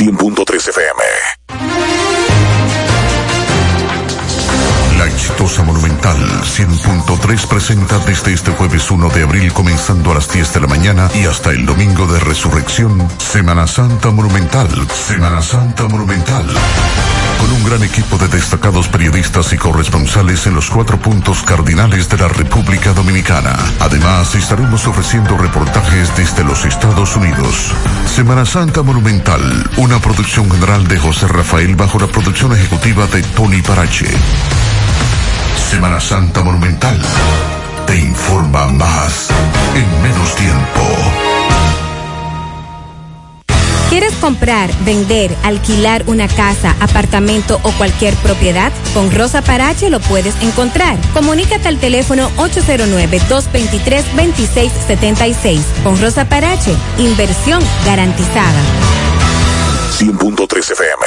100.3 FM. Exitosa Monumental 100.3 presenta desde este jueves 1 de abril comenzando a las 10 de la mañana y hasta el domingo de resurrección, Semana Santa Monumental, Semana Santa Monumental. Con un gran equipo de destacados periodistas y corresponsales en los cuatro puntos cardinales de la República Dominicana. Además, estaremos ofreciendo reportajes desde los Estados Unidos. Semana Santa Monumental, una producción general de José Rafael bajo la producción ejecutiva de Tony Parache. Semana Santa Monumental. Te informa más en menos tiempo. ¿Quieres comprar, vender, alquilar una casa, apartamento o cualquier propiedad? Con Rosa Parache lo puedes encontrar. Comunícate al teléfono 809-223-2676. Con Rosa Parache, inversión garantizada. 100.3 FM.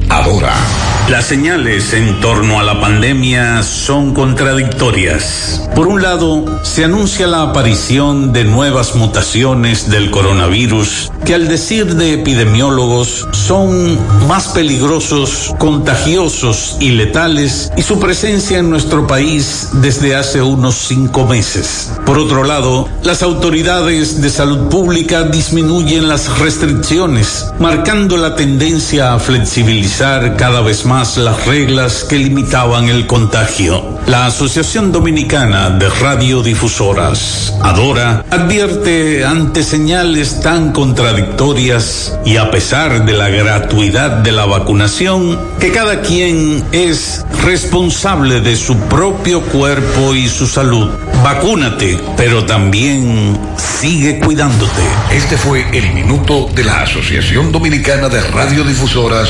Adora. Las señales en torno a la pandemia son contradictorias. Por un lado, se anuncia la aparición de nuevas mutaciones del coronavirus que al decir de epidemiólogos son más peligrosos, contagiosos y letales y su presencia en nuestro país desde hace unos cinco meses. Por otro lado, las autoridades de salud pública disminuyen las restricciones, marcando la tendencia a flexibilizar cada vez más las reglas que limitaban el contagio. La Asociación Dominicana de Radiodifusoras, Adora, advierte ante señales tan contradictorias y a pesar de la gratuidad de la vacunación, que cada quien es responsable de su propio cuerpo y su salud. Vacúnate, pero también sigue cuidándote. Este fue el minuto de la Asociación Dominicana de Radiodifusoras,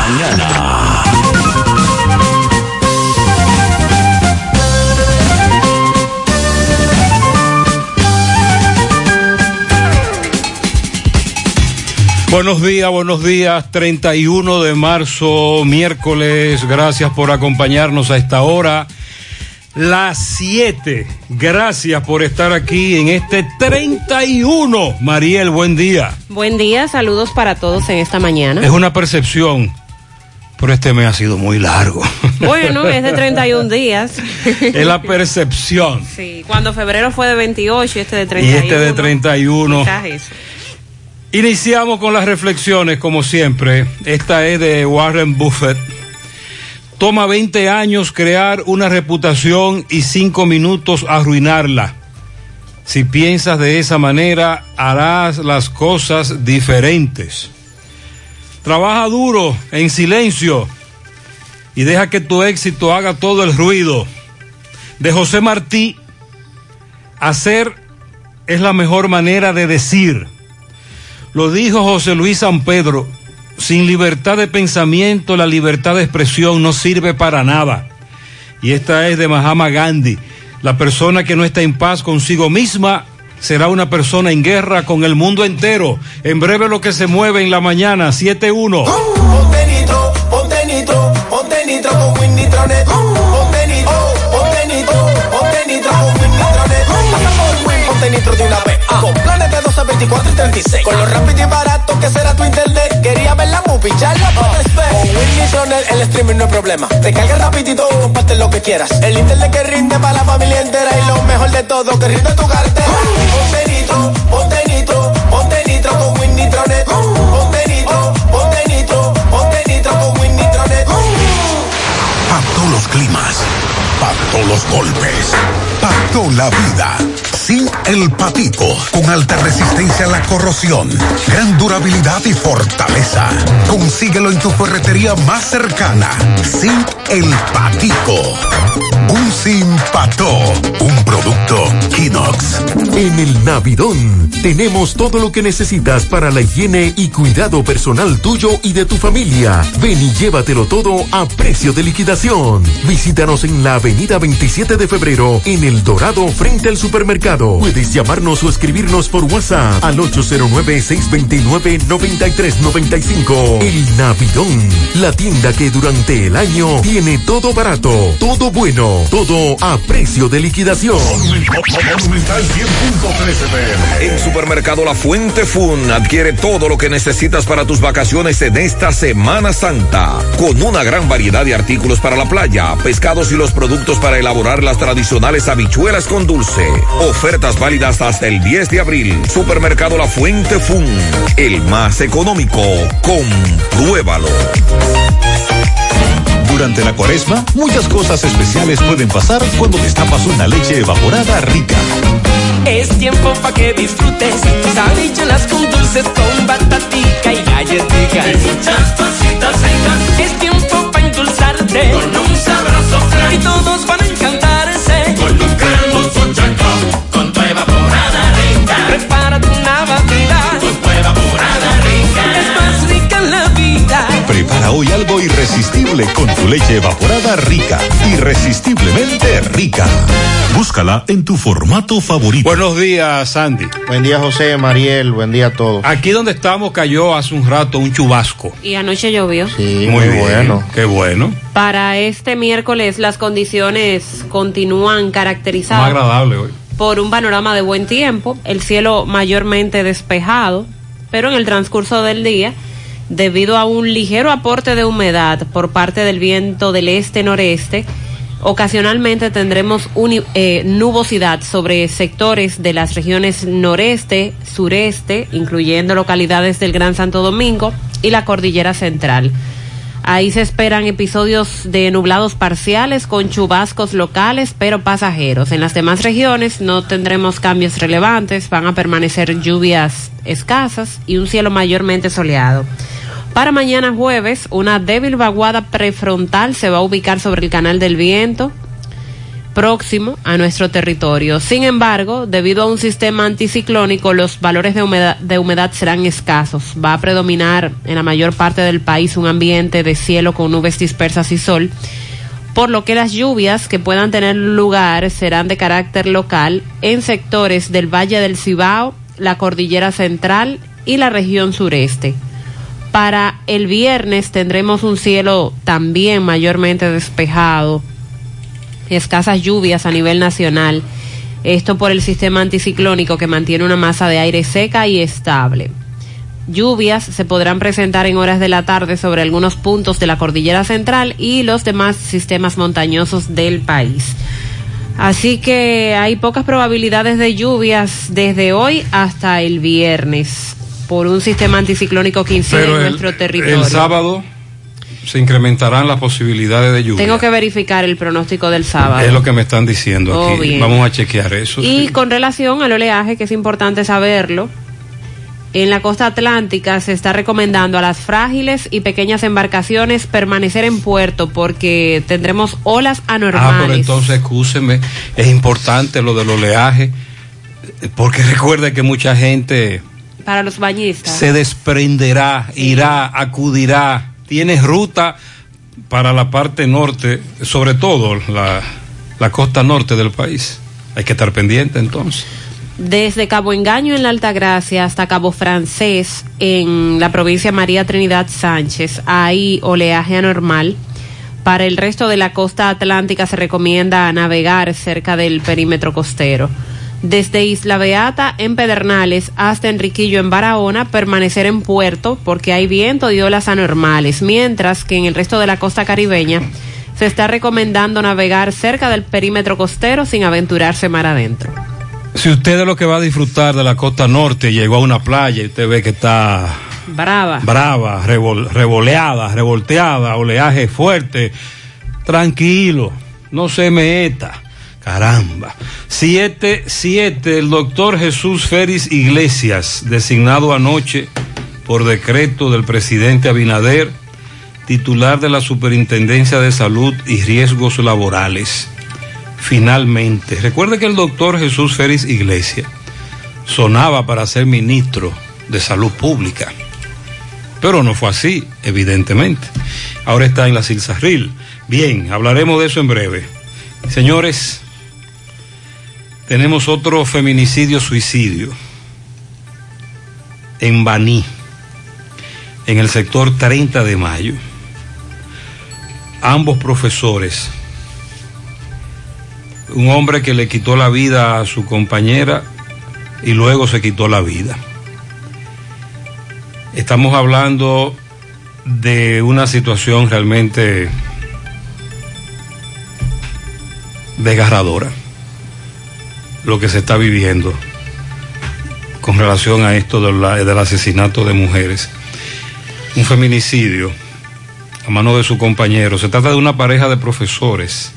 Mañana. Buenos días, buenos días. 31 de marzo, miércoles. Gracias por acompañarnos a esta hora. Las 7. Gracias por estar aquí en este 31. Mariel, buen día. Buen día, saludos para todos en esta mañana. Es una percepción, pero este mes ha sido muy largo. Bueno, es de 31 días. Es la percepción. Sí, cuando febrero fue de 28 y este de 31. Y este de 31. Quizás eso. Iniciamos con las reflexiones, como siempre. Esta es de Warren Buffett. Toma 20 años crear una reputación y 5 minutos arruinarla. Si piensas de esa manera, harás las cosas diferentes. Trabaja duro, en silencio, y deja que tu éxito haga todo el ruido. De José Martí, hacer es la mejor manera de decir. Lo dijo José Luis San Pedro, sin libertad de pensamiento la libertad de expresión no sirve para nada. Y esta es de Mahama Gandhi. La persona que no está en paz consigo misma será una persona en guerra con el mundo entero. En breve lo que se mueve en la mañana, 7-1. Ponte nitro, de una vez. Con 12, 24 y 36. Con lo rápido y barato que será tu internet. Quería ver la movie, ya la puedes ver. Con Win Nitronet el streaming no es problema. Te carga rapidito y comparte lo que quieras. El internet que rinde para la familia entera. Y lo mejor de todo, que rinde tu cartera. Ponte nitro, ponte nitro, ponte nitro con Win Nitronet. Ponte nitro, ponte nitro, ponte nitro con Win Nitronet. Para todos los climas, para todos los golpes, para toda la vida. Sí El Patico, con alta resistencia a la corrosión, gran durabilidad y fortaleza. Consíguelo en tu ferretería más cercana. Zinc El Patico. Un Simpató, un producto Kinox. En el Navidón tenemos todo lo que necesitas para la higiene y cuidado personal tuyo y de tu familia. Ven y llévatelo todo a precio de liquidación. Visítanos en la avenida 27 de febrero en El Dorado frente al supermercado. Puedes llamarnos o escribirnos por WhatsApp al 809-629-9395. El Navidón, la tienda que durante el año tiene todo barato, todo bueno, todo a precio de liquidación. Monumental 100.13 pm. En Supermercado La Fuente Fun adquiere todo lo que necesitas para tus vacaciones en esta Semana Santa. Con una gran variedad de artículos para la playa, pescados y los productos para elaborar las tradicionales habichuelas con dulce. Ofertas válidas hasta el 10 de abril. Supermercado La Fuente Fun. El más económico. Compruébalo. Durante la cuaresma, muchas cosas especiales pueden pasar cuando destapas una leche evaporada rica. Es tiempo para que disfrutes sabichuelas con dulces con batatica y galletica. Y muchas cositas ricas. Es tiempo para endulzarte con un sabroso flan. Y todos van a encantarse Hoy algo irresistible con tu leche evaporada rica. Irresistiblemente rica. Búscala en tu formato favorito. Buenos días, Sandy. Buen día, José, Mariel. Buen día a todos. Aquí donde estamos cayó hace un rato un chubasco. Y anoche llovió. Sí, Muy, muy, bien, bueno. Qué bueno. Para este miércoles las condiciones continúan Más caracterizadas agradable hoy. por un panorama de buen tiempo, el cielo mayormente despejado, pero en el transcurso del día, debido a un ligero aporte de humedad por parte del viento del este-noreste, ocasionalmente tendremos eh, nubosidad sobre sectores de las regiones noreste, sureste, incluyendo localidades del Gran Santo Domingo y la cordillera central. Ahí se esperan episodios de nublados parciales con chubascos locales, pero pasajeros. En las demás regiones no tendremos cambios relevantes, van a permanecer lluvias escasas y un cielo mayormente soleado. Para mañana jueves, una débil vaguada prefrontal se va a ubicar sobre el canal del viento próximo a nuestro territorio. Sin embargo, debido a un sistema anticiclónico, los valores de humedad, serán escasos. Va a predominar en la mayor parte del país un ambiente de cielo con nubes dispersas y sol, por lo que las lluvias que puedan tener lugar serán de carácter local en sectores del Valle del Cibao, la Cordillera Central y la región sureste. Para el viernes tendremos un cielo también mayormente despejado, escasas lluvias a nivel nacional. Esto por el sistema anticiclónico que mantiene una masa de aire seca y estable. Lluvias se podrán presentar en horas de la tarde sobre algunos puntos de la cordillera central y los demás sistemas montañosos del país. Así que hay pocas probabilidades de lluvias desde hoy hasta el viernes por un sistema anticiclónico que incide Pero en el, nuestro territorio. el sábado se incrementarán las posibilidades de lluvia. Tengo que verificar el pronóstico del sábado. Es lo que me están diciendo Oh, aquí. bien. Vamos a chequear eso. Y sí. con relación al oleaje, que es importante saberlo, en la costa atlántica se está recomendando a las frágiles y pequeñas embarcaciones permanecer en puerto porque tendremos olas Ah, pero anormales. entonces, escúcheme, es importante lo del oleaje, porque recuerda que mucha gente para los bañistas. se desprenderá, irá, acudirá, tiene ruta para la parte norte, sobre todo la, la costa norte del país. Hay que estar pendiente entonces. Desde Cabo Engaño en la Altagracia hasta Cabo Francés en la provincia María Trinidad Sánchez hay oleaje anormal. Para el resto de la costa atlántica se recomienda navegar cerca del perímetro costero. Desde Isla Beata en Pedernales hasta Enriquillo en Barahona permanecer en puerto porque hay viento y olas anormales, mientras que en el resto de la costa caribeña se está recomendando navegar cerca del perímetro costero sin aventurarse mar adentro. Si usted es lo que va a disfrutar de la costa norte, llegó a una playa y usted ve que está Brava. brava, revol- revoleada, revolteada, oleaje fuerte, tranquilo, no se meta. Caramba. Siete, siete, el doctor Jesús Félix Iglesias, designado anoche por decreto del presidente Abinader, titular de la Superintendencia de Salud y Riesgos Laborales. Finalmente, recuerde que el doctor Jesús Félix Iglesias sonaba para ser ministro de Salud Pública, pero no fue así, evidentemente. Ahora está en la Silsarril. Bien, hablaremos de eso en breve. Señores, tenemos otro feminicidio-suicidio en Baní, en el sector 30 de mayo. Ambos profesores, un hombre que le quitó la vida a su compañera y luego se quitó la vida. Estamos hablando de una situación realmente desgarradora, lo que se está viviendo con relación a esto de la- del asesinato de mujeres. Un feminicidio a mano de su compañero. Se trata de una pareja de profesores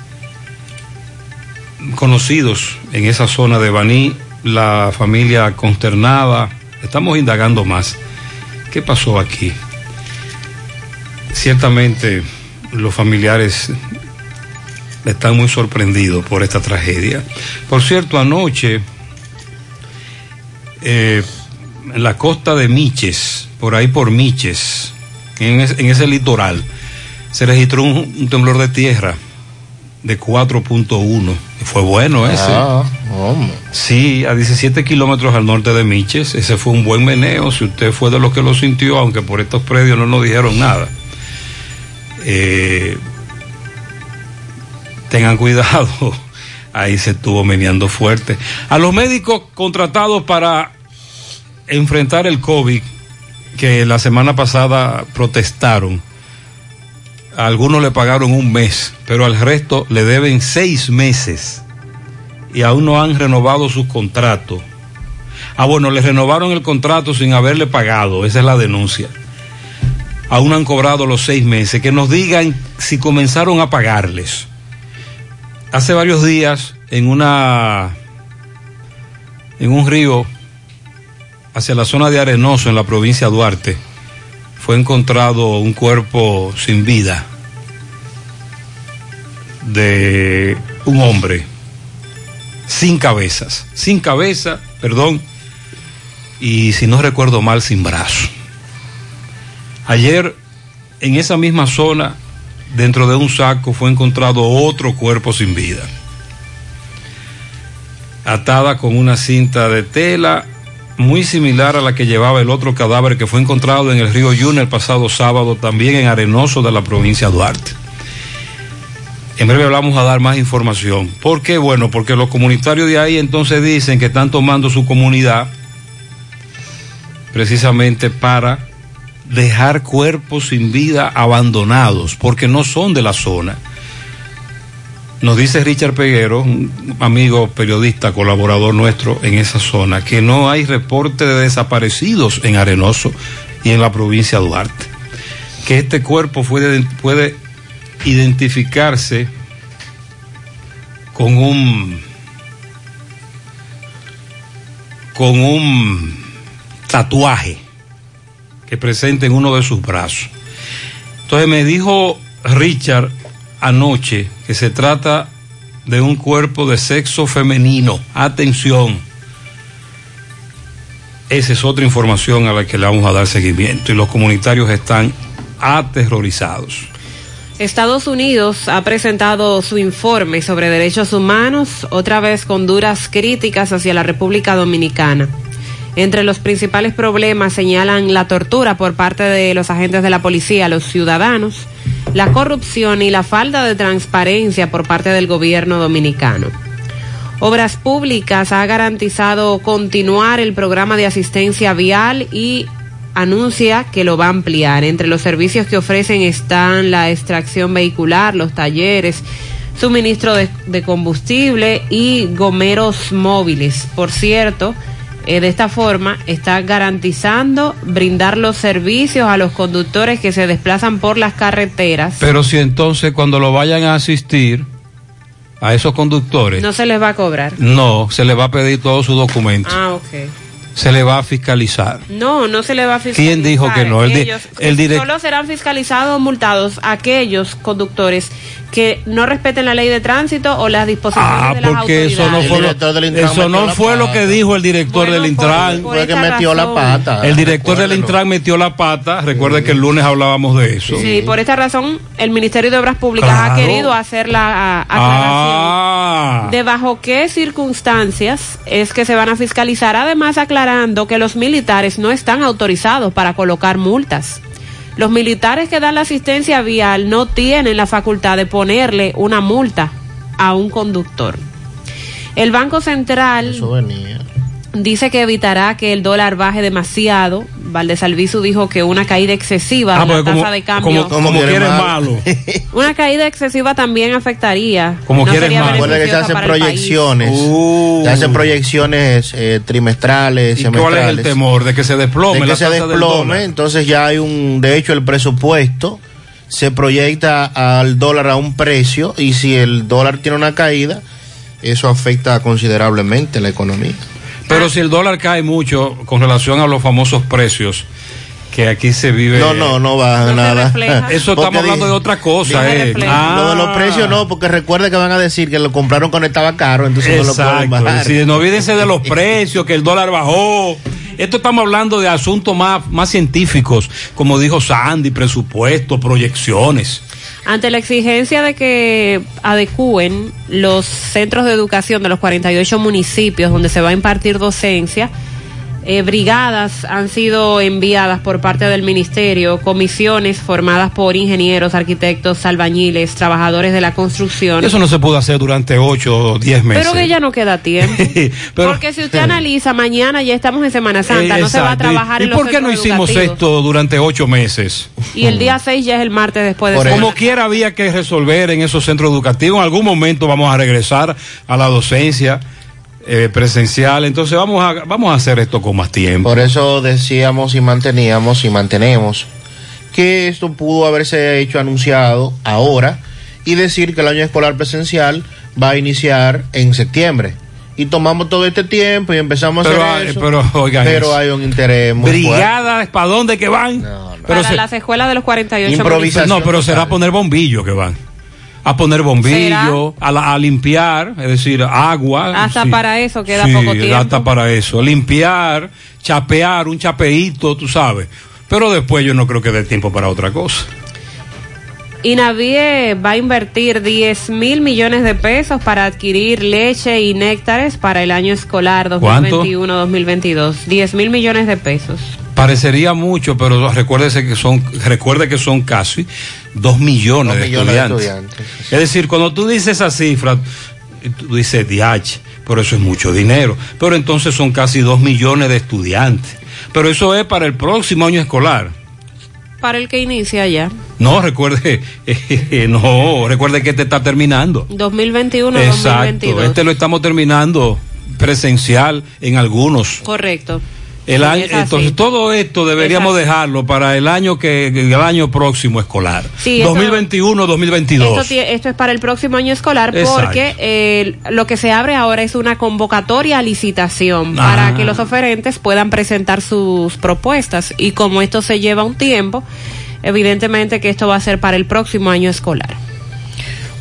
conocidos en esa zona de Baní, la familia consternada. Estamos indagando más. ¿Qué pasó aquí? Ciertamente los familiares están muy sorprendidos por esta tragedia. Por cierto, anoche eh, en la costa de Miches, por ahí por Miches, en ese, en ese litoral, se registró un, un temblor de tierra de 4.1. Fue bueno ese. Ah. Sí, a 17 kilómetros al norte de Miches. Ese fue un buen meneo. Si usted fue de los que lo sintió, aunque por estos predios no nos dijeron nada. Eh, tengan cuidado. Ahí se estuvo meneando fuerte. A los médicos contratados para enfrentar el COVID, que la semana pasada protestaron, a algunos le pagaron un mes, pero al resto le deben seis meses y aún no han renovado sus contratos. Ah, bueno, le renovaron el contrato sin haberle pagado, esa es la denuncia. Aún han cobrado los seis meses, que nos digan si comenzaron a pagarles. Hace varios días, en una, en un río hacia la zona de Arenoso, en la provincia de Duarte, fue encontrado un cuerpo sin vida de un hombre sin cabezas, sin cabeza, perdón, y si no recuerdo mal, sin brazo. Ayer, en esa misma zona, dentro de un saco, fue encontrado otro cuerpo sin vida, atada con una cinta de tela muy similar a la que llevaba el otro cadáver que fue encontrado en el río Yuna el pasado sábado, también en Arenoso de la provincia de Duarte. En breve vamos a dar más información. ¿Por qué? Bueno, porque los comunitarios de ahí entonces dicen que están tomando su comunidad precisamente para dejar cuerpos sin vida abandonados, porque no son de la zona. Nos dice Richard Peguero, un amigo periodista, colaborador nuestro en esa zona, que no hay reporte de desaparecidos en Arenoso y en la provincia de Duarte. Que este cuerpo puede, puede identificarse con un con un tatuaje que presenta en uno de sus brazos. Entonces me dijo Richard anoche que se trata de un cuerpo de sexo femenino. Atención. Esa es otra información a la que le vamos a dar seguimiento y los comunitarios están aterrorizados. Estados Unidos ha presentado su informe sobre derechos humanos, otra vez con duras críticas hacia la República Dominicana. Entre los principales problemas señalan la tortura por parte de los agentes de la policía a los ciudadanos, la corrupción y la falta de transparencia por parte del gobierno dominicano. Obras Públicas ha garantizado continuar el programa de asistencia vial y anuncia que lo va a ampliar. Entre los servicios que ofrecen están la extracción vehicular, los talleres, suministro de, de combustible y gomeros móviles. Por cierto, eh, de esta forma está garantizando brindar los servicios a los conductores que se desplazan por las carreteras. Pero si entonces cuando lo vayan a asistir, a esos conductores, No se les va a cobrar. no, se le va a pedir todos sus documentos. Ah, ok. Se le va a fiscalizar. No, no se le va a fiscalizar. ¿Quién dijo que no? El Ellos- el direct- Solo serán fiscalizados o multados aquellos conductores que no respeten la ley de tránsito o las disposiciones Ah, de las porque eso no autoridades. fue, lo, eso no fue lo que dijo el director del Intran. por Fue que metió la pata. El director del. Intran metió la pata. Recuerde que el lunes hablábamos de eso. Sí, por esta razón el Ministerio de Obras Públicas ha querido hacer la aclaración Ah, de bajo qué circunstancias es que se van a fiscalizar, además aclarando que los militares no están autorizados para colocar multas. Los militares que dan la asistencia vial no tienen la facultad de ponerle una multa a un conductor. El Banco Central. Dice que evitará que el dólar baje demasiado. Valdés Albizu dijo que una caída excesiva Ah, de la tasa de cambio, como, como Como quieres quiere malo. una caída excesiva también afectaría. Como quieres sería más. Recuerda que se hacen proyecciones. Uh. Se hacen proyecciones eh, trimestrales, ¿Y cuál es el semestrales. temor? De que se desplome de la que se tasa del desplome, dólar. entonces ya hay un, de hecho el presupuesto se proyecta al dólar a un precio y si el dólar tiene una caída, eso afecta considerablemente la economía. Pero si el dólar cae mucho con relación a los famosos precios que aquí se vive. No, no, no baja No nada. Eso Porque estamos hablando de otra cosa. Eh. Lo de los precios no, porque recuerde que van a decir que lo compraron cuando estaba caro, entonces no lo pueden Exacto. bajar. Sí, no olvídense de los precios, que el dólar bajó. Esto estamos hablando de asuntos más, más científicos, como dijo Sandy, presupuesto, proyecciones. Ante la exigencia de que adecúen los centros de educación de los 48 municipios donde se va a impartir docencia, eh, brigadas han sido enviadas por parte del ministerio, comisiones formadas por ingenieros, arquitectos, albañiles, trabajadores de la construcción. Eso no se pudo hacer durante 8 o 10 meses. Pero que ya no queda tiempo. Pero- Porque si usted analiza, mañana ya estamos en Semana Santa, Eh, no se va a trabajar ¿Y en los por qué no hicimos educativos. esto durante 8 meses? Y el día 6 ya es el martes después de Por Como quiera había que resolver en esos centros educativos. En algún momento vamos a regresar a la docencia eh, presencial. Entonces vamos a, vamos a hacer esto con más tiempo. Por eso decíamos y manteníamos y mantenemos que esto pudo haberse hecho anunciado ahora y decir que el año escolar presencial va a iniciar en septiembre. Y tomamos todo este tiempo y empezamos a Pero, hacer hay- eso. pero, oigan pero eso. hay un interés muy. Brigadas, ¿para dónde que van? No, no. Pero para se- las escuelas de los 48 Improvisación. no, pero será a poner bombillo que van. A poner bombillo, a, la- a limpiar, es decir, agua. Hasta para eso queda Sí, poco tiempo. Hasta para eso. Limpiar, chapear, un chapeíto, tú sabes. Pero después yo no creo que dé tiempo para otra cosa. Inavie va a invertir 10 mil millones de pesos para adquirir leche y néctares para el año escolar ¿Cuánto? 2021-2022. 10 mil millones de pesos. Parecería mucho, pero recuérdese que son, recuerde que son casi dos millones, Dos de, millones de estudiantes. estudiantes. Es decir, cuando tú dices esa cifra, tú dices DH, pero eso es mucho dinero. Pero entonces son casi dos millones de estudiantes. Pero eso es para el próximo año escolar. Para el que inicia ya. No, recuerde, no, recuerde que este está terminando. 2021-2022. Exacto, este lo estamos terminando presencial en algunos. Correcto. El año, entonces todo esto deberíamos dejarlo para el año que el año próximo escolar. Sí, esto- 2021, 2022. Esto, esto es para el próximo año escolar Exacto. porque eh, lo que se abre ahora es una convocatoria a licitación Ah. para que los oferentes puedan presentar sus propuestas y como esto se lleva un tiempo, evidentemente que esto va a ser para el próximo año escolar.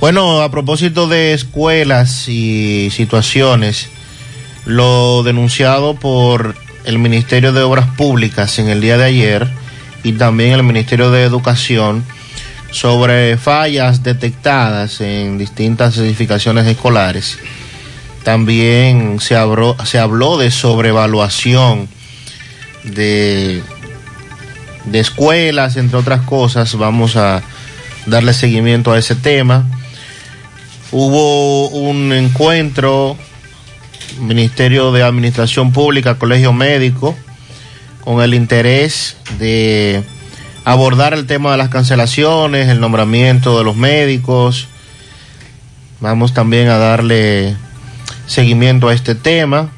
Bueno, a propósito de escuelas y situaciones, lo denunciado por el Ministerio de Obras Públicas en el día de ayer y también el Ministerio de Educación sobre fallas detectadas en distintas edificaciones escolares. También se habló, se habló de sobrevaluación de, de escuelas, entre otras cosas. Vamos a darle seguimiento a ese tema. Hubo un encuentro, Ministerio de Administración Pública, Colegio Médico, con el interés de abordar el tema de las cancelaciones, el nombramiento de los médicos. Vamos también a darle seguimiento a este tema.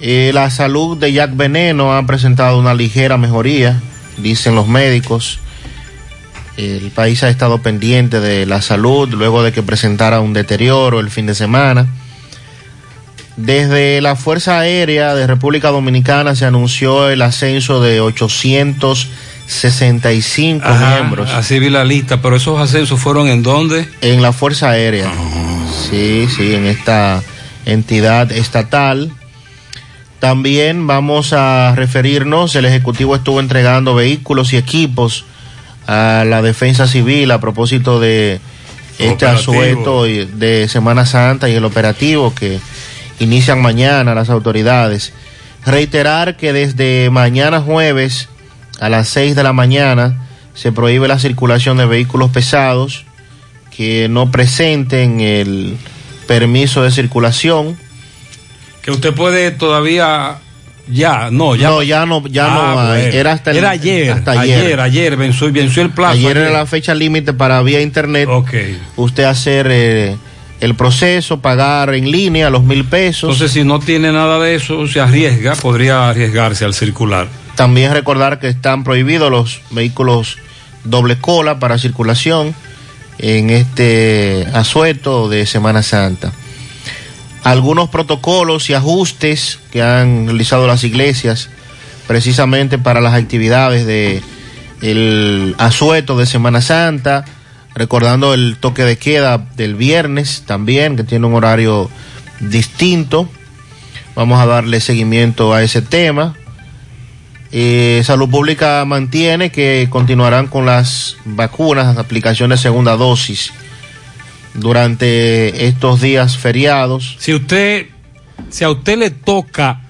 Eh, la salud de Jack Veneno ha presentado una ligera mejoría, dicen los médicos. El país ha estado pendiente de la salud luego de que presentara un deterioro el fin de semana. Desde la Fuerza Aérea de República Dominicana se anunció el ascenso de 865 Ajá, miembros Así vi la lista, pero esos ascensos fueron en dónde? en la Fuerza Aérea. Sí, sí, en esta entidad estatal. También vamos a referirnos, el Ejecutivo estuvo entregando vehículos y equipos a la Defensa Civil a propósito de este asueto de Semana Santa y el operativo que inician mañana las autoridades. Reiterar que desde mañana jueves a las 6 de la mañana se prohíbe la circulación de vehículos pesados que no presenten el permiso de circulación. Que usted puede todavía. Ya, no, ya. No, ya no, ya Ah, no hay. Era hasta el- Era ayer, hasta ayer, ayer. ayer, venció, venció el plazo. Ayer era la fecha límite para vía internet. Usted hacer eh, el proceso, pagar en línea los mil pesos. Entonces, si no tiene nada de eso, se arriesga, podría arriesgarse al circular. También recordar que están prohibidos los vehículos doble cola para circulación en este asueto de Semana Santa. Algunos protocolos y ajustes que han realizado las iglesias precisamente para las actividades de el asueto de Semana Santa, recordando el toque de queda del viernes también, que tiene un horario distinto. Vamos a darle seguimiento a ese tema. Eh, Salud Pública mantiene que continuarán con las vacunas, aplicación de segunda dosis durante estos días feriados. Si usted, si a usted le toca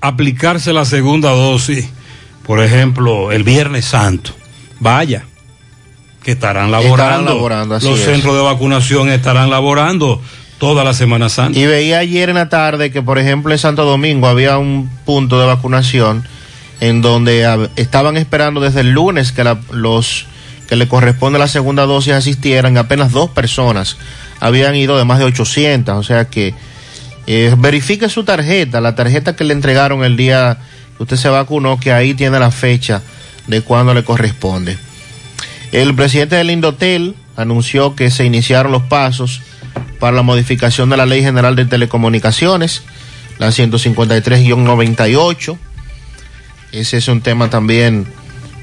aplicarse la segunda dosis, por ejemplo, el Viernes Santo, vaya, que estarán laborando. Estarán laborando, Los es. centros de vacunación estarán laborando toda la Semana Santa. Y veía ayer en la tarde que, por ejemplo, en Santo Domingo había un punto de vacunación en donde estaban esperando desde el lunes que la- los que le corresponde la segunda dosis asistieran, apenas dos personas habían ido de más de 800, o sea que eh, verifique su tarjeta, la tarjeta que le entregaron el día que usted se vacunó, que ahí tiene la fecha de cuándo le corresponde. El presidente del Indotel anunció que se iniciaron los pasos para la modificación de la Ley General de Telecomunicaciones, la 153-98. Ese es un tema también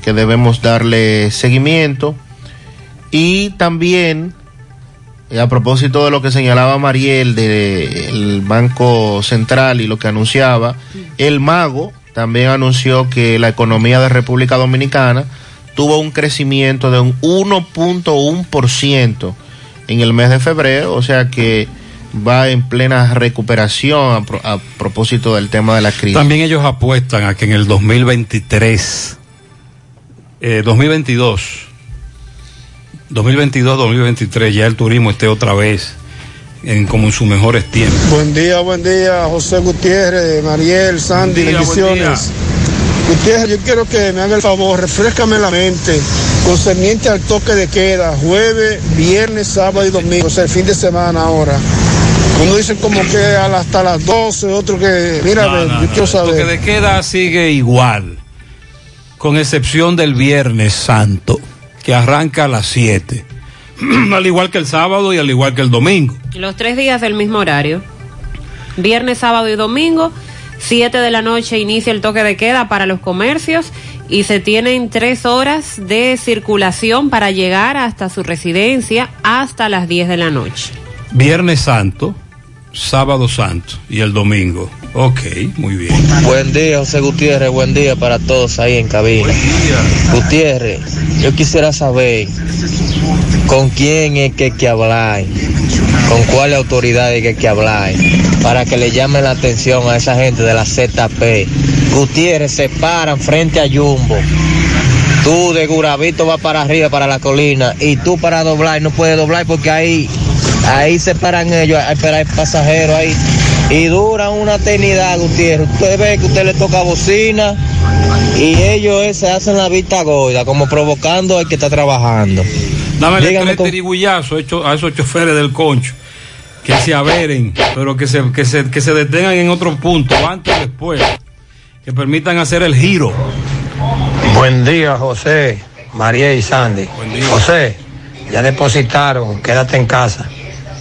que debemos darle seguimiento. Y también, eh, a propósito de lo que señalaba Mariel del Banco Central y lo que anunciaba, el Mago también anunció que la economía de República Dominicana tuvo un crecimiento de un 1.1% en el mes de febrero, o sea que va en plena recuperación a, pro- a propósito del tema de la crisis. También ellos apuestan a que en el 2023, eh, 2022, 2022-2023 ya el turismo esté otra vez en como en sus mejores tiempos. Buen día, buen día, José Gutiérrez, Mariel, Sandy, día, bendiciones. Gutiérrez, yo quiero que me haga el favor, refrescame la mente, concerniente al toque de queda, jueves, viernes, sábado y domingo, o sea, el fin de semana ahora. Uno dice como que hasta las 12, otro que, mira, No, no, yo no, quiero el toque saber. de queda sigue igual, con excepción del Viernes Santo, que arranca a las 7, al igual que el sábado y al igual que el domingo. Los tres días del mismo horario. Viernes, sábado y domingo. 7 de la noche inicia el toque de queda para los comercios y se tienen tres horas de circulación para llegar hasta su residencia hasta las 10 de la noche. Viernes Santo, sábado Santo y el domingo. Ok, muy bien. Buen día, José Gutiérrez. Buen día para todos ahí en cabina. Gutiérrez, yo quisiera saber con quién es que hay que hablar, con cuáles autoridades que hay que hablar, para que le llamen la atención a esa gente de la ZP. Gutiérrez se paran frente a Jumbo. Tú de Guravito vas para arriba, para la colina, y tú para doblar, no puedes doblar porque ahí, ahí se paran ellos, hay para el pasajero ahí. Y dura una eternidad, Gutiérrez. Usted ve que usted le toca bocina y ellos eh, se hacen la vista gorda, como provocando al que está trabajando. Dame tirigullazos hecho a esos choferes del concho. Que se averen, pero que se, que, se, que se detengan en otro punto, antes o después. Que permitan hacer el giro. Buen día, José. María y Sandy. José, ya depositaron, quédate en casa.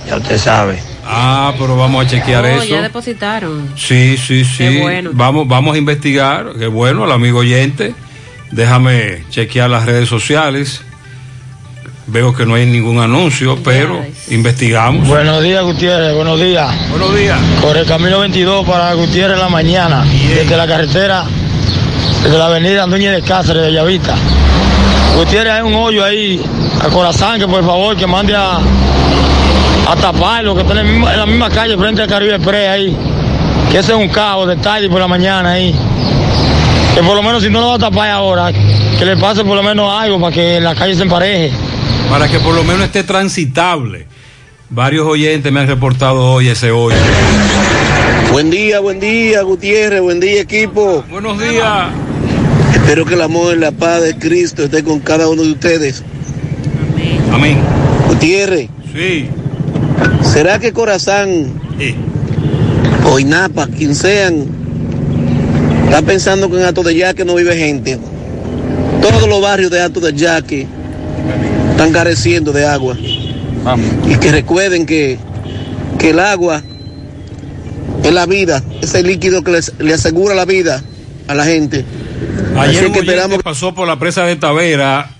Ya usted sabe. Ah, pero vamos a chequear Oh, eso. ya depositaron. Sí, sí, sí. Qué bueno. Vamos, vamos a investigar. Qué bueno, el amigo oyente. Déjame chequear las redes sociales. Veo que no hay ningún anuncio, pero investigamos. Buenos días, Gutiérrez, buenos días. Buenos días. Por el camino 22 para Gutiérrez la mañana, desde la carretera, desde la avenida Anduñez de Cáceres, de Bellavista. Gutiérrez, hay un hoyo ahí, a Corazán, que por favor, que mande a, a taparlo, que está en, el mismo- en la misma calle, frente al Caribe Express ahí. Que ese es un caos de tarde y por la mañana ahí. Que por lo menos si no lo va a tapar ahora, que le pase por lo menos algo para que la calle se empareje. Para que por lo menos esté transitable. Varios oyentes me han reportado hoy ese hoyo. Buen día, buen día, Gutiérrez, buen día, equipo. Buenos días. Espero que el amor y la paz de Cristo esté con cada uno de ustedes. Amén. Gutiérrez. Sí. ¿Será que Corazán o Inapa, quien sean, está pensando que en Alto de Yaque no vive gente? Todos los barrios de Alto de Yaque están careciendo de agua. Y que recuerden que, que el agua es la vida, es el líquido que les- le asegura la vida a la gente. Ayer Así que esperamos pasó por la presa de Tavera,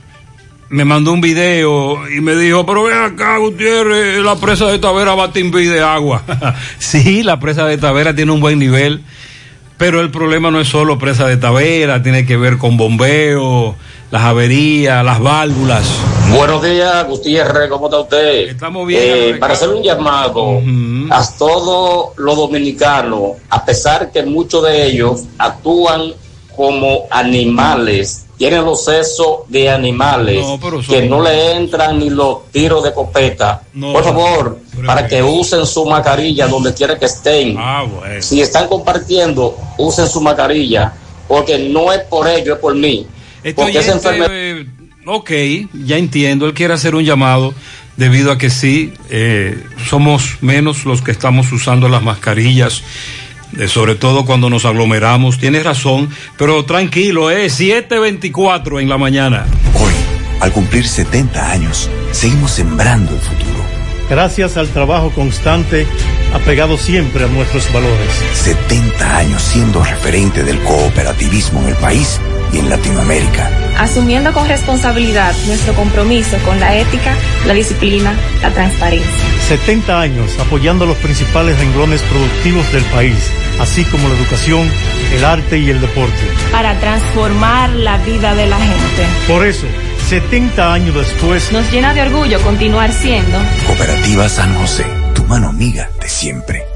me mandó un video y me dijo, pero ven acá, Gutiérrez, la presa de Tavera va a timber de agua. sí, la presa de Tavera tiene un buen nivel, pero el problema no es solo presa de Tavera, tiene que ver con bombeo, las averías, las válvulas. Buenos días, Gutiérrez, ¿cómo está usted? Estamos bien, Eh, para hacer un llamado a todos los dominicanos, a pesar que muchos de ellos actúan como animales, tienen los sesos de animales, No, pero son- que no le entran ni los tiros de copeta. No, Por favor, para que usen su mascarilla donde quiera que estén. Ah, bueno. Si están compartiendo, usen su mascarilla, porque no es por ellos, es por mí. Este porque esa oyente, enfermedad... eh, ok, ya entiendo, él quiere hacer un llamado debido a que sí, eh, somos menos los que estamos usando las mascarillas, eh, sobre todo cuando nos aglomeramos. Tienes razón, pero tranquilo, es 7.24 en la mañana. Al cumplir 70 años, seguimos sembrando el futuro. Gracias al trabajo constante, apegado siempre a nuestros valores. 70 años siendo referente del cooperativismo en el país y en Latinoamérica. asumiendo con responsabilidad nuestro compromiso con la ética, la disciplina, la transparencia. 70 años apoyando los principales renglones productivos del país, así como la educación, el arte y el deporte. Para transformar la vida de la gente. Por eso, 70 años después, Nos llena de orgullo continuar siendo Cooperativa San José, tu mano amiga de siempre.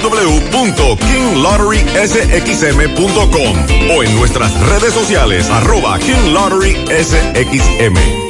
www.kinglotterysxm.com o en nuestras redes sociales, arroba King Lottery SXM.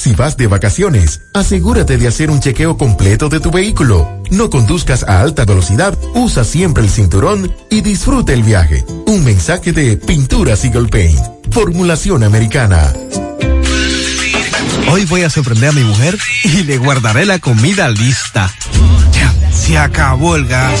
Si vas de vacaciones, asegúrate de hacer un chequeo completo de tu vehículo. No conduzcas a alta velocidad, usa siempre el cinturón y disfruta el viaje. Un mensaje de Pinturas Eagle Paint. Formulación americana. Hoy voy a sorprender a mi mujer y le guardaré la comida lista. Ya, se acabó el gas.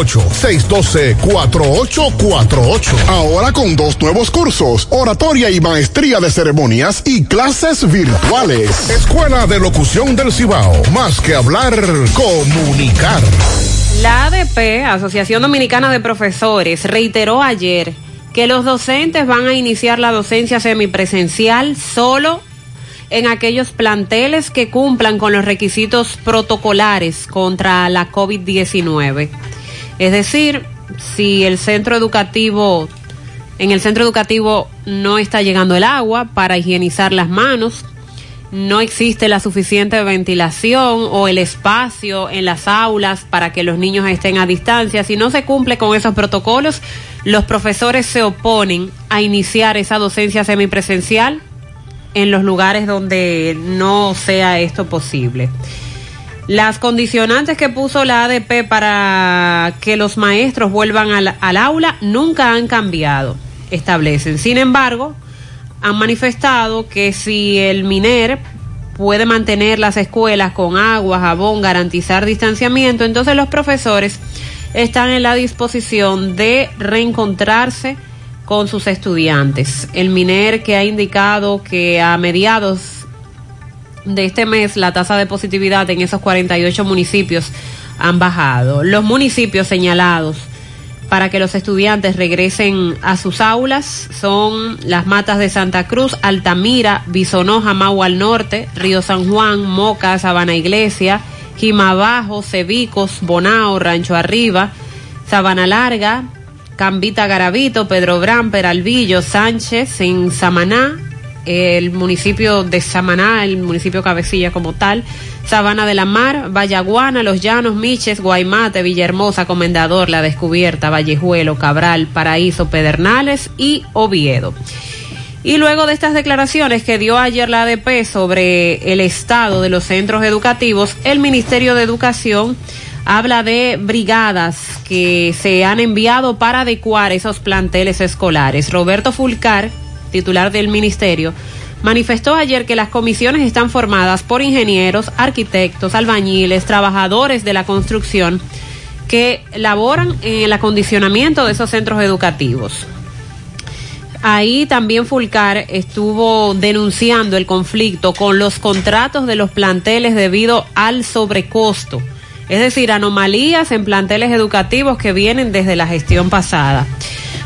612-4848. Ahora con dos nuevos cursos, oratoria y maestría de ceremonias y clases virtuales. Escuela de Locución del Cibao. Más que hablar, comunicar. La ADP, Asociación Dominicana de Profesores, reiteró ayer que los docentes van a iniciar la docencia semipresencial solo en aquellos planteles que cumplan con los requisitos protocolares contra la COVID-19. Es decir, si el centro educativo, en el centro educativo no está llegando el agua para higienizar las manos, no existe la suficiente ventilación o el espacio en las aulas para que los niños estén a distancia, si no se cumple con esos protocolos, los profesores se oponen a iniciar esa docencia semipresencial en los lugares donde no sea esto posible. Las condicionantes que puso la ADP para que los maestros vuelvan al, aula nunca han cambiado, establecen. Sin embargo, han manifestado que si el MINER puede mantener las escuelas con agua, jabón, garantizar distanciamiento, entonces los profesores están en la disposición de reencontrarse con sus estudiantes. El MINER que ha indicado que a mediados de este mes la tasa de positividad en esos 48 municipios han bajado. Los municipios señalados para que los estudiantes regresen a sus aulas son Las Matas de Santa Cruz, Altamira, Bisonoja, Mau al norte, Río San Juan, Moca, Sabana Iglesia, Jimabajo, Cebicos, Bonao, Rancho Arriba, Sabana Larga, Cambita Garavito, Pedro Brán, Peralvillo, Sánchez, en Samaná, el municipio de Samaná, el municipio Cabecilla como tal, Sabana de la Mar, Vallaguana, Los Llanos, Miches, Guaymate, Villahermosa, Comendador, La Descubierta, Vallejuelo, Cabral, Paraíso, Pedernales y Oviedo. Y luego de estas declaraciones que dio ayer la ADP sobre el estado de los centros educativos, el Ministerio de Educación habla de brigadas que se han enviado para adecuar esos planteles escolares. Roberto Fulcar, titular del ministerio, manifestó ayer que las comisiones están formadas por ingenieros, arquitectos, albañiles, trabajadores de la construcción que laboran en el acondicionamiento de esos centros educativos. Ahí también Fulcar estuvo denunciando el conflicto con los contratos de los planteles debido al sobrecosto, es decir, anomalías en planteles educativos que vienen desde la gestión pasada.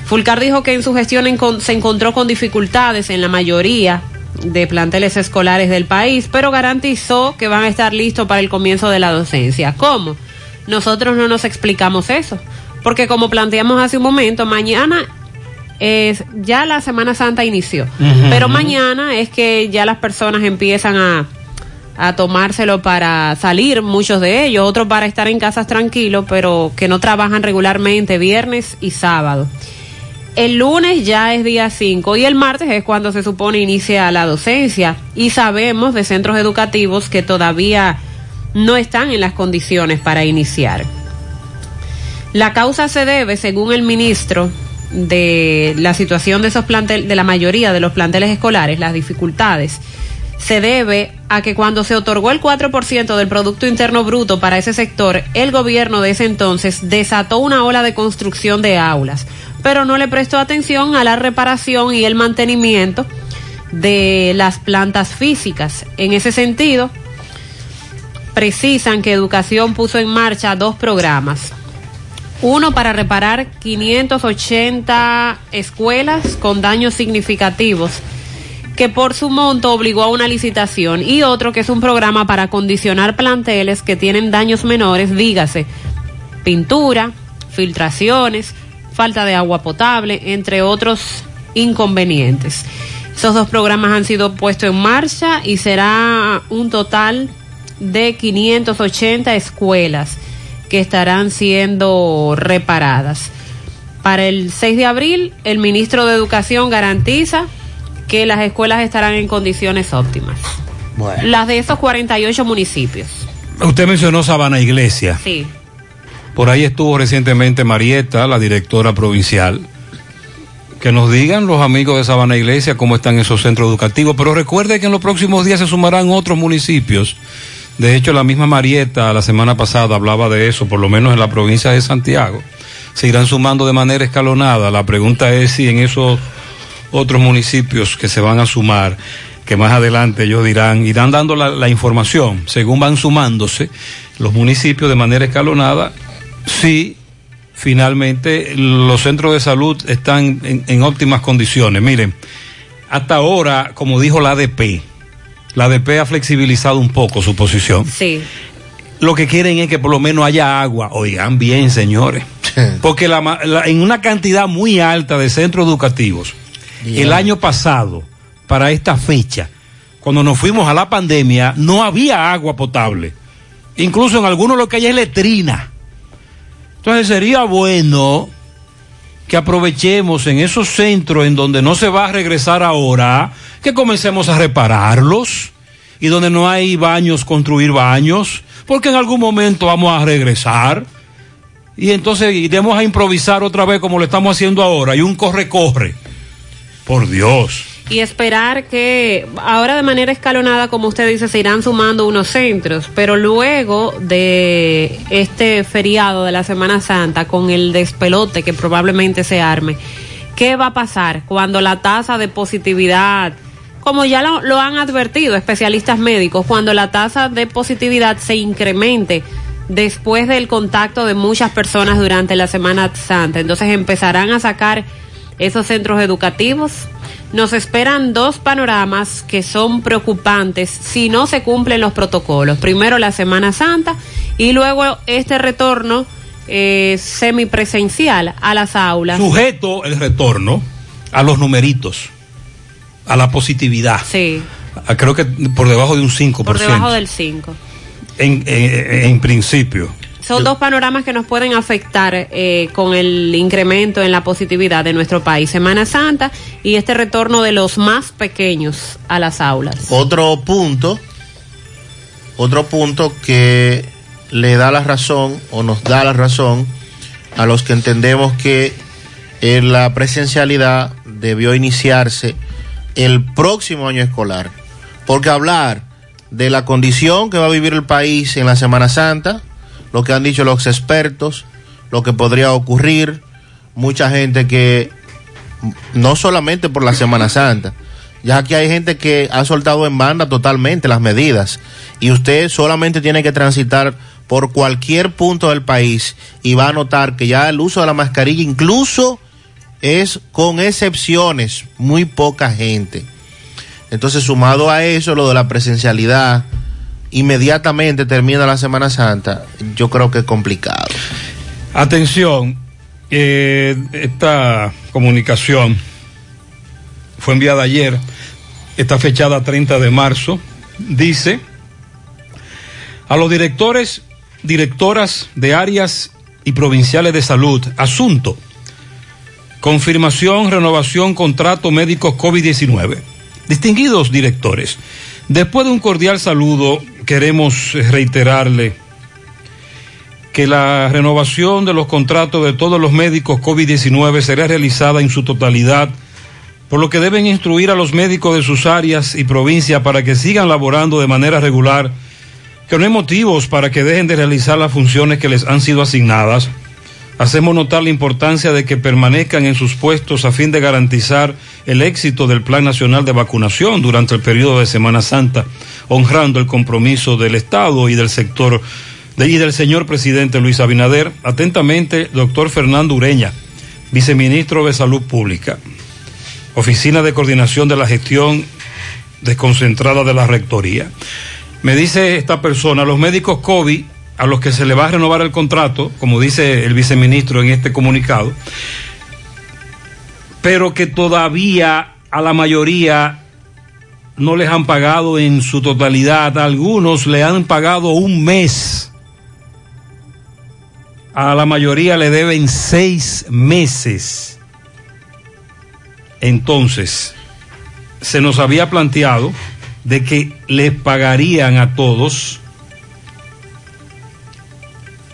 Fulcar dijo que en su gestión se encontró con dificultades en la mayoría de planteles escolares del país, pero garantizó que van a estar listos para el comienzo de la docencia. ¿Cómo? Nosotros no nos explicamos eso, porque como planteamos hace un momento, mañana es ya la Semana Santa inició, pero mañana es que ya las personas empiezan a a tomárselo para salir, muchos de ellos, otros para estar en casas tranquilos, pero que no trabajan regularmente viernes y sábado. El lunes ya es día 5 y el martes es cuando se supone inicia la docencia y sabemos de centros educativos que todavía no están en las condiciones para iniciar. La causa se debe, según el ministro, de la situación de esos planteles, de la mayoría de los planteles escolares, las dificultades, se debe a que cuando se otorgó el 4% del Producto Interno Bruto para ese sector, el gobierno de ese entonces desató una ola de construcción de aulas, pero no le prestó atención a la reparación y el mantenimiento de las plantas físicas. En ese sentido, precisan que Educación puso en marcha dos programas. Uno para reparar 580 escuelas con daños significativos que por su monto obligó a una licitación y otro que es un programa para acondicionar planteles que tienen daños menores, dígase, pintura, filtraciones, falta de agua potable, entre otros inconvenientes. Esos dos programas han sido puestos en marcha y será un total de 580 escuelas que estarán siendo reparadas. Para el 6 de abril, el ministro de Educación garantiza que las escuelas estarán en condiciones óptimas. Las de esos 48 municipios. Usted mencionó Sabana Iglesia. Sí. Por ahí estuvo recientemente Marieta, la directora provincial. Que nos digan los amigos de Sabana Iglesia cómo están esos centros educativos. Pero recuerde que en los próximos días se sumarán otros municipios. De hecho, la misma Marieta la semana pasada hablaba de eso, por lo menos en la provincia de Santiago. Se irán sumando de manera escalonada. La pregunta es si en esos otros municipios que se van a sumar, que más adelante ellos dirán, irán dando la, la información, según van sumándose los municipios de manera escalonada, si finalmente los centros de salud están en, en óptimas condiciones. Miren, hasta ahora, como dijo la ADP, la ADP ha flexibilizado un poco su posición. Sí. Lo que quieren es que por lo menos haya agua. Oigan bien, señores. Porque la ma- la- en una cantidad muy alta de centros educativos, el año pasado, para esta fecha, cuando nos fuimos a la pandemia, no había agua potable. Incluso en algunos lo que hay es letrina. Entonces sería bueno que aprovechemos en esos centros en donde no se va a regresar ahora, que comencemos a repararlos y donde no hay baños, construir baños, porque en algún momento vamos a regresar y entonces iremos a improvisar otra vez como lo estamos haciendo ahora y un corre-corre. Por Dios. Y esperar que ahora de manera escalonada, como usted dice, se irán sumando unos centros, pero luego de este feriado de la Semana Santa, con el despelote que probablemente se arme, ¿qué va a pasar cuando la tasa de positividad, como ya lo, lo han advertido especialistas médicos, cuando la tasa de positividad se incremente? después del contacto de muchas personas durante la Semana Santa. Entonces empezarán a sacar esos centros educativos. Nos esperan dos panoramas que son preocupantes si no se cumplen los protocolos. Primero la Semana Santa y luego este retorno eh, semipresencial a las aulas. Sujeto el retorno a los numeritos, a la positividad. Sí, A- creo que por debajo de un 5%. por debajo del 5. en, en- en principio. Son dos panoramas que nos pueden afectar eh, con el incremento en la positividad de nuestro país. Semana Santa y este retorno de los más pequeños a las aulas. Otro punto, otro punto que le da la razón o nos da la razón a los que entendemos que eh, la presencialidad debió iniciarse el próximo año escolar. Porque hablar de la condición que va a vivir el país en la Semana Santa, lo que han dicho los expertos, lo que podría ocurrir, mucha gente que no solamente por la Semana Santa, ya que hay gente que ha soltado en banda totalmente las medidas y usted solamente tiene que transitar por cualquier punto del país y va a notar que ya el uso de la mascarilla incluso es con excepciones, muy poca gente. Entonces, sumado a eso, lo de la presencialidad, inmediatamente termina la Semana Santa, yo creo que es complicado. Atención, eh, esta comunicación fue enviada ayer, está fechada 30 de marzo, dice a los directores, directoras de áreas y provinciales de salud, asunto, Confirmación, renovación, contrato médico COVID-19. Distinguidos directores, después de un cordial saludo, queremos reiterarle que la renovación de los contratos de todos los médicos COVID-19 será realizada en su totalidad, por lo que deben instruir a los médicos de sus áreas y provincias para que sigan laborando de manera regular, que no hay motivos para que dejen de realizar las funciones que les han sido asignadas. Hacemos notar la importancia de que permanezcan en sus puestos a fin de garantizar el éxito del Plan Nacional de Vacunación durante el periodo de Semana Santa, honrando el compromiso del Estado y del sector y del señor presidente Luis Abinader. Atentamente, doctor Fernando Ureña, viceministro de Salud Pública, Oficina de Coordinación de la Gestión Desconcentrada de la Rectoría. Me dice esta persona, los médicos COVID a los que se le va a renovar el contrato, como dice el viceministro en este comunicado, pero que todavía a la mayoría no les han pagado en su totalidad, a algunos le han pagado un mes, a la mayoría le deben seis meses. Entonces, se nos había planteado de que les pagarían a todos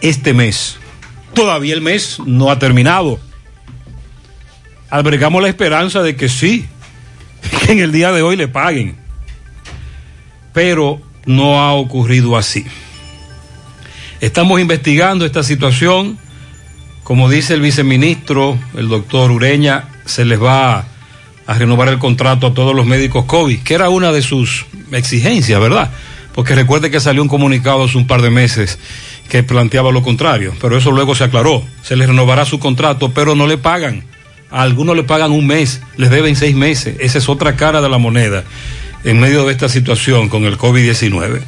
este mes. Todavía el mes no ha terminado. Albergamos la esperanza de que sí, que en el día de hoy le paguen. Pero no ha ocurrido así. Estamos investigando esta situación. Como dice el viceministro, el doctor Ureña, se les va a renovar el contrato a todos los médicos COVID, que era una de sus exigencias, ¿verdad? Porque recuerde que salió un comunicado hace un par de meses que planteaba lo contrario, pero eso luego se aclaró. Se les renovará su contrato, pero no le pagan. A algunos le pagan un mes, les deben seis meses. Esa es otra cara de la moneda en medio de esta situación con el COVID-19.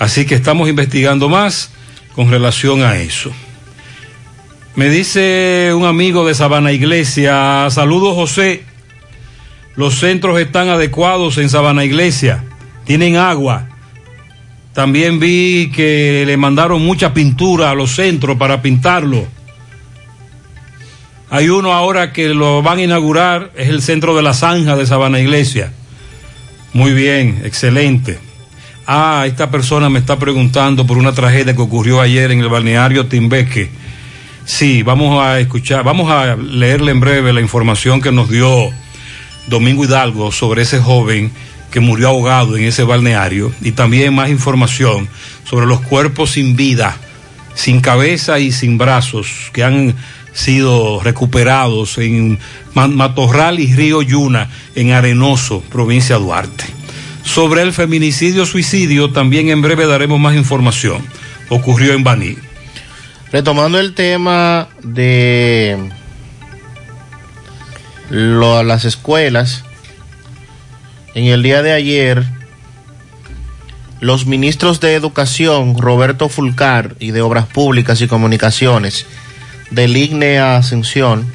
Así que estamos investigando más con relación a eso. Me dice un amigo de Sabana Iglesia, saludos José, los centros están adecuados en Sabana Iglesia, tienen agua. También vi que le mandaron mucha pintura a los centros para pintarlo. Hay uno ahora que lo van a inaugurar, es el centro de la zanja de Sabana Iglesia. Muy bien, excelente. Ah, esta persona me está preguntando por una tragedia que ocurrió ayer en el balneario Timbeque. Sí, vamos a escuchar, vamos a leerle en breve la información que nos dio Domingo Hidalgo sobre ese joven que murió ahogado en ese balneario y también más información sobre los cuerpos sin vida, sin cabeza y sin brazos que han sido recuperados en Matorral y Río Yuna, en Arenoso, provincia de Duarte. Sobre el feminicidio-suicidio también en breve daremos más información. Ocurrió en Baní. Retomando el tema de lo, las escuelas, en el día de ayer, los ministros de Educación, Roberto Fulcar, y de Obras Públicas y Comunicaciones, del IGNE Ascensión,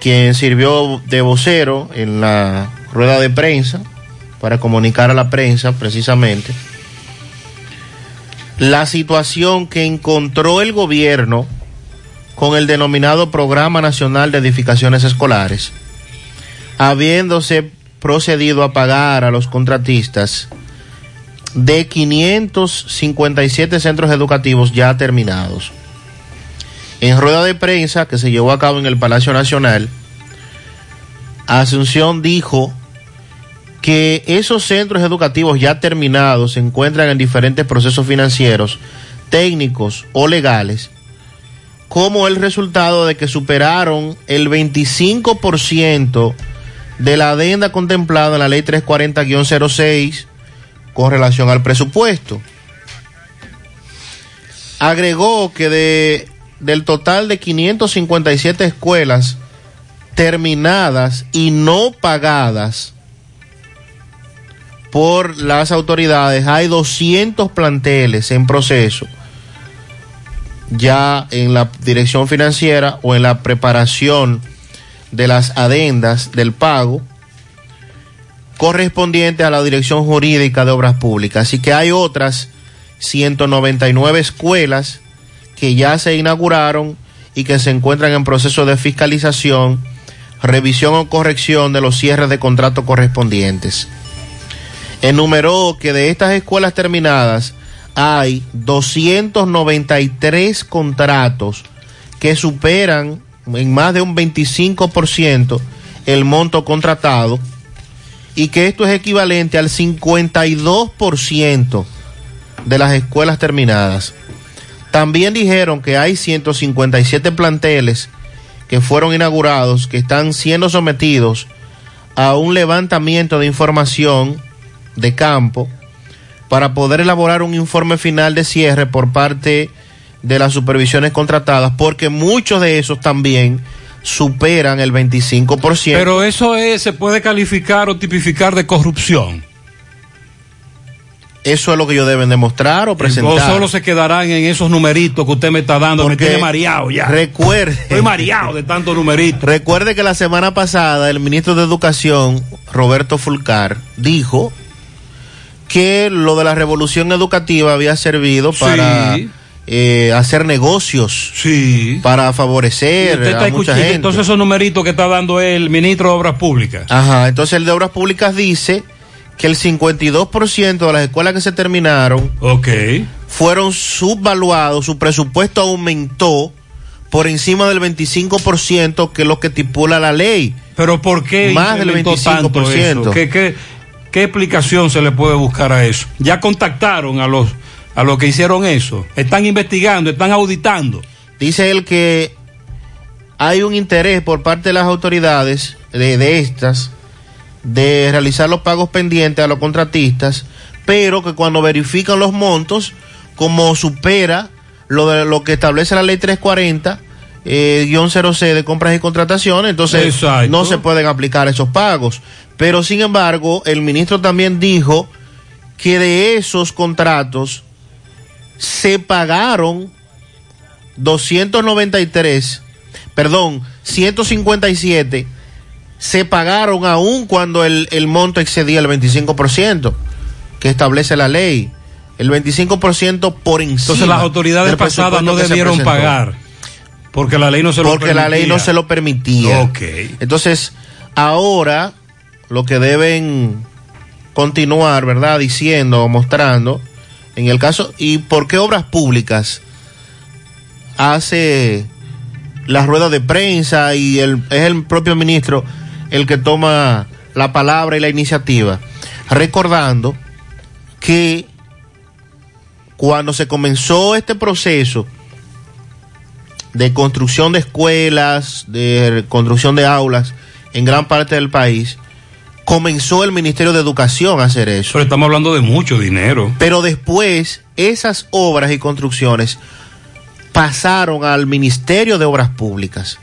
quien sirvió de vocero en la rueda de prensa para comunicar a la prensa precisamente la situación que encontró el gobierno con el denominado Programa Nacional de Edificaciones Escolares, habiéndose procedido a pagar a los contratistas de 557 centros educativos ya terminados. En rueda de prensa que se llevó a cabo en el Palacio Nacional, Asunción dijo que esos centros educativos ya terminados se encuentran en diferentes procesos financieros, técnicos o legales, como el resultado de que superaron el 25% de la adenda contemplada en la ley 340-06 con relación al presupuesto. Agregó que de, del total de 557 escuelas terminadas y no pagadas por las autoridades, hay 200 planteles en proceso ya en la dirección financiera o en la preparación de las adendas del pago correspondiente a la Dirección Jurídica de Obras Públicas. Así que hay otras 199 escuelas que ya se inauguraron y que se encuentran en proceso de fiscalización, revisión o corrección de los cierres de contratos correspondientes. Enumeró que de estas escuelas terminadas hay 293 contratos que superan en más de un 25% el monto contratado y que esto es equivalente al 52% de las escuelas terminadas. También dijeron que hay 157 planteles que fueron inaugurados que están siendo sometidos a un levantamiento de información de campo para poder elaborar un informe final de cierre por parte de las supervisiones contratadas, porque muchos de esos también superan el 25%. Pero eso es, se puede calificar o tipificar de corrupción. Eso es lo que ellos deben demostrar o presentar. O solo se quedarán en esos numeritos que usted me está dando, Porque me tiene mareado ya. Recuerde. Estoy mareado de tantos numeritos. Recuerde que la semana pasada el ministro de Educación, Roberto Fulcar, dijo que lo de la revolución educativa había servido para Sí. Eh, hacer negocios, sí. para favorecer Usted está a mucha escuchando, gente. entonces esos numeritos que está dando el ministro de Obras Públicas. Ajá, entonces el de Obras Públicas dice que el 52% de las escuelas que se terminaron fueron subvaluados, su presupuesto aumentó por encima del 25% que es lo que estipula la ley. Pero ¿por qué Más del incrementó tanto 25%. eso? ¿Qué, qué, qué explicación se le puede buscar a eso? Ya contactaron a los a los que hicieron eso. Están investigando, están auditando. Dice él que hay un interés por parte de las autoridades de, de estas de realizar los pagos pendientes a los contratistas, pero que cuando verifican los montos, como supera lo de lo que establece la ley 340 eh, guion 0C de compras y contrataciones, entonces Exacto. no se pueden aplicar esos pagos. Pero sin embargo, el ministro también dijo que de esos contratos se pagaron 293, perdón, 157 se pagaron aún cuando el, el monto excedía el 25% que establece la ley. El 25% por encima. Entonces las autoridades pasadas no debieron pagar. Porque la ley no se lo Porque la ley no se lo permitía. Ok. Entonces, ahora lo que deben continuar, ¿verdad? Diciendo o mostrando, en el caso, ¿y por qué obras públicas hace las ruedas de prensa y el, es el propio ministro el que toma la palabra y la iniciativa? Recordando que cuando se comenzó este proceso, de construcción de escuelas, de construcción de aulas en gran parte del país, comenzó el Ministerio de Educación a hacer eso. Pero estamos hablando de mucho dinero. Pero después esas obras y construcciones pasaron al Ministerio de Obras Públicas.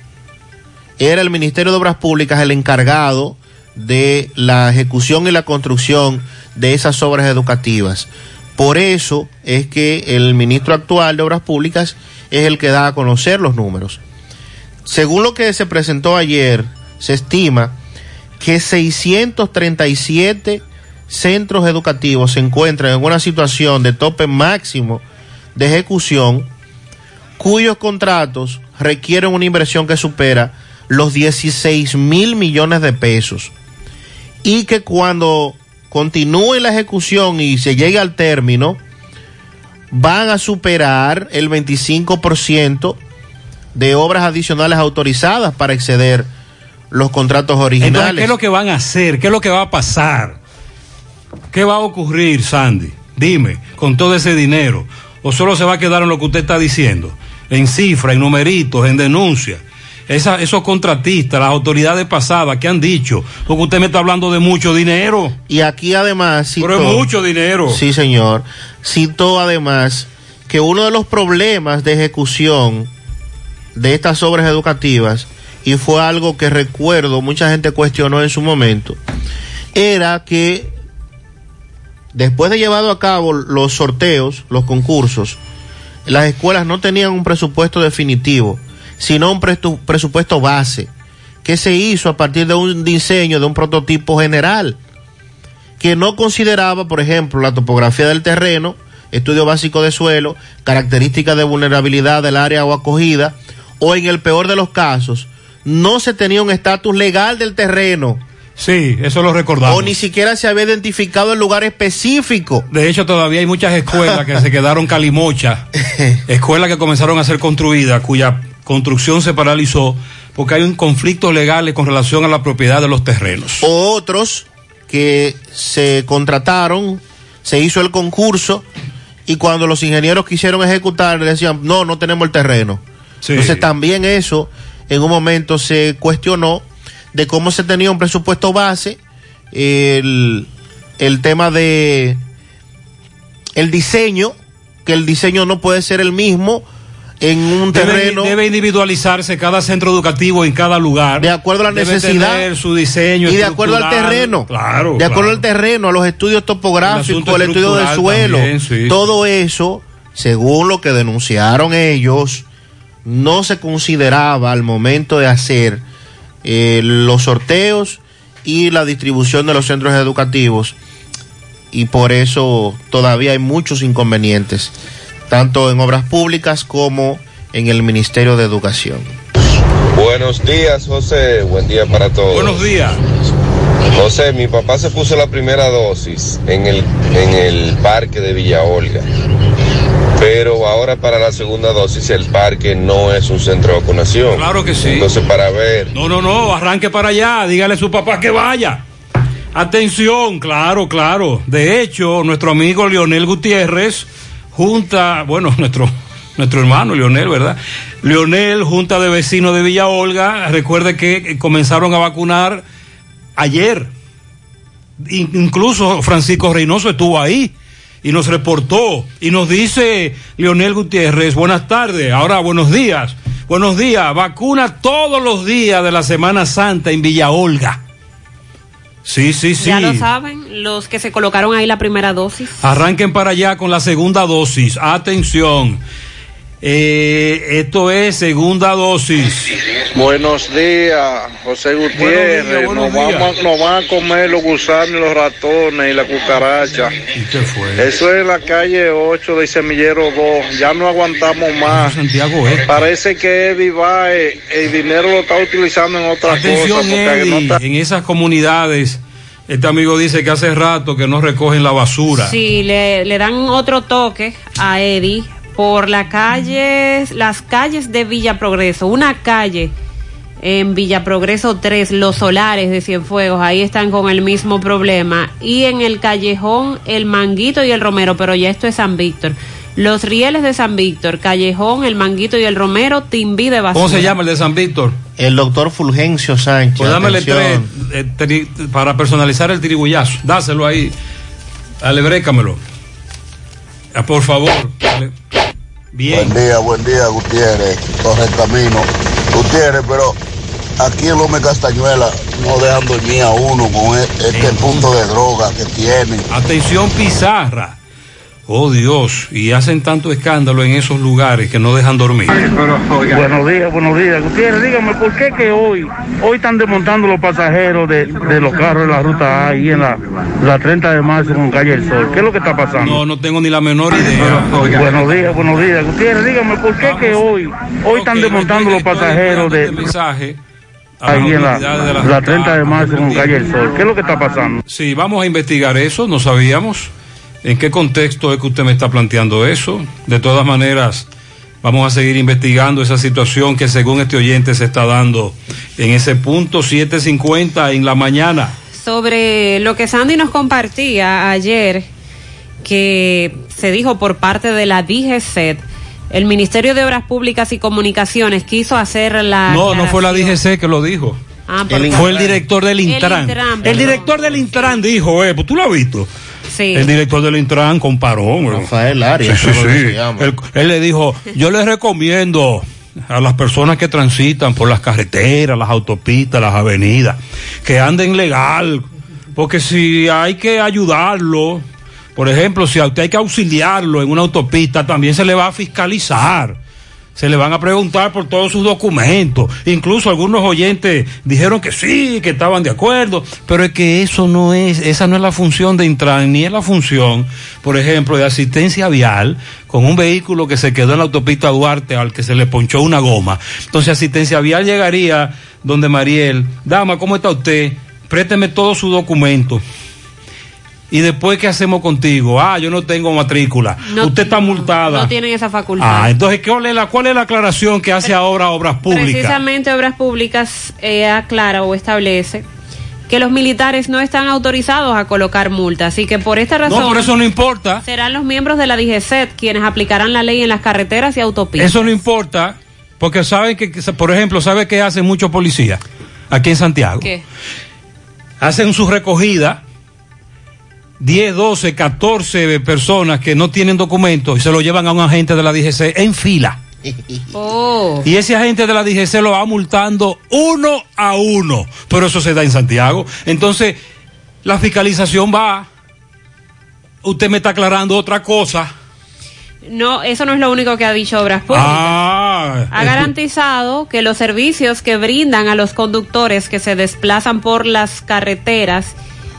Era el Ministerio de Obras Públicas el encargado de la ejecución y la construcción de esas obras educativas. Por eso es que el ministro actual de Obras Públicas es el que da a conocer los números. Según lo que se presentó ayer, se estima que 637 centros educativos se encuentran en una situación de tope máximo de ejecución, cuyos contratos requieren una inversión que supera los 16 mil millones de pesos. Y que cuando continúe la ejecución y se llegue al término, van a superar el 25% de obras adicionales autorizadas para exceder los contratos Entonces, originales. ¿qué es lo que van a hacer? ¿Qué es lo que va a pasar? ¿Qué va a ocurrir, Sandy? Dime, con todo ese dinero. ¿O solo se va a quedar en lo que usted está diciendo? En cifras, en numeritos, en denuncias. Esa- esos contratistas, las autoridades pasadas que han dicho, porque usted me está hablando de mucho dinero. Y aquí además citó, Pero es mucho dinero. Sí, señor. Citó además que uno de los problemas de ejecución de estas obras educativas, y fue algo que recuerdo mucha gente cuestionó en su momento, era que después de llevado a cabo los sorteos, los concursos, las escuelas no tenían un presupuesto definitivo, sino un presupuesto base, que se hizo a partir de un diseño, de un prototipo general que no consideraba, por ejemplo, la topografía del terreno, estudio básico de suelo, características de vulnerabilidad del área o acogida, o en el peor de los casos, no se tenía un estatus legal del terreno. Sí, eso lo recordamos. O ni siquiera se había identificado el lugar específico. De hecho, todavía hay muchas escuelas que se quedaron calimochas, escuelas que comenzaron a ser construidas, cuya construcción se paralizó porque hay un conflicto legal con relación a la propiedad de los terrenos. O otros que se contrataron, se hizo el concurso y cuando los ingenieros quisieron ejecutar decían, no, no tenemos el terreno. Sí. Entonces también eso en un momento se cuestionó de cómo se tenía un presupuesto base, el, el tema de el diseño, que el diseño no puede ser el mismo en un Debe, terreno debe individualizarse cada centro educativo en cada lugar. de acuerdo a la Debe necesidad tener su diseño y de acuerdo al terreno. Claro. de acuerdo claro. al terreno, a los estudios El topográficos, asunto el estudio del suelo, también, sí, todo eso, según lo que denunciaron ellos, no se consideraba al momento de hacer eh, los sorteos y la distribución de los centros educativos y por eso todavía hay muchos inconvenientes, tanto en obras públicas como en el Ministerio de Educación. Buenos días, José. Buen día para todos. Buenos días. José, mi papá se puso la primera dosis en el, en el parque de Villa Olga. Pero ahora para la segunda dosis el parque no es un centro de vacunación. Claro que sí. Entonces para ver, No, no, no, arranque para allá, dígale a su papá que vaya. Atención, claro, claro. De hecho, nuestro amigo Leonel Gutiérrez, junta, bueno, nuestro, nuestro hermano Leonel, ¿verdad? Leonel, junta de vecinos de Villa Olga, recuerde que comenzaron a vacunar ayer. In- Incluso Francisco Reynoso estuvo ahí y nos reportó y nos dice Leonel Gutiérrez, buenas tardes, ahora buenos días, buenos días, vacuna todos los días de la Semana Santa en Villa Olga. Sí, sí, sí. Ya lo saben, los que se colocaron ahí la primera dosis. Arranquen para allá con la segunda dosis. Atención. Eh, esto es segunda dosis. Buenos días, José Gutiérrez. Buenos días, buenos nos, días. vamos- nos van a comer los gusanos y los ratones y la cucaracha. qué fue? Eso es la calle 8 de Semillero 2. Ya no aguantamos más. Santiago Este. Parece que Eddie Bae el dinero lo está utilizando en otras Atención, cosas. No está- en esas comunidades, este amigo dice que hace rato que no recogen la basura. Sí, le, le dan otro toque a Eddie por la calle, las calles de Villa Progreso, una calle en Villa Progreso 3, Los Solares de Cienfuegos, ahí están con el mismo problema. Y en el callejón El Manguito y el Romero, pero ya esto es San Víctor. Los rieles de San Víctor, Callejón, El Manguito y el Romero, Timbí de basura. ¿Cómo se llama el de San Víctor? El doctor Fulgencio Sánchez. Pues dámele tres eh, tri- para personalizar el tiribullazo. Dáselo ahí. Dale, brécamelo. Ah, por favor. Bien. Buen día, buen día, Gutiérrez. Corre el camino. Gutiérrez, pero aquí en López Castañuela no dejan dormir a uno con e- este punto de droga que tienen. Atención Pizarra. Oh Dios, y hacen tanto escándalo en esos lugares que no dejan dormir. Buenos días, buenos días. Gutiérrez, dígame, ¿por qué que hoy, hoy están desmontando los pasajeros de, de los carros de la ruta A ahí en la, la 30 de marzo con calle El Sol? ¿Qué es lo que está pasando? No, no tengo ni la menor idea. Buenos días, buenos días. Gutiérrez, dígame, ¿por qué que hoy, hoy están desmontando los pasajeros de mensaje a ahí en la, la la ruta 30 de marzo con calle El Sol? ¿Qué es lo que está pasando? Sí, vamos a investigar eso, no sabíamos. ¿En qué contexto es que usted me está planteando eso? De todas maneras, vamos a seguir investigando esa situación que según este oyente se está dando en ese punto 750 en la mañana. sobre lo que Sandy nos compartía ayer, que se dijo por parte de la DGCET, el Ministerio de Obras Públicas y Comunicaciones quiso hacer la... No, no fue la. DGC que lo dijo. Ah, perdón. Fue el director del El Intran. Intran, El, director del Intran dijo, eh, pues tú lo has visto. Sí. El director del Intran comparó. Rafael Arias, Sí, sí. Él, él le dijo, yo les recomiendo a las personas que transitan por las carreteras, las autopistas, las avenidas, que anden legal, porque si hay que ayudarlo, por ejemplo, si a usted hay que auxiliarlo en una autopista, también se le va a fiscalizar. Se le van a preguntar por todos sus documentos. Incluso algunos oyentes dijeron que sí, que estaban de acuerdo, pero es que eso no es, esa no es la función de Intran, ni es la función, por ejemplo, de asistencia vial con un vehículo que se quedó en la autopista Duarte al que se le ponchó una goma. Entonces asistencia vial llegaría donde Mariel, dama, ¿cómo está usted? Présteme todos sus documentos. Y después, ¿qué hacemos contigo? Ah, yo no tengo matrícula. No- Usted está multada. No tienen esa facultad. Ah, entonces, ¿cuál es la, cuál es la aclaración que hace ahora Obras Públicas? Precisamente Obras Públicas eh, aclara o establece que los militares no están autorizados a colocar multas y que por esta razón No, por eso no importa. serán los miembros de la DGCET quienes aplicarán la ley en las carreteras y autopistas. Eso no importa, porque saben que, que- por ejemplo, ¿sabe qué hacen muchos policías aquí en Santiago? ¿Qué? Hacen su recogida, 10, 12, 14 personas que no tienen documentos y se lo llevan a un agente de la DGC en fila. Oh. Y ese agente de la DGC lo va multando uno a uno. Pero eso se da en Santiago. Entonces, la fiscalización va. Usted me está aclarando otra cosa. No, eso no es lo único que ha dicho Obras Públicas. Ah, ha garantizado que los servicios que brindan a los conductores que se desplazan por las carreteras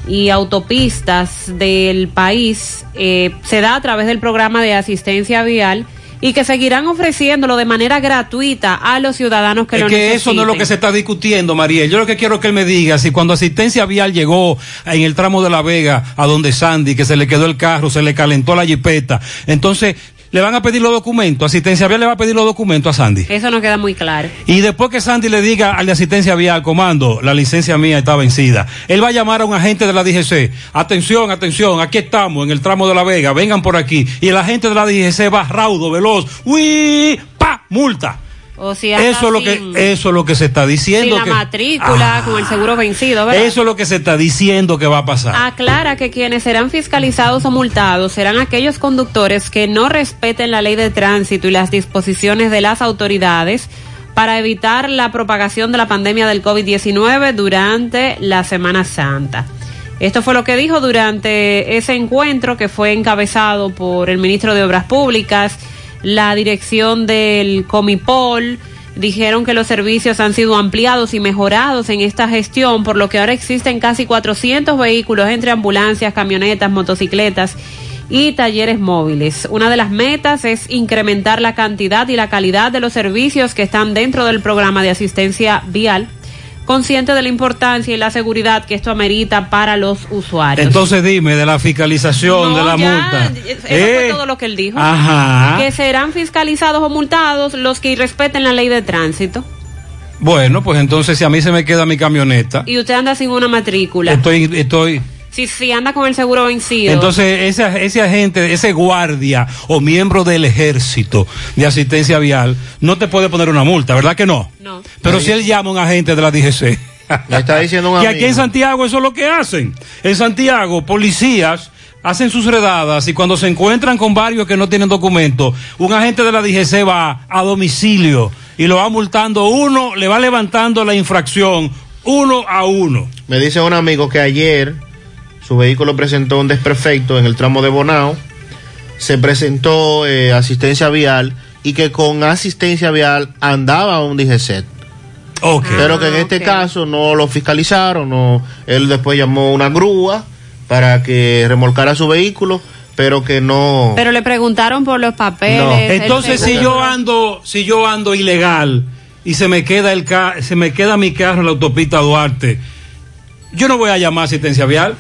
y autopistas del país eh, se da a través del programa de asistencia vial y que seguirán ofreciéndolo de manera gratuita a los ciudadanos que es lo que necesiten. eso no es lo que se está discutiendo, María. Yo lo que quiero es que él me diga si cuando asistencia vial llegó en el tramo de La Vega a donde Sandy, que se le quedó el carro, se le calentó la jipeta, entonces le van a pedir los documentos, asistencia vial le va a pedir los documentos a Sandy. Eso no queda muy claro. Y después que Sandy le diga al de asistencia vial, comando, la licencia mía está vencida, él va a llamar a un agente de la DGC. Atención, atención, aquí estamos en el tramo de La Vega, vengan por aquí. Y el agente de la DGC va raudo, veloz, ¡uy! ¡pa! Multa. O anda Eso es lo sin- que eso es lo que se está sin diciendo la que matrícula, con el seguro vencido, ¿verdad? eso es lo que se está diciendo que va a pasar. Aclara que quienes serán fiscalizados o multados serán aquellos conductores que no respeten la ley de tránsito y las disposiciones de las autoridades para evitar la propagación de la pandemia del COVID-19 durante la Semana Santa. Esto fue lo que dijo durante ese encuentro que fue encabezado por el ministro de Obras Públicas, la dirección del Comipol, dijeron que los servicios han sido ampliados y mejorados en esta gestión, por lo que ahora existen casi 400 vehículos entre ambulancias, camionetas, motocicletas y talleres móviles. Una de las metas es incrementar la cantidad y la calidad de los servicios que están dentro del programa de asistencia vial, consciente de la importancia y la seguridad que esto amerita para los usuarios. Entonces dime de la fiscalización No, de la ya, multa. Eso Eh, fue todo lo que él dijo. Ajá. Que serán fiscalizados o multados los que irrespeten la ley de tránsito. Bueno, pues entonces si a mí se me queda mi camioneta, Y usted anda sin una matrícula. estoy estoy Si, si anda con el seguro vencido. Entonces, ese, ese agente, ese guardia o miembro del ejército de asistencia vial no te puede poner una multa, ¿verdad que no? No. Pero si él llama a un agente de la DGC. Le está diciendo un que aquí en Santiago eso es lo que hacen. En Santiago, policías hacen sus redadas y cuando se encuentran con varios que no tienen documentos, un agente de la DGC va a domicilio y lo va multando uno, le va levantando la infracción uno a uno. Me dice un amigo que ayer su vehículo presentó un desperfecto en el tramo de Bonao, se presentó eh, asistencia vial y que con asistencia vial andaba un DGCET. Pero que en este caso no lo fiscalizaron, no, él después llamó una grúa para que remolcara su vehículo, pero que no... Pero le preguntaron por los papeles. el Entonces, si yo ando, si yo ando ilegal y se me queda el ca se me queda mi carro en la autopista Duarte, yo no voy a llamar a asistencia vial.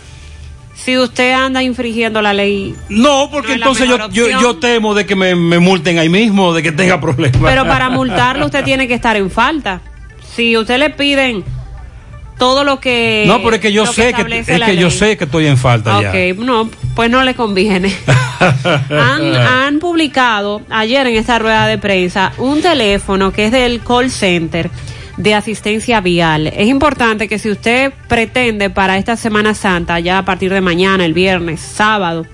Si usted anda infringiendo la ley. No, porque No entonces yo, yo, yo temo de que me, me multen ahí mismo, de que tenga problemas. Pero para multarlo usted tiene que estar en falta. Si usted le piden todo lo que No, pero es que yo sé que, es que yo sé que estoy en falta ya. Ok, no, pues no le conviene. han, han publicado ayer en esta rueda de prensa un teléfono que es del call center de asistencia vial. Es importante que si usted pretende para esta Semana Santa, ya a partir de mañana, el viernes, sábado,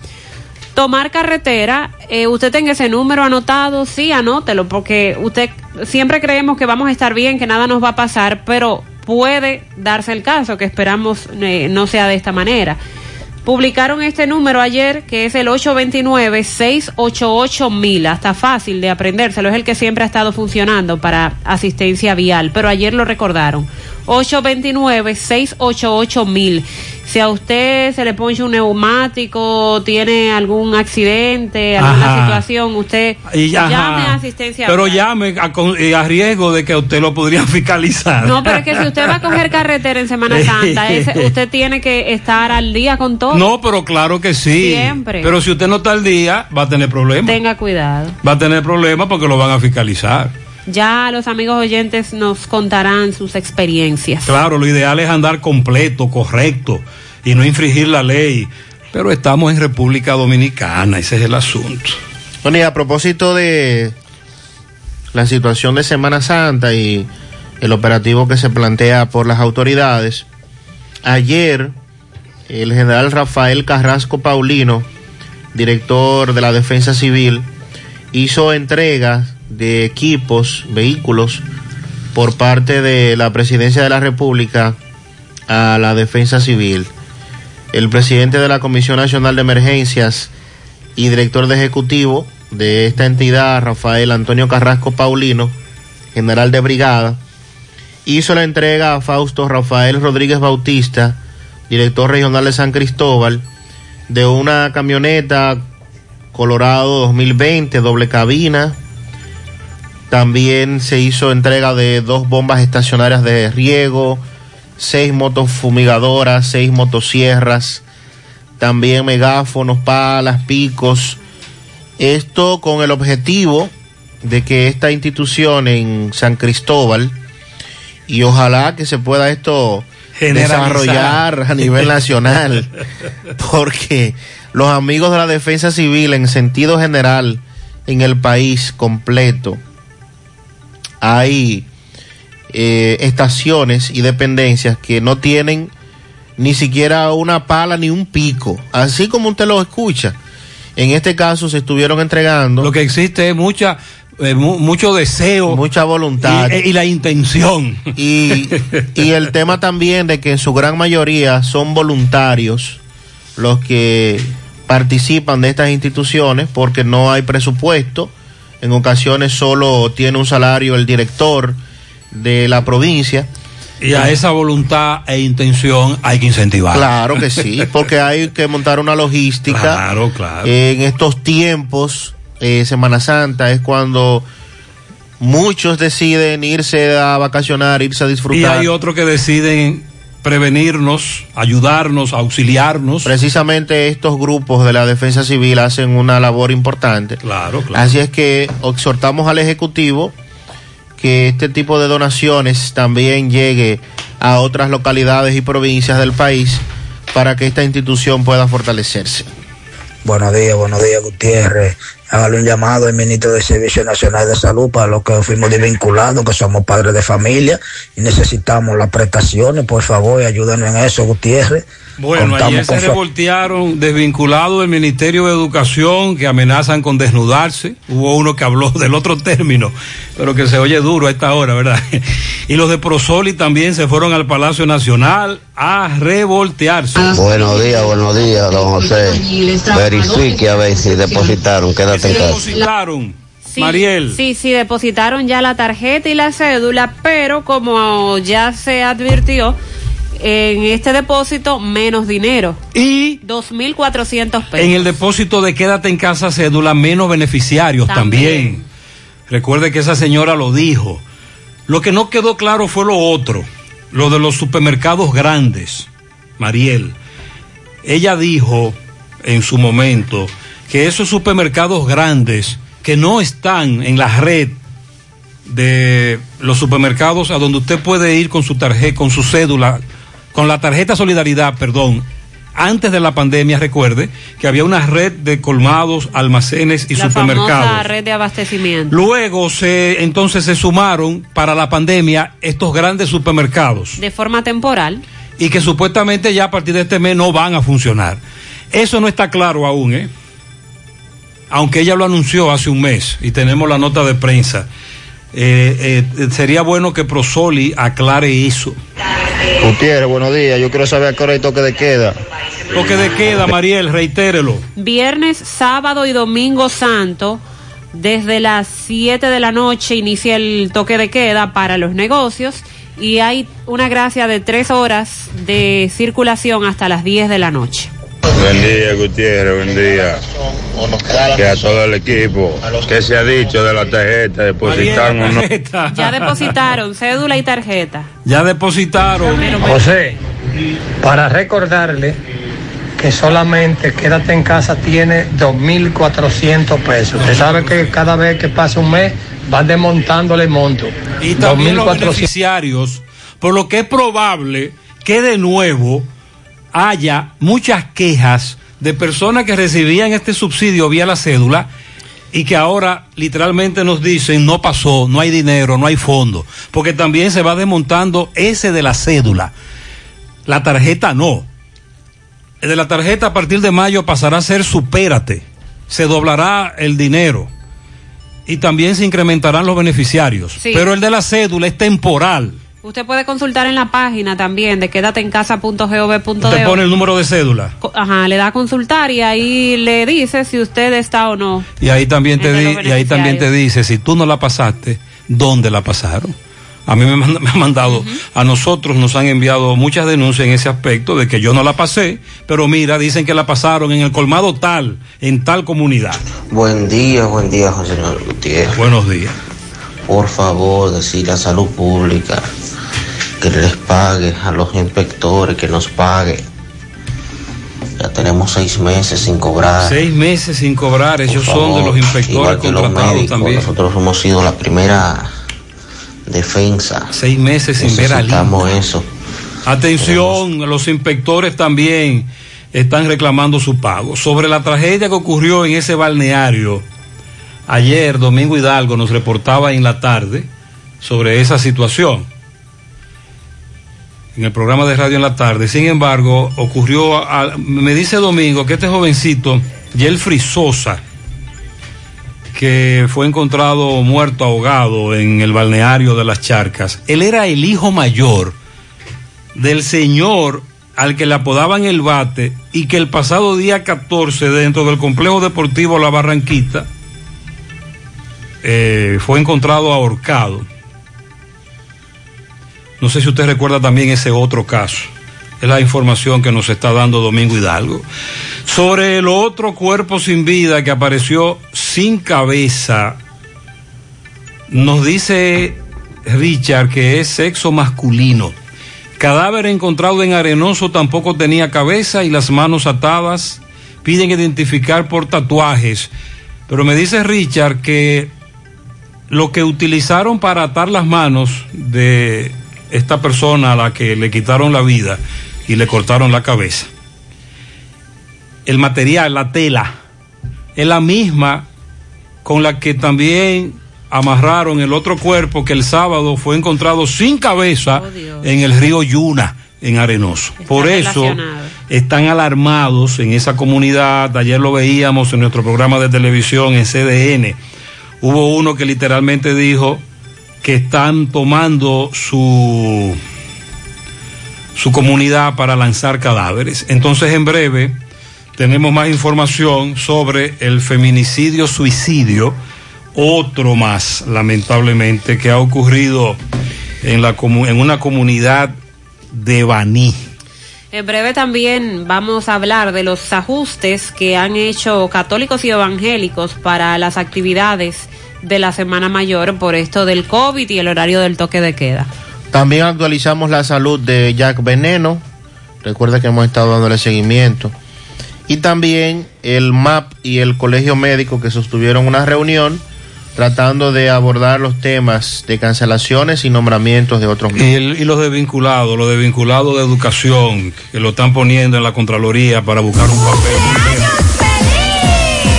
tomar carretera, eh, usted tenga ese número anotado, sí, anótelo, porque usted siempre creemos que vamos a estar bien, que nada nos va a pasar, pero puede darse el caso, que esperamos eh, no sea de esta manera. Publicaron este número ayer, que es el 829-688-1000. Hasta fácil de aprendérselo, es el que siempre ha estado funcionando para asistencia vial, pero ayer lo recordaron. 829-688-1000. Si a usted se le pone un neumático, tiene algún accidente, alguna Ajá. situación, usted Y, ajá. llame a asistencia Pero vial. llame a, con- a riesgo de que usted lo podrían fiscalizar. No, pero es que si usted va a coger carretera en Semana Santa, ese- usted tiene que estar al día con todo. No, pero claro que sí. Siempre. Pero si usted no está al día, va a tener problemas. Tenga cuidado. Va a tener problemas porque lo van a fiscalizar. Ya los amigos oyentes nos contarán sus experiencias. Claro, lo ideal es andar completo, correcto y no infringir la ley. Pero estamos en República Dominicana, ese es el asunto. Bueno, y a propósito de la situación de Semana Santa y el operativo que se plantea por las autoridades, ayer el general Rafael Carrasco Paulino, director de la Defensa Civil, hizo entrega de equipos, vehículos, por parte de la Presidencia de la República a la Defensa Civil. El presidente de la Comisión Nacional de Emergencias y director de ejecutivo de esta entidad, Rafael Antonio Carrasco Paulino, general de brigada, hizo la entrega a Fausto Rafael Rodríguez Bautista, director regional de San Cristóbal, de una camioneta Colorado 2020, doble cabina. También se hizo entrega de dos bombas estacionarias de riego, seis motos fumigadoras, seis motosierras, también megáfonos, palas, picos. Esto con el objetivo de que esta institución en San Cristóbal, y ojalá que se pueda esto desarrollar a nivel nacional, porque los amigos de la defensa civil en sentido general en el país completo, hay eh, estaciones y dependencias que no tienen ni siquiera una pala ni un pico, así como usted lo escucha. En este caso se estuvieron entregando. Lo que existe es mucha, eh, mu- mucho deseo. Mucha voluntad. Y, y la intención. Y, y el tema también de que en su gran mayoría son voluntarios los que participan de estas instituciones porque no hay presupuesto. En ocasiones solo tiene un salario el director de la provincia. Y a esa voluntad e intención hay que incentivar. Claro que sí, porque hay que montar una logística. Claro, claro. En estos tiempos, eh, Semana Santa, es cuando muchos deciden irse a vacacionar, irse a Y disfrutar. hay otros que deciden prevenirnos, ayudarnos, auxiliarnos. Precisamente estos grupos de la defensa civil hacen una labor importante. Claro, claro. Así es que exhortamos al Ejecutivo que este tipo de donaciones también llegue a otras localidades y provincias del país para que esta institución pueda fortalecerse. Buenos días, buenos días, Gutiérrez. Hágale un llamado al ministro del Servicio Nacional de Salud para los que fuimos desvinculados, que somos padres de familia y necesitamos las prestaciones. Por favor, ayúdenos en eso, Gutiérrez. Bueno, Contamos ayer se revoltearon desvinculados del Ministerio de Educación que amenazan con desnudarse. Hubo uno que habló del otro término, pero que se oye duro a esta hora, ¿verdad? Y los de Prosoli también se fueron al Palacio Nacional a revoltearse. Buenos días, buenos días, don José. Verifique a ver si depositaron, quédate. Depositaron, Sí, Mariel. Sí, sí, depositaron ya la tarjeta y la cédula, pero como ya se advirtió, en este depósito menos dinero. Y 2.400 pesos. En el depósito de Quédate en casa cédula menos beneficiarios también. También. Recuerde que esa señora lo dijo. Lo que no quedó claro fue lo otro, lo de los supermercados grandes. Mariel, ella dijo en su momento que esos supermercados grandes que no están en la red de los supermercados a donde usted puede ir con su tarjeta, con su cédula, con la tarjeta Solidaridad, perdón, antes de la pandemia, recuerde que había una red de colmados, almacenes y la supermercados. famosa red de abastecimiento. Luego se entonces se sumaron para la pandemia estos grandes supermercados De forma temporal. y que supuestamente ya a partir de este mes no van a funcionar. Eso no está claro aún, ¿eh? Aunque ella lo anunció hace un mes y tenemos la nota de prensa. Eh, eh, sería bueno que Prosoli aclare eso. Gutiérrez, buenos días. Yo quiero saber a qué hora hay toque de queda. Toque de queda, Mariel, reitérelo. Viernes, sábado y domingo santo, desde las 7 de la noche inicia el toque de queda para los negocios y hay una gracia de tres horas de circulación hasta las 10 de la noche. Buen día, Gutiérrez, buen día. Que a todo el equipo, que se ha dicho de la tarjeta, depositan o no. Ya depositaron cédula y tarjeta. Ya depositaron. José, para recordarle que solamente quédate en casa tiene 2.400 pesos. Usted sabe que cada vez que pasa un mes van desmontándole monto. Y también los beneficiarios, por lo que es probable que de nuevo haya muchas quejas de personas que recibían este subsidio vía la cédula y que ahora literalmente nos dicen no pasó, no hay dinero, no hay fondo, porque también se va desmontando ese de la cédula. La tarjeta no. El de la tarjeta a partir de mayo pasará a ser supérate, se doblará el dinero y también se incrementarán los beneficiarios, Sí. pero el de la cédula es temporal. Usted puede consultar en la página también de quédateencasa.gov.do. Usted pone el número de cédula. Ajá, le da a consultar y ahí le dice si usted está o no. Y ahí también te di- y ahí también te dice si tú no la pasaste, ¿dónde la pasaron? A mí me, manda- me han mandado, a nosotros nos han enviado muchas denuncias en ese aspecto de que yo no la pasé, pero mira, dicen que la pasaron en el colmado tal, en tal comunidad. Buen día, buen día, José Manuel Gutiérrez. Buenos días. Por favor, decirle a Salud Pública que les pague a los inspectores, que nos pague. Ya tenemos seis meses sin cobrar. Seis meses sin cobrar, ellos son de los inspectores que los contratados médicos, también. Nosotros hemos sido la primera defensa. Seis meses sin ver a Necesitamos Linda. eso. Atención, los inspectores también están reclamando su pago. Sobre la tragedia que ocurrió en ese balneario, ayer Domingo Hidalgo nos reportaba en la tarde sobre esa situación. En el programa de radio en la tarde. Sin embargo, ocurrió, a- me dice Domingo que este jovencito, Jelfri Sosa, que fue encontrado muerto ahogado en el balneario de las Charcas, él era el hijo mayor del señor al que le apodaban el bate y que el pasado día 14 dentro del complejo deportivo La Barranquita eh, fue encontrado ahorcado. No sé si usted recuerda también ese otro caso. Es la información que nos está dando Domingo Hidalgo. Sobre el otro cuerpo sin vida que apareció sin cabeza, nos dice Richard que es sexo masculino. Cadáver encontrado en Arenoso tampoco tenía cabeza y las manos atadas. Piden identificar por tatuajes. Pero me dice Richard que lo que utilizaron para atar las manos de esta persona a la que le quitaron la vida y le cortaron la cabeza, el material, la tela, es la misma con la que también amarraron el otro cuerpo que el sábado fue encontrado sin cabeza en el río Yuna, en Arenoso. Por eso están alarmados en esa comunidad. Ayer lo veíamos en nuestro programa de televisión en CDN. Hubo uno que literalmente dijo que están tomando su su comunidad para lanzar cadáveres. Entonces, en breve, tenemos más información sobre el feminicidio suicidio, otro más, lamentablemente, que ha ocurrido en, la, en una comunidad de Baní. En breve también vamos a hablar de los ajustes que han hecho católicos y evangélicos para las actividades de la Semana Mayor por esto del COVID y el horario del toque de queda. También actualizamos la salud de Jack Veneno. Recuerda que hemos estado dándole seguimiento. Y también el MAP y el Colegio Médico que sostuvieron una reunión tratando de abordar los temas de cancelaciones y nombramientos de otros Y, el- y los desvinculados, los desvinculados de educación, que lo están poniendo en la Contraloría para buscar un papel.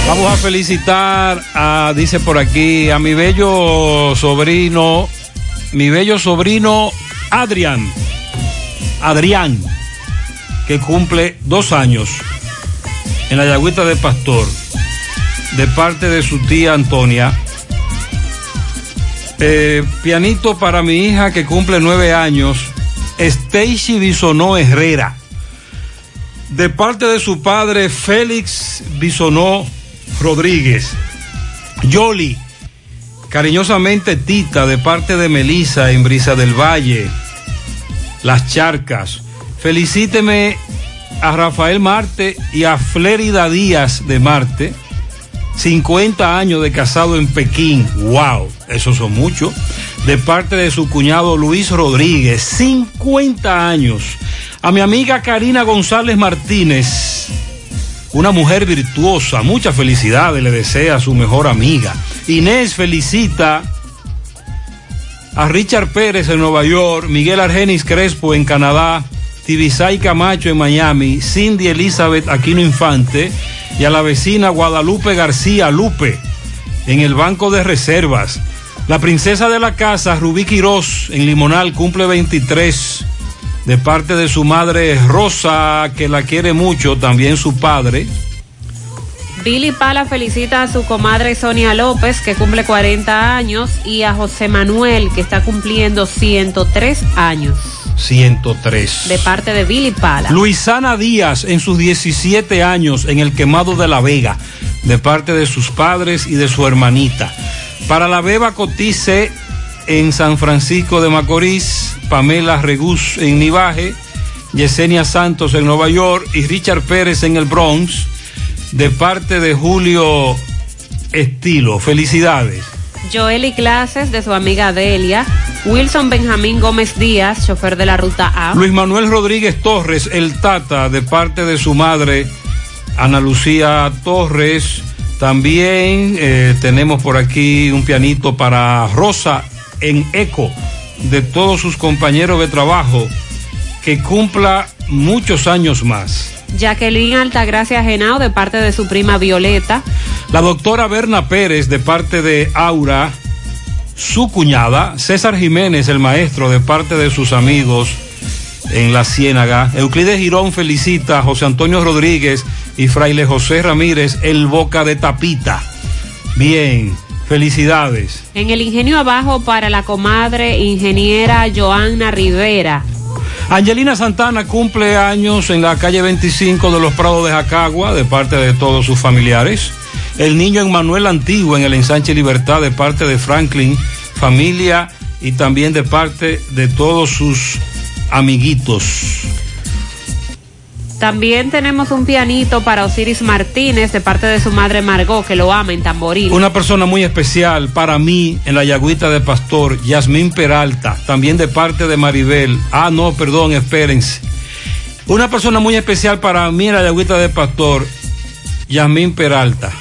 Vamos a felicitar a, dice por aquí, a mi bello sobrino, mi bello sobrino Adrián, Adrián, que cumple dos años en la Yagüita de Pastor, de parte de su tía Antonia. Eh, pianito para mi hija que cumple nueve años, Stacy Bisonó Herrera, de parte de su padre Félix Bisonó Rodríguez. Yoli, cariñosamente Tita, de parte de Melisa en Brisa del Valle. Las Charcas. Felicíteme a Rafael Marte y a Flérida Díaz de Marte. 50 años de casado en Pekín. ¡Wow! Esos son muchos. De parte de su cuñado Luis Rodríguez. 50 años. A mi amiga Karina González Martínez. Una mujer virtuosa. Muchas felicidades le desea a su mejor amiga. Inés felicita a Richard Pérez en Nueva York. Miguel Argenis Crespo en Canadá. Tibisay Camacho en Miami. Cindy Elizabeth Aquino Infante y a la vecina Guadalupe García Lupe en el Banco de Reservas. La princesa de la casa, Rubí Quirós, en Limonal, cumple 23 de parte de su madre Rosa, que la quiere mucho, también su padre. Billy Pala felicita a su comadre Sonia López, que cumple 40 años, y a José Manuel, que está cumpliendo 103 años. 103. De parte de Billy Pala. Luisana Díaz en sus 17 años en el quemado de La Vega, de parte de sus padres y de su hermanita. Para la Beba Cotice en San Francisco de Macorís, Pamela Regús en Nivaje, Yesenia Santos en Nueva York y Richard Pérez en el Bronx, de parte de Julio Estilo. Felicidades. Joel y Clases de su amiga Delia. Wilson Benjamín Gómez Díaz, chofer de la ruta A. Luis Manuel Rodríguez Torres, el Tata, de parte de su madre, Ana Lucía Torres. También eh, tenemos por aquí un pianito para Rosa en eco de todos sus compañeros de trabajo. Que cumpla muchos años más. Jacqueline Altagracia Genao de parte de su prima Violeta. La doctora Berna Pérez de parte de Aura, su cuñada. César Jiménez, el maestro, de parte de sus amigos en la Ciénaga. Euclides Girón felicita a José Antonio Rodríguez y Fraile José Ramírez, el Boca de Tapita. Bien, felicidades. En el ingenio abajo para la comadre ingeniera Joanna Rivera. Angelina Santana cumple años en la calle 25 de los Prados de Jacagua de parte de todos sus familiares. El niño Emmanuel Antiguo en el ensanche Libertad de parte de Franklin, familia y también de parte de todos sus amiguitos. También tenemos un pianito para Osiris Martínez de parte de su madre Margot, que lo ama en tamboril. Una persona muy especial para mí en la Yagüita de Pastor, Yasmín Peralta, también de parte de Maribel. Ah, no, perdón, espérense. Una persona muy especial para mí en la Yagüita de Pastor, Yasmín Peralta.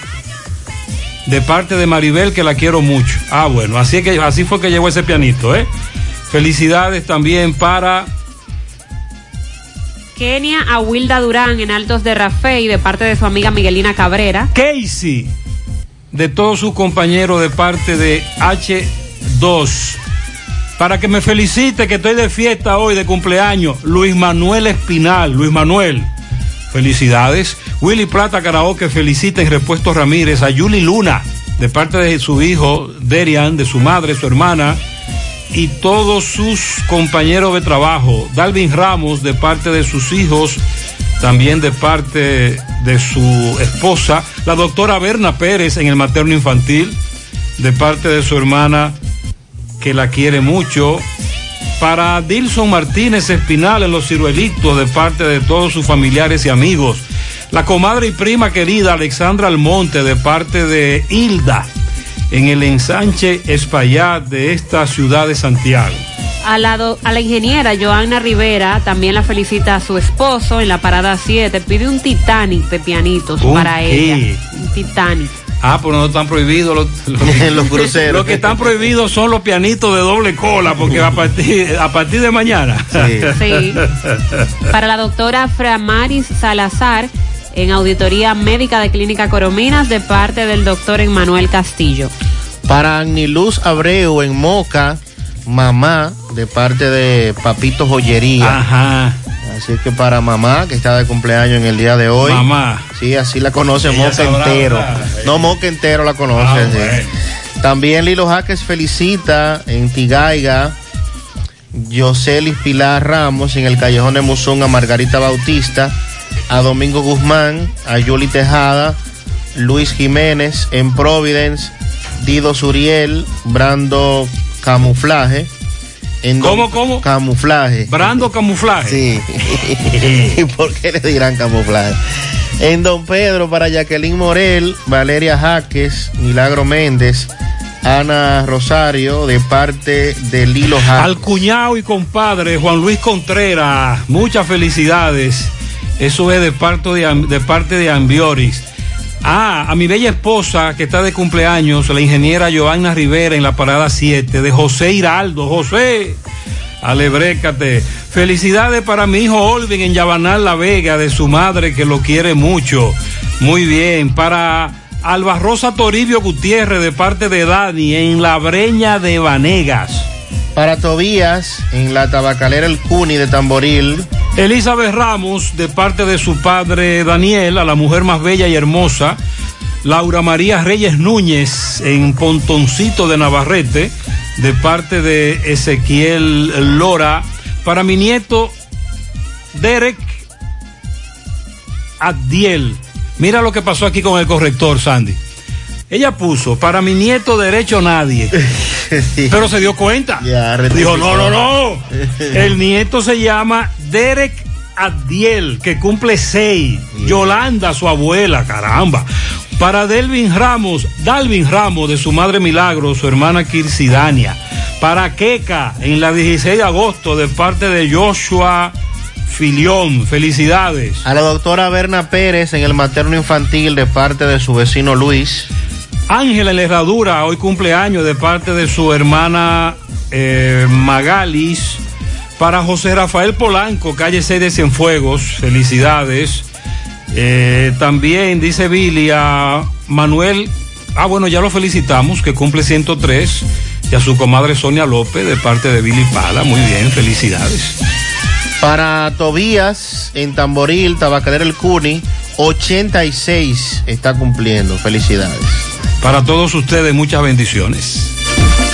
De parte de Maribel, que la quiero mucho. Ah, bueno, así, que, así fue que llegó ese pianito, ¿eh? Felicidades también para Kenia a Wilda Durán en Altos de Rafey de parte de su amiga Miguelina Cabrera. Casey, de todos sus compañeros de parte de H2. Para que me felicite que estoy de fiesta hoy de cumpleaños, Luis Manuel Espinal. Luis Manuel, felicidades. Willy Plata Karaoke felicita en Repuesto Ramírez a Yuli Luna, de parte de su hijo Derian, de su madre, su hermana y todos sus compañeros de trabajo. Dalvin Ramos de parte de sus hijos, también de parte de su esposa. La doctora Berna Pérez en el materno infantil, de parte de su hermana que la quiere mucho. Para Dilson Martínez Espinal en Los Ciruelitos, de parte de todos sus familiares y amigos. La comadre y prima querida Alexandra Almonte, de parte de Hilda en el ensanche Espaillat de esta ciudad de Santiago. A la, do, a la ingeniera Joanna Rivera también la felicita a su esposo en la parada 7. Pide un Titanic de pianitos para qué? ella. Un Titanic. Ah, pero no están prohibidos los, los, los cruceros. Los que están prohibidos son los pianitos de doble cola, porque a partir, a partir de mañana. Sí. Sí. Para la doctora Framaris Salazar en Auditoría Médica de Clínica Corominas de parte del doctor Emmanuel Castillo. Para Agniluz Abreu en Moca, mamá, de parte de Papito Joyería. Ajá. Así que para mamá, que está de cumpleaños en el día de hoy. Mamá. Sí, así la conoce Ella Moca sabrá, entero. ¿verdad? No, Moca entero la conoce. Ah, sí. bueno. También Lilo Jaques felicita en Tigaiga. Yoselis Pilar Ramos en el Callejón de Musón a Margarita Bautista a Domingo Guzmán, a Yuli Tejada, Luis Jiménez en Providence, Dido Suriel, Brando Camuflaje. En ¿Cómo, cómo? Camuflaje. Brando Camuflaje. Sí. ¿Y por qué le dirán camuflaje? En Don Pedro para Jacqueline Morel, Valeria Jaques, Milagro Méndez, Ana Rosario, de parte de Lilo Jaques. Al cuñado y compadre Juan Luis Contreras, muchas felicidades. Eso es de parte de, Am- de parte de Ambioris. Ah, a mi bella esposa que está de cumpleaños, la ingeniera Joanna Rivera en la parada 7, de José Hiraldo. José, alebrécate. Felicidades para mi hijo Olvin en Yabanal La Vega, de su madre que lo quiere mucho. Muy bien. Para Alba Rosa Toribio Gutiérrez, de parte de Dani, en La Breña de Vanegas. Para Tobías, en la tabacalera El Cuni de Tamboril. Elizabeth Ramos, de parte de su padre Daniel, a la mujer más bella y hermosa. Laura María Reyes Núñez, en Pontoncito de Navarrete, de parte de Ezequiel Lora. Para mi nieto Derek Adiel. Mira lo que pasó aquí con el corrector, Sandy. Ella puso, para mi nieto derecho nadie. Pero se dio cuenta. Dijo, no, no, no. El nieto se llama Derek Adiel, que cumple seis. Yolanda, su abuela, caramba. Para Delvin Ramos, Dalvin Ramos, de su madre Milagro, su hermana Kirsidania. Para Keka, en la 16 de agosto, de parte de Joshua Filión. Felicidades. A la doctora Berna Pérez en el materno infantil de parte de su vecino Luis. Ángela en la Herradura, hoy cumpleaños de parte de su hermana eh, Magalis. Para José Rafael Polanco, calle 6 de Cienfuegos, felicidades. Eh, también dice Billy a Manuel, ah bueno, ya lo felicitamos, que cumple 103. Y a su comadre Sonia López de parte de Billy Pala, muy bien, felicidades. Para Tobías en Tamboril, Tabacalera El Cuni, 86 está cumpliendo. Felicidades. Para todos ustedes, muchas bendiciones.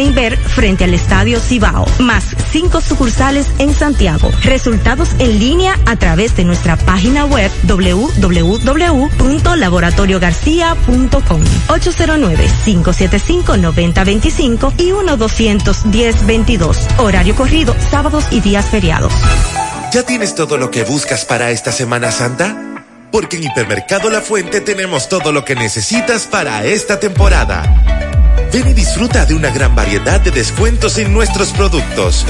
Inver frente al Estadio Cibao, más cinco sucursales en Santiago. Resultados en línea a través de nuestra página web www.laboratoriogarcia.com 809-575-9025 y 1-210-22. Horario corrido, sábados y días feriados. ¿Ya tienes todo lo que buscas para esta Semana Santa? Porque en Hipermercado La Fuente tenemos todo lo que necesitas para esta temporada. Ven y disfruta de una gran variedad de descuentos en nuestros productos.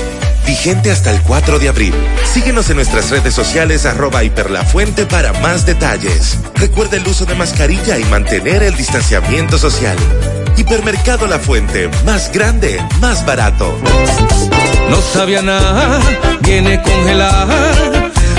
Vigente hasta el 4 de abril. Síguenos en nuestras redes sociales arroba hiperlafuente para más detalles. Recuerda el uso de mascarilla y mantener el distanciamiento social. Hipermercado La Fuente, más grande, más barato. No sabía nada, viene congelada.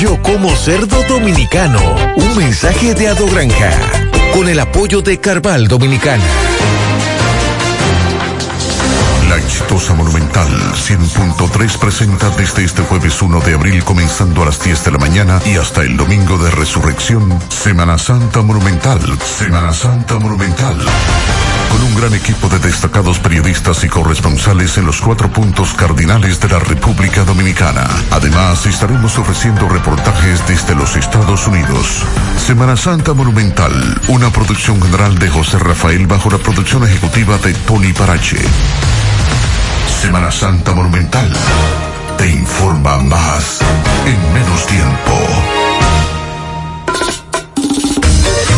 Yo como cerdo dominicano. Un mensaje de Ado Granja. Con el apoyo de Carval Dominicana. La exitosa Monumental 100.3 presenta desde este jueves 1 de abril comenzando a las 10 de la mañana y hasta el domingo de resurrección, Semana Santa Monumental, Semana Santa Monumental. Con un gran equipo de destacados periodistas y corresponsales en los cuatro puntos cardinales de la República Dominicana. Además, estaremos ofreciendo reportajes desde los Estados Unidos. Semana Santa Monumental, una producción general de José Rafael bajo la producción ejecutiva de Tony Parache. Semana Santa Monumental. te informa más en menos tiempo.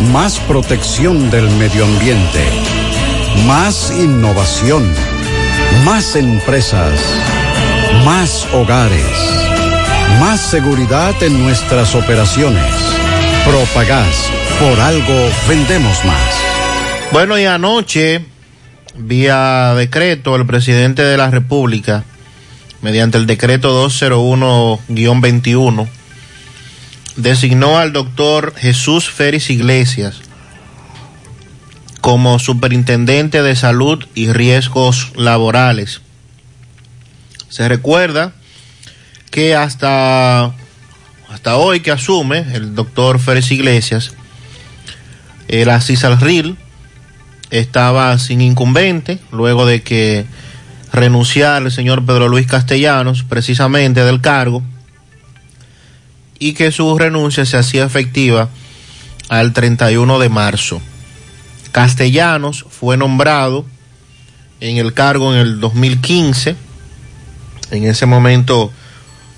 Más protección del medio ambiente. Más innovación. Más empresas. Más hogares. Más seguridad en nuestras operaciones. Propagás. Por algo vendemos más. Bueno, y anoche, vía decreto, el presidente de la República, mediante el decreto 201-21, designó al doctor Jesús Félix Iglesias como superintendente de salud y riesgos laborales. Se recuerda que hasta, hasta hoy que asume el doctor Félix Iglesias, el Ril estaba sin incumbente luego de que renunciara el señor Pedro Luis Castellanos precisamente del cargo y que su renuncia se hacía efectiva al 31 de marzo. Castellanos fue nombrado en el cargo en el 2015, en ese momento,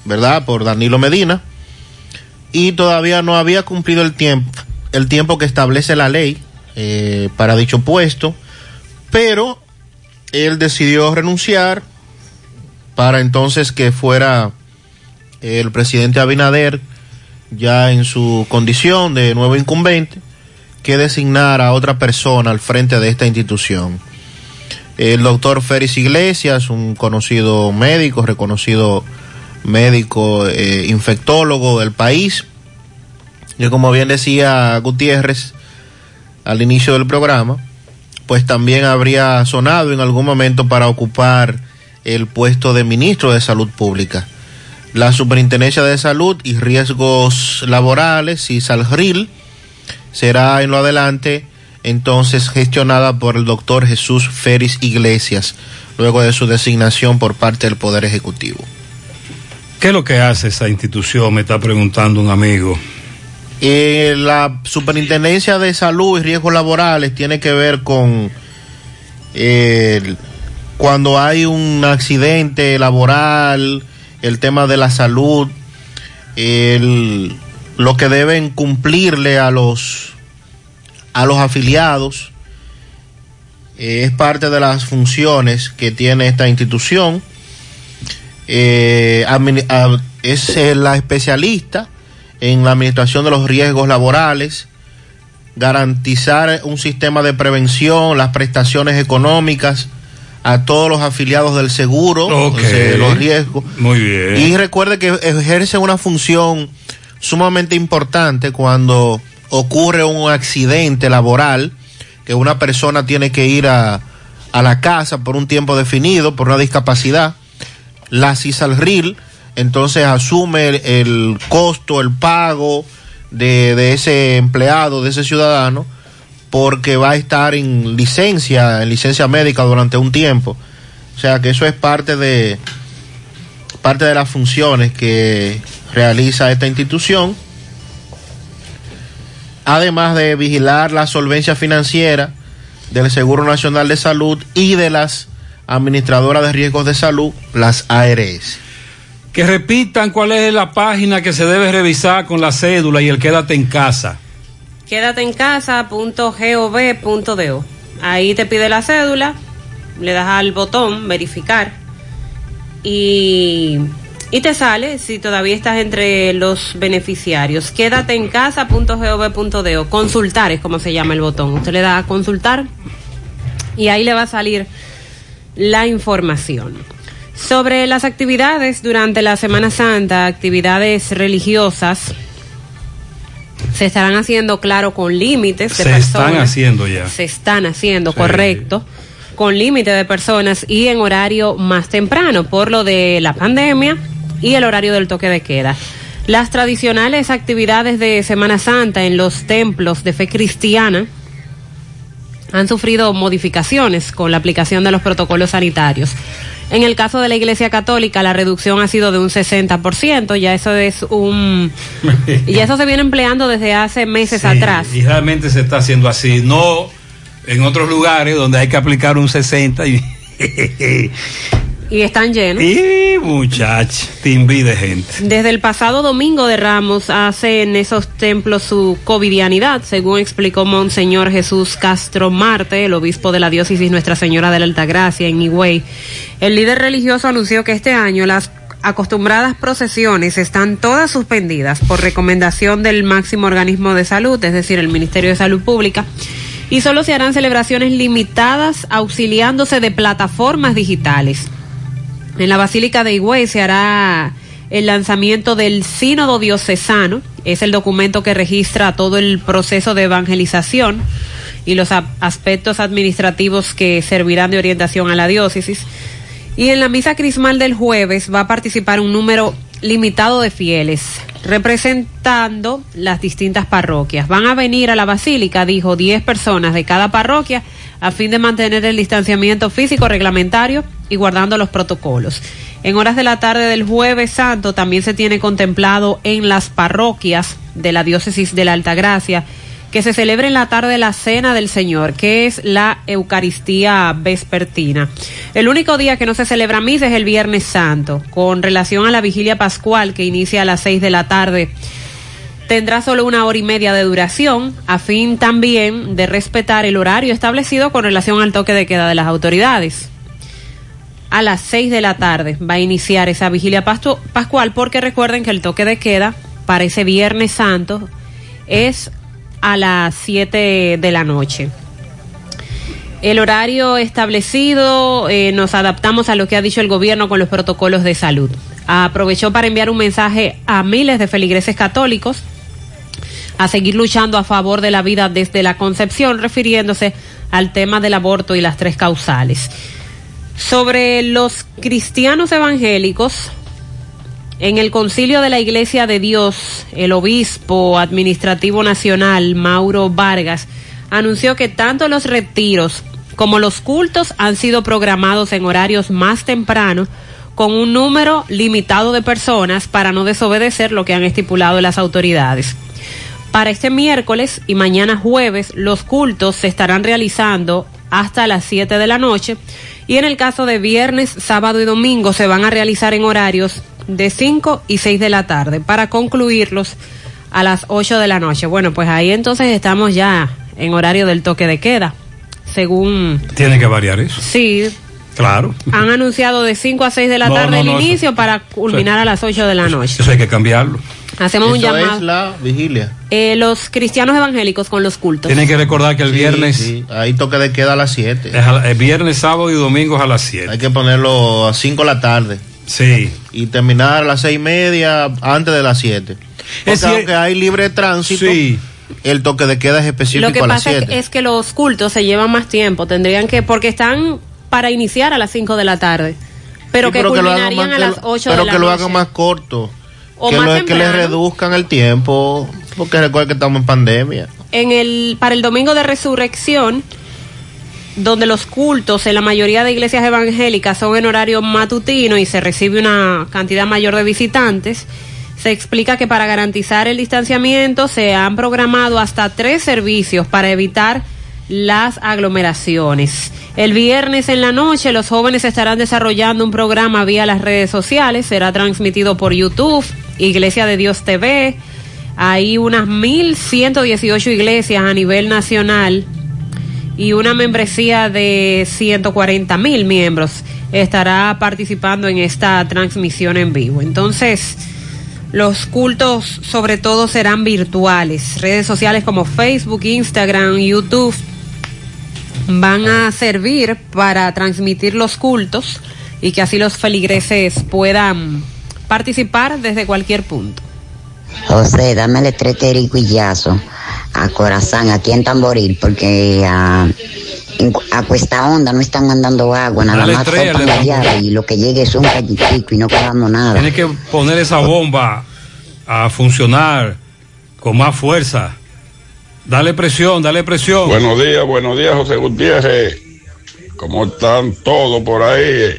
¿verdad?, por Danilo Medina, y todavía no había cumplido el tiempo, el tiempo que establece la ley eh, para dicho puesto, pero él decidió renunciar para entonces que fuera el presidente Abinader, ya en su condición de nuevo incumbente, que designara a otra persona al frente de esta institución. El doctor Félix Iglesias, un conocido médico, reconocido médico eh, infectólogo del país, y como bien decía Gutiérrez al inicio del programa, pues también habría sonado en algún momento para ocupar el puesto de ministro de Salud Pública. La Superintendencia de Salud y Riesgos Laborales y Salgril será en lo adelante entonces gestionada por el doctor Jesús Félix Iglesias. luego de su designación por parte del Poder Ejecutivo. ¿Qué es lo que hace esa institución? Me está preguntando un amigo. Eh, la Superintendencia de Salud y Riesgos Laborales tiene que ver con eh, cuando hay un accidente laboral, el tema de la salud, lo que deben cumplirle a los a los afiliados eh, es parte de las funciones que tiene esta institución. Eh, es eh, la especialista en la administración de los riesgos laborales, garantizar un sistema de prevención, las prestaciones económicas a todos los afiliados del seguro, de los riesgos. Muy bien. Y recuerde que ejerce una función sumamente importante cuando ocurre un accidente laboral, que una persona tiene que ir a, a la casa por un tiempo definido, por una discapacidad. La CISALRIL entonces asume el, el costo, el pago de, de ese empleado, de ese ciudadano, porque va a estar en licencia, en licencia médica durante un tiempo. O sea que eso es parte de parte de las funciones que realiza esta institución. Además de vigilar la solvencia financiera del Seguro Nacional de Salud y de las administradoras de riesgos de salud, las ARS. Que repitan cuál es la página que se debe revisar con la cédula y el quédate en casa. Quédate en casa.gov.do. Ahí te pide la cédula, le das al botón verificar y, y te sale si todavía estás entre los beneficiarios. Quédate en casa.gov.do. Consultar es como se llama el botón. Usted le da a consultar y ahí le va a salir la información. Sobre las actividades durante la Semana Santa, actividades religiosas, se estarán haciendo, claro, con límites de Se personas. están haciendo ya. Se están haciendo, correcto. Con límite de personas y en horario más temprano por lo de la pandemia y el horario del toque de queda. Las tradicionales actividades de Semana Santa en los templos de fe cristiana han sufrido modificaciones con la aplicación de los protocolos sanitarios. En el caso de la Iglesia Católica, la reducción ha sido de un 60%, ya eso es un... Y eso se viene empleando desde hace meses Sí, atrás. Y realmente se está haciendo así. No en otros lugares donde hay que aplicar un 60 y. Y están llenos. y muchach, timbi de gente. Desde el pasado domingo de Ramos hace en esos templos su covidianidad, según explicó Monseñor Jesús Castro Marte, el obispo de la diócesis Nuestra Señora de la Altagracia en Higüey. El líder religioso anunció que este año las acostumbradas procesiones están todas suspendidas por recomendación del máximo organismo de salud, es decir, el Ministerio de Salud Pública, y solo se harán celebraciones limitadas auxiliándose de plataformas digitales. En la Basílica de Higüey se hará el lanzamiento del Sínodo Diocesano, es el documento que registra todo el proceso de evangelización y los aspectos administrativos que servirán de orientación a la diócesis. Y en la misa crismal del jueves va a participar un número limitado de fieles, representando las distintas parroquias. Van a venir a la basílica, dijo, 10 personas de cada parroquia, a fin de mantener el distanciamiento físico reglamentario y guardando los protocolos. En horas de la tarde del jueves santo también se tiene contemplado en las parroquias de la diócesis de la Altagracia que se celebre en la tarde la Cena del Señor, que es la Eucaristía vespertina. El único día que no se celebra misa es el Viernes Santo, con relación a la vigilia pascual que inicia a las seis de la tarde. Tendrá solo una hora y media de duración, a fin también de respetar el horario establecido con relación al toque de queda de las autoridades. A las seis de la tarde va a iniciar esa vigilia pascual porque recuerden que el toque de queda para ese Viernes Santo es a las 7 de la noche. El horario establecido, eh, nos adaptamos a lo que ha dicho el gobierno con los protocolos de salud. Aprovechó para enviar un mensaje a miles de feligreses católicos a seguir luchando a favor de la vida desde la concepción, refiriéndose al tema del aborto y las tres causales. Sobre los cristianos evangélicos, en el concilio de la Iglesia de Dios, el obispo administrativo nacional, Mauro Vargas, anunció que tanto los retiros Como los cultos han sido programados en horarios más tempranos, con un número limitado de personas para no desobedecer lo que han estipulado las autoridades. Para este miércoles y mañana jueves, los cultos se estarán realizando hasta las 7 de la noche y en el caso de viernes, sábado y domingo se van a realizar en horarios de 5 y 6 de la tarde para concluirlos a las 8 de la noche. Bueno, pues ahí entonces estamos ya en horario del toque de queda, según... Tiene que variar eso. Sí, Claro. han anunciado de 5 a 6 de la No, tarde no, el no, eso- inicio para culminar a las 8 de la noche. Eso hay que cambiarlo. Hacemos un llamado. es la vigilia. Eh, los cristianos evangélicos con los cultos. Tienen que recordar que el Sí, viernes sí. Ahí toque de queda a las 7. es a la- el viernes, sábado y domingo es a las 7. Hay que ponerlo a 5 de la tarde. Sí. Y terminar a las 6 y media antes de las 7. Porque Es aunque hay libre tránsito, Sí. el toque de queda es específico Lo que a las pasa es, 7. es que los cultos se llevan más tiempo. Tendrían que, porque están para iniciar a las 5 de la tarde. Pero Sí, que hagan culminarían más- a las que lo- 8 Pero de la que lo hagan más corto. O que, más lo- que le temprano. reduzcan el tiempo. Porque recuerden que estamos en pandemia. en el para el domingo de resurrección donde los cultos en la mayoría de iglesias evangélicas son en horario matutino y se recibe una cantidad mayor de visitantes se explica que para garantizar el distanciamiento se han programado hasta tres servicios para evitar las aglomeraciones. El viernes en la noche los jóvenes estarán desarrollando un programa vía las redes sociales, será transmitido por YouTube, Iglesia de Dios TV, hay unas 1.118 iglesias a nivel nacional y una membresía de 140 mil miembros estará participando en esta transmisión en vivo. Entonces, los cultos sobre todo serán virtuales. Redes sociales como Facebook, Instagram, YouTube van a servir para transmitir los cultos y que así los feligreses puedan participar desde cualquier punto. José, dame el yazo a Corazán, aquí en Tamboril, porque a, en- a Cuesta Honda no están mandando agua, nada Dale más la llave y lo que llegue es un gallitico y no quedamos nada. Tiene que poner esa bomba a funcionar con más fuerza. Dale presión, dale presión. Buenos días, buenos días, José Gutiérrez. ¿Cómo están todos por ahí?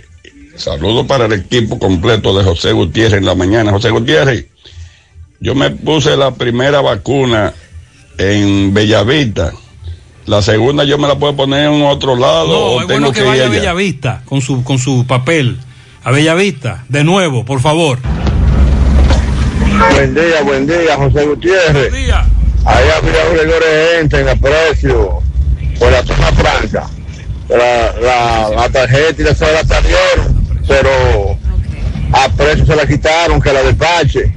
Saludos para el equipo completo de José Gutiérrez en la mañana. José Gutiérrez, yo me puse la primera vacuna en Bellavista. La segunda yo me la puedo poner en otro lado No, o es tengo bueno que vaya a allá. Bellavista con su, con su papel. A Bellavista, de nuevo, por favor. Buen día, buen día, José Gutiérrez. Allá había un regalo de gente en el precio por la zona franca. La, la, la tarjeta y la se la salieron, pero a precio se la quitaron, que la despache.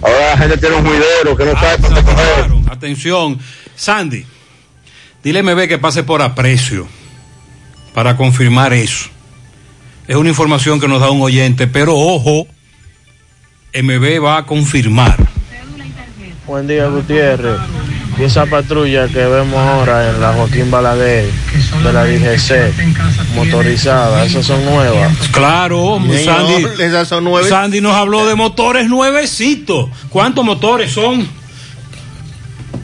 Ahora la gente tiene un juidero que no Ah, sabe para qué coger. Atención, Sandy, dile a MB que pase por aprecio para confirmar eso. Es una información que nos da un oyente, pero ojo, MB va a confirmar. Buen día, Gutiérrez. Y esa patrulla que vemos ahora en la Joaquín Balaguer de la DGC motorizada, esas son nuevas. Claro, Señor, Sandy, esas son nueve. Sandy nos habló de motores nuevecitos. ¿Cuántos motores son?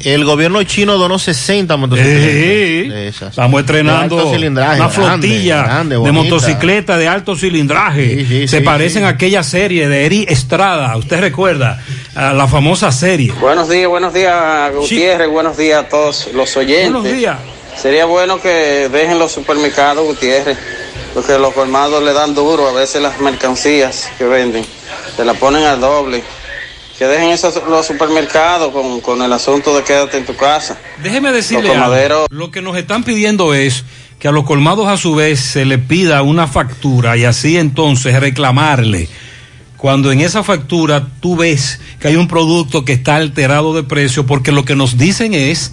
El gobierno chino donó 60 motocicletas. Sí. de esas. Estamos estrenando De alto cilindraje, una flotilla grande, de motocicletas de alto cilindraje. Sí, sí, Se sí, parecen sí. a aquella serie de Eri Estrada. ¿Usted recuerda? A la famosa serie. Buenos días, buenos días, Gutiérrez, buenos días a todos los oyentes. Buenos días. Sería bueno que dejen los supermercados, Gutiérrez, porque los colmados le dan duro a veces las mercancías que venden, se la ponen al doble. Que dejen esos los supermercados con, con el asunto de quédate en tu casa. Déjeme decirle Los algo. colmaderos- Lo que nos están pidiendo es que a los colmados a su vez se le pida una factura y así entonces reclamarle. Cuando en esa factura tú ves que hay un producto que está alterado de precio, porque lo que nos dicen es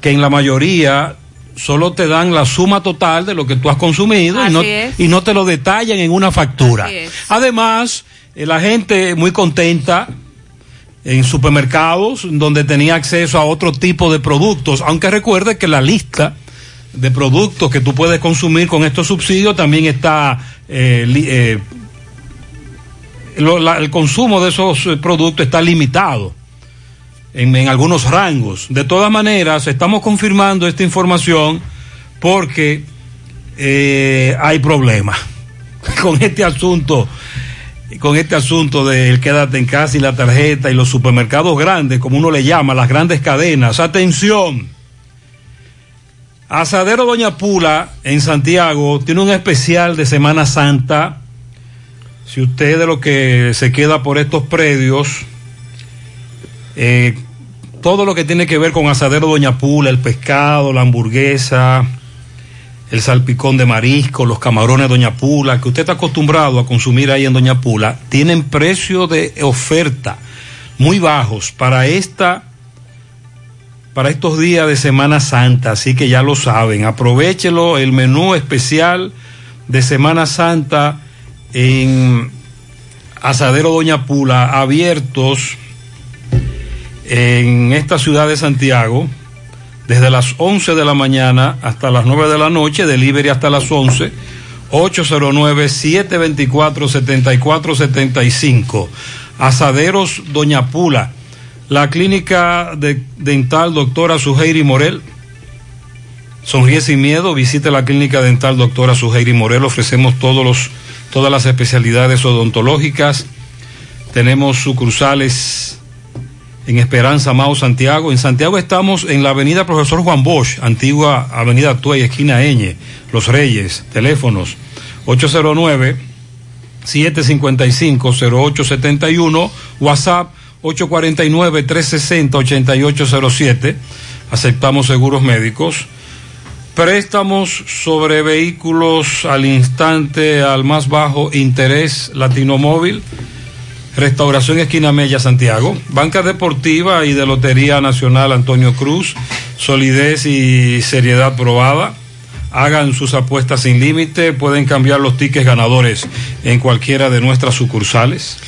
que en la mayoría solo te dan la suma total de lo que tú has consumido y no, y no te lo detallan en una factura. Además, eh, la gente muy contenta en supermercados donde tenía acceso a otro tipo de productos, aunque recuerde que la lista de productos que tú puedes consumir con estos subsidios también está eh, eh, el consumo de esos eh, productos está limitado en, algunos rangos. De todas maneras, estamos confirmando esta información porque hay problemas con este asunto, con este asunto del quédate en casa y la tarjeta y los supermercados grandes, como uno le llama, las grandes cadenas. Atención. Asadero Doña Pula en Santiago tiene un especial de Semana Santa. Si usted de lo que se queda por estos predios, eh, todo lo que tiene que ver con Asadero Doña Pula, el pescado, la hamburguesa, el salpicón de marisco, los camarones Doña Pula, que usted está acostumbrado a consumir ahí en Doña Pula, tienen precio de oferta muy bajos para esta para estos días de Semana Santa, así que ya lo saben, aprovechelo el menú especial de Semana Santa en Asadero Doña Pula, abiertos en esta ciudad de Santiago, desde las 11 de la mañana hasta las 9 de la noche, delivery hasta las 11, 809-724-7475. Asaderos Doña Pula, la clínica de, dental doctora Suheiri Morel. Sonríe sin miedo, visite la clínica dental doctora Suheiri Morel, ofrecemos todos los, todas las especialidades odontológicas, tenemos sucursales en Esperanza Mao Santiago. En Santiago estamos en la avenida Profesor Juan Bosch, antigua avenida Tuey, esquina Eñe, Los Reyes, teléfonos 809-755-0871, WhatsApp 849-360-8807, aceptamos seguros médicos. Préstamos sobre vehículos al instante, al más bajo interés, Latino Móvil Restauración Esquina Mella, Santiago. Banca Deportiva y de Lotería Nacional Antonio Cruz. Solidez y seriedad probada. Hagan sus apuestas sin límite. Pueden cambiar los tickets ganadores en cualquiera de nuestras sucursales.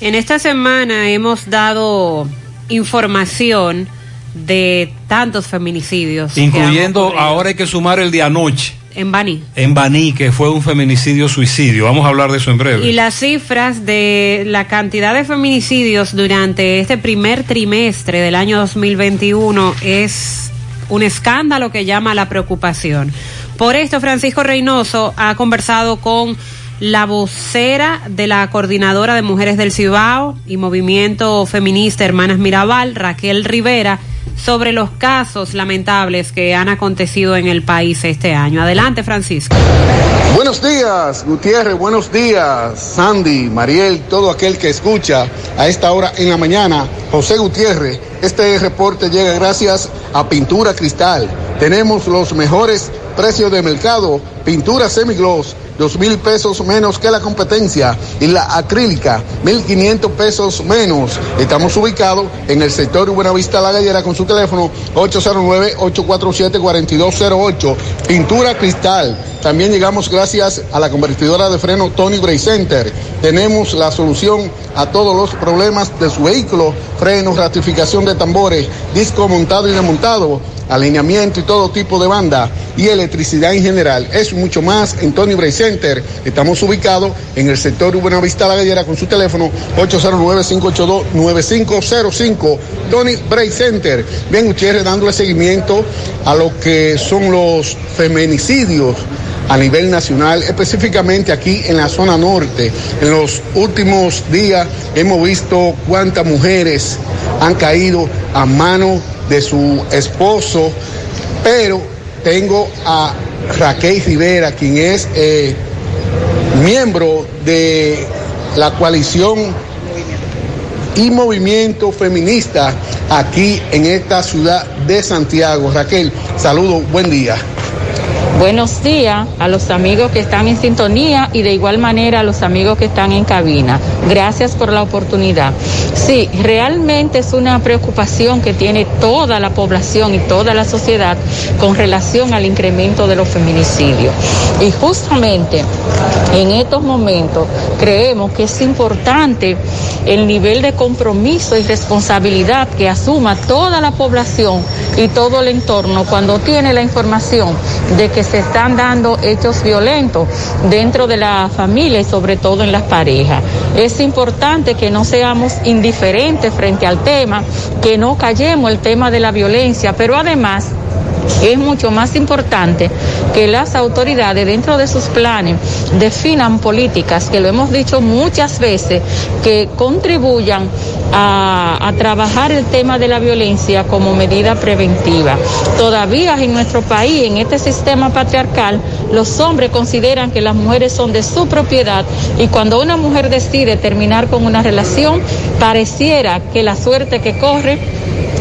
En esta semana hemos dado información de tantos feminicidios. Incluyendo, ahora hay que sumar el de anoche. En Baní. En Baní, que fue un feminicidio suicidio. Vamos a hablar de eso en breve. Y las cifras de la cantidad de feminicidios durante este primer trimestre del año 2021 es un escándalo que llama la preocupación. Por esto, Francisco Reynoso ha conversado con la vocera de la Coordinadora de Mujeres del Cibao y Movimiento Feminista Hermanas Mirabal, Raquel Rivera, sobre los casos lamentables que han acontecido en el país este año. Adelante, Francisco. Buenos días, Gutiérrez, buenos días, Sandy, Mariel, todo aquel que escucha a esta hora en la mañana. José Gutiérrez, este reporte llega gracias a Pintura Cristal. Tenemos los mejores precios de mercado, pintura semigloss dos mil pesos menos que la competencia y la acrílica, mil quinientos pesos menos. Estamos ubicados en el sector Buenavista La Gallera con su teléfono 809-847-4208. Pintura cristal. También llegamos gracias a la convertidora de freno Tony Gray Center. Tenemos la solución a todos los problemas de su vehículo, frenos, ratificación de tambores, disco montado y desmontado alineamiento y todo tipo de banda y electricidad en general. Es mucho más en Tony Bray Center. Estamos ubicados en el sector Buenavista La Gallera con su teléfono 809-582-9505. Tony Bray Center. Bien, ustedes dándole seguimiento a lo que son los feminicidios a nivel nacional, específicamente aquí en la zona norte. En los últimos días hemos visto cuántas mujeres han caído a mano de su esposo, pero tengo a Raquel Rivera, quien es eh, miembro de la coalición y movimiento feminista aquí en esta ciudad de Santiago. Raquel, saludo, buen día. Buenos días a los amigos que están en sintonía y de igual manera a los amigos que están en cabina. Gracias por la oportunidad. Sí, realmente es una preocupación que tiene toda la población y toda la sociedad con relación al incremento de los feminicidios. Y justamente en estos momentos creemos que es importante el nivel de compromiso y responsabilidad que asuma toda la población y todo el entorno cuando tiene la información de que se están dando hechos violentos dentro de la familia y sobre todo en las parejas. Es importante que no seamos indiferentes frente al tema, que no callemos el tema de la violencia, pero además es mucho más importante que las autoridades dentro de sus planes definan políticas, que lo hemos dicho muchas veces, que contribuyan a, trabajar el tema de la violencia como medida preventiva. Todavía en nuestro país, en este sistema patriarcal, los hombres consideran que las mujeres son de su propiedad y cuando una mujer decide terminar con una relación, pareciera que la suerte que corre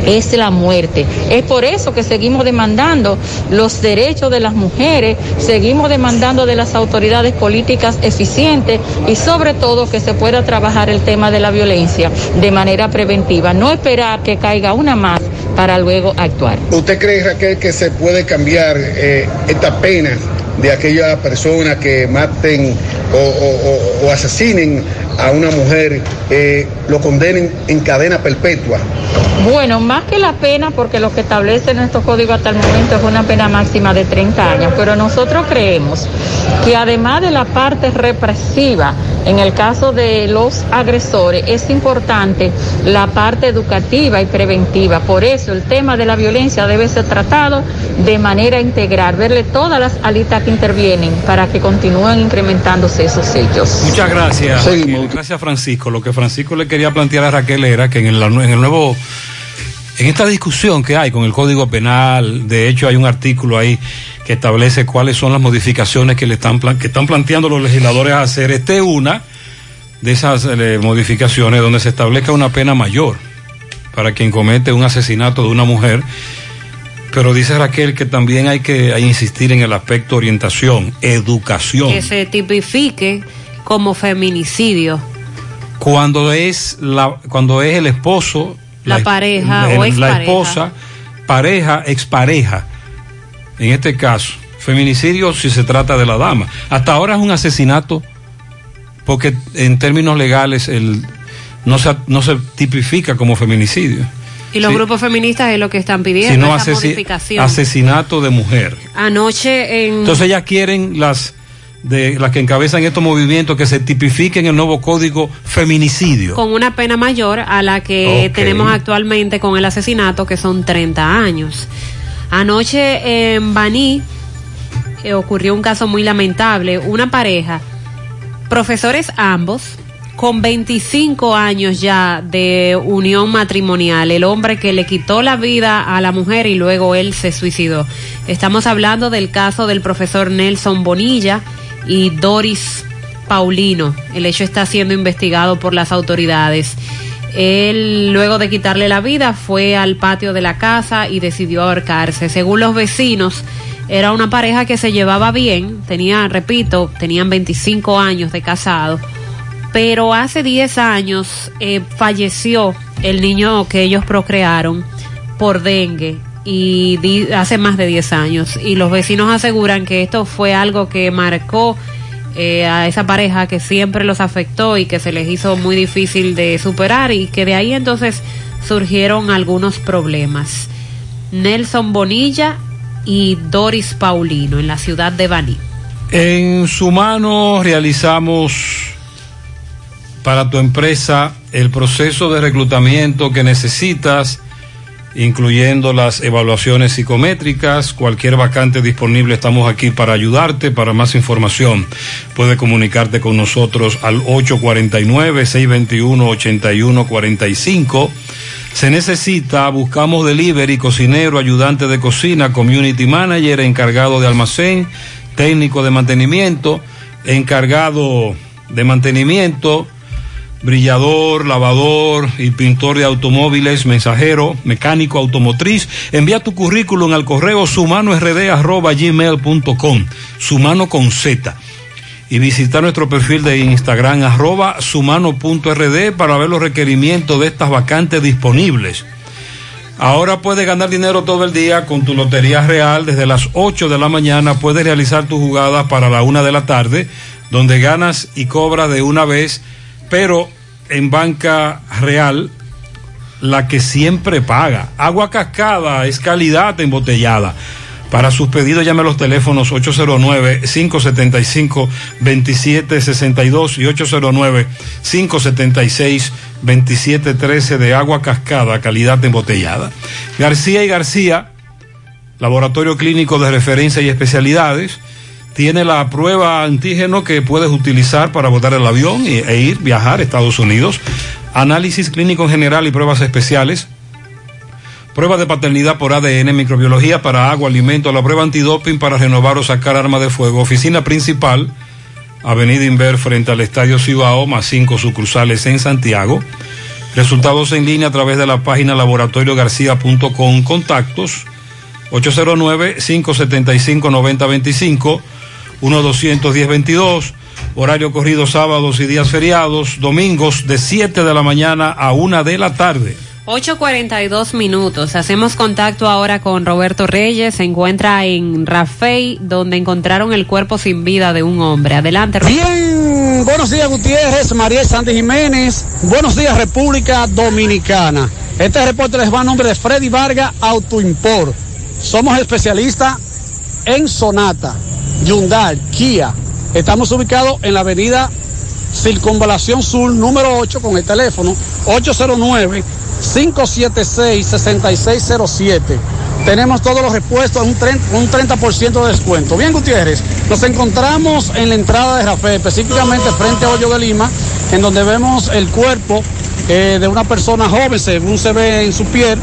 es la muerte. Es por eso que seguimos demandando los derechos de las mujeres, seguimos demandando de las autoridades políticas eficientes y sobre todo que se pueda trabajar el tema de la violencia de manera preventiva, no esperar que caiga una más para luego actuar. ¿Usted cree, Raquel, que se puede cambiar eh, esta pena de aquellas personas que maten o, asesinen a una mujer, eh, lo condenen en cadena perpetua? Bueno, más que la pena, porque lo que establece nuestro código hasta el momento es una pena máxima de 30 años, pero nosotros creemos que además de la parte represiva, en el caso de los agresores, es importante la parte educativa y preventiva. Por eso el tema de la violencia debe ser tratado de manera integral, verle todas las alitas que intervienen para que continúen incrementándose esos hechos. Muchas gracias. Gracias, Francisco. Lo que Francisco le quería plantear a Raquel era que en el, en el nuevo, en esta discusión que hay con el Código Penal, de hecho hay un artículo ahí que establece cuáles son las modificaciones que le están que están planteando los legisladores a hacer. Este es una de esas eh, modificaciones donde se establezca una pena mayor para quien comete un asesinato de una mujer. Pero dice Raquel que también hay que hay insistir en el aspecto orientación, educación. Que se tipifique como feminicidio. cuando es la cuando es el esposo La pareja o la expareja. esposa pareja expareja en este caso feminicidio si se trata de la dama hasta ahora es un asesinato porque en términos legales el no se no se tipifica como feminicidio Y los Sí. grupos feministas es lo que están pidiendo, esa modificación. asesinato de mujer Anoche en... entonces ellas quieren las de las que encabezan estos movimientos que se tipifiquen el nuevo código feminicidio con una pena mayor a la que tenemos actualmente con el asesinato, que son 30 años. Anoche en Baní eh, ocurrió un caso muy lamentable. Una pareja, profesores ambos, con 25 años ya de unión matrimonial. El hombre que le quitó la vida a la mujer y luego él se suicidó. Estamos hablando del caso del profesor Nelson Bonilla y Doris Paulino. El hecho está siendo investigado por las autoridades. Él, luego de quitarle la vida, fue al patio de la casa y decidió ahorcarse. Según los vecinos, era una pareja que se llevaba bien, tenía, repito, tenían 25 años de casado, pero hace 10 años eh, falleció el niño que ellos procrearon por dengue y hace más de 10 años y los vecinos aseguran que esto fue algo que marcó eh, a esa pareja que siempre los afectó y que se les hizo muy difícil de superar y que de ahí entonces surgieron algunos problemas. Nelson Bonilla y Doris Paulino en la ciudad de Baní. En su mano realizamos para tu empresa el proceso de reclutamiento que necesitas, incluyendo las evaluaciones psicométricas. Cualquier vacante disponible estamos aquí para ayudarte. Para más información puedes comunicarte con nosotros al 849-621-8145. Se necesita, buscamos delivery, cocinero, ayudante de cocina, community manager, encargado de almacén, técnico de mantenimiento, encargado de mantenimiento, brillador, lavador y pintor de automóviles, mensajero, mecánico automotriz. Envía tu currículum al correo sumanord@gmail.com, sumano con Z. Y visita nuestro perfil de Instagram arroba sumano.rd para ver los requerimientos de estas vacantes disponibles. Ahora puedes ganar dinero todo el día con tu Lotería Real. Desde las 8 de la mañana puedes realizar tus jugadas para la 1 de la tarde, donde ganas y cobras de una vez, pero en banca real, la que siempre paga. Agua cascada es calidad embotellada. Para sus pedidos llame a los teléfonos 809-575-2762 y 809-576-2713 de agua cascada, calidad embotellada. García y García, laboratorio clínico de referencia y especialidades. Tiene la prueba antígeno que puedes utilizar para botar el avión e, ir, viajar a Estados Unidos. Análisis clínico en general y pruebas especiales. Prueba de paternidad por ADN, microbiología para agua, alimento, la prueba antidoping para renovar o sacar arma de fuego. Oficina principal, Avenida Inver frente al Estadio Cibao, más cinco sucursales en Santiago. Resultados en línea a través de la página laboratoriogarcía.com. Contactos 809-575-9025, 1-210-22. Horario corrido sábados y días feriados, domingos de 7 de la mañana a 1 de la tarde. 8.42 minutos. Hacemos contacto ahora con Roberto Reyes. Se encuentra en Rafey, donde encontraron el cuerpo sin vida de un hombre. Adelante, Roberto. Bien, buenos días, Gutiérrez, María Sandy Jiménez. Buenos días, República Dominicana. Este reporte les va a nombre de Freddy Vargas Autoimport. Somos especialistas en Sonata, Hyundai, Kia. Estamos ubicados en la avenida Circunvalación Sur número 8 con el teléfono 809 576-6607. Tenemos todos los repuestos, un 30%, un 30 de descuento. Bien, Gutiérrez, nos encontramos en la entrada de Rafael, específicamente frente a Hoyo de Lima, en donde vemos el cuerpo eh, de una persona joven, según se ve en su piel.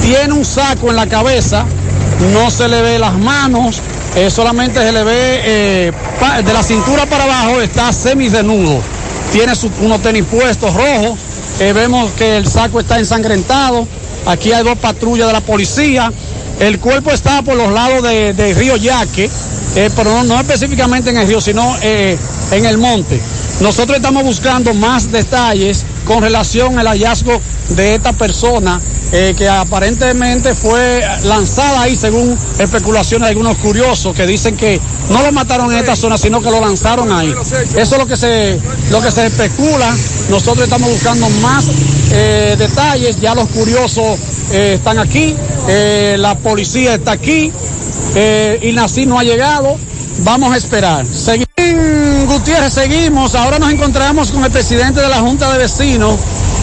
Tiene un saco en la cabeza, no se le ve las manos, eh, solamente se le ve eh, de la cintura para abajo, está semidesnudo. Tiene unos tenis puestos rojos eh, vemos que el saco está ensangrentado. Aquí hay dos patrullas de la policía. El cuerpo está por los lados del de río Yaque, pero no, específicamente en el río, sino en el monte. Nosotros estamos buscando más detalles con relación al hallazgo de esta persona eh, que aparentemente fue lanzada ahí según especulaciones de algunos curiosos que dicen que no lo mataron en esta zona, sino que lo lanzaron ahí. Eso es lo que se, lo que se especula. Nosotros estamos buscando más eh, detalles. Ya los curiosos eh, están aquí, la policía está aquí, y Nací no ha llegado. Vamos a esperar. Seguimos. Gutiérrez, seguimos. Ahora nos encontramos con el presidente de la Junta de Vecinos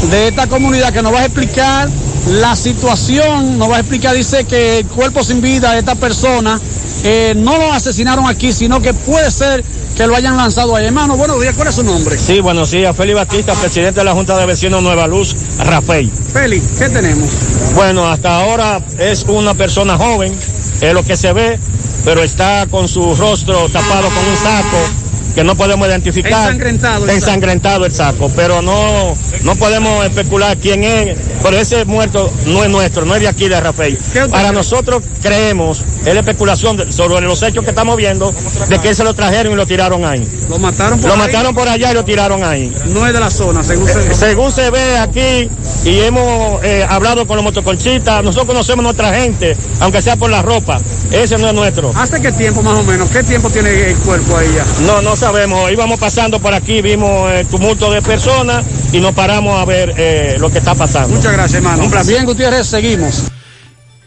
de esta comunidad que nos va a explicar la situación, nos va a explicar, dice que el cuerpo sin vida de esta persona eh, no lo asesinaron aquí, sino que puede ser que lo hayan lanzado ahí. Hermano, buenos días, ¿cuál es su nombre? Sí, buenos días, Félix Batista, presidente de la Junta de Vecinos Nueva Luz, Rafael. Félix, ¿qué tenemos? Bueno, hasta ahora es una persona joven, es lo que se ve, pero está con su rostro tapado con un saco que no podemos identificar. Ensangrentado. El ensangrentado el saco, pero no, no podemos especular quién es, pero ese muerto no es nuestro, no es de aquí de Rafael. Para nosotros creemos, es la especulación sobre los hechos que estamos viendo, de que se lo trajeron y lo tiraron ahí. ¿Lo mataron por Lo mataron por allá y lo tiraron ahí. No es de la zona, según se, según se ve aquí, y hemos eh, hablado con los motocolchistas, nosotros conocemos a nuestra gente, aunque sea por la ropa, ese no es nuestro. ¿Hace qué tiempo más o menos? ¿Qué tiempo tiene el cuerpo ahí ya? No, no sabemos, íbamos pasando por aquí, vimos el tumulto de personas y nos paramos a ver eh, lo que está pasando. Muchas gracias, hermano. Un placer. Bien, Gutiérrez, seguimos.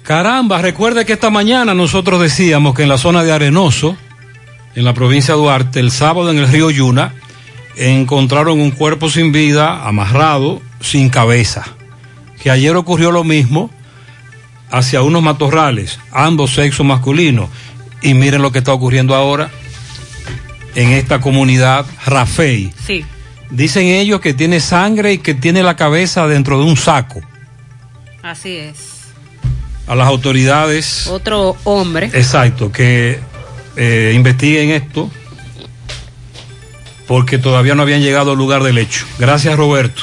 Caramba, recuerde que esta mañana nosotros decíamos que en la zona de Arenoso, en la provincia de Duarte, el sábado en el río Yuna, encontraron un cuerpo sin vida, amarrado, sin cabeza. Que ayer ocurrió lo mismo hacia unos matorrales, ambos sexos masculinos. Y miren lo que está ocurriendo ahora en esta comunidad Rafey. Sí. Dicen ellos que tiene sangre y que tiene la cabeza dentro de un saco. Así es. A las autoridades. Otro hombre. Exacto, que eh, investiguen esto porque todavía no habían llegado al lugar del hecho. Gracias, Roberto.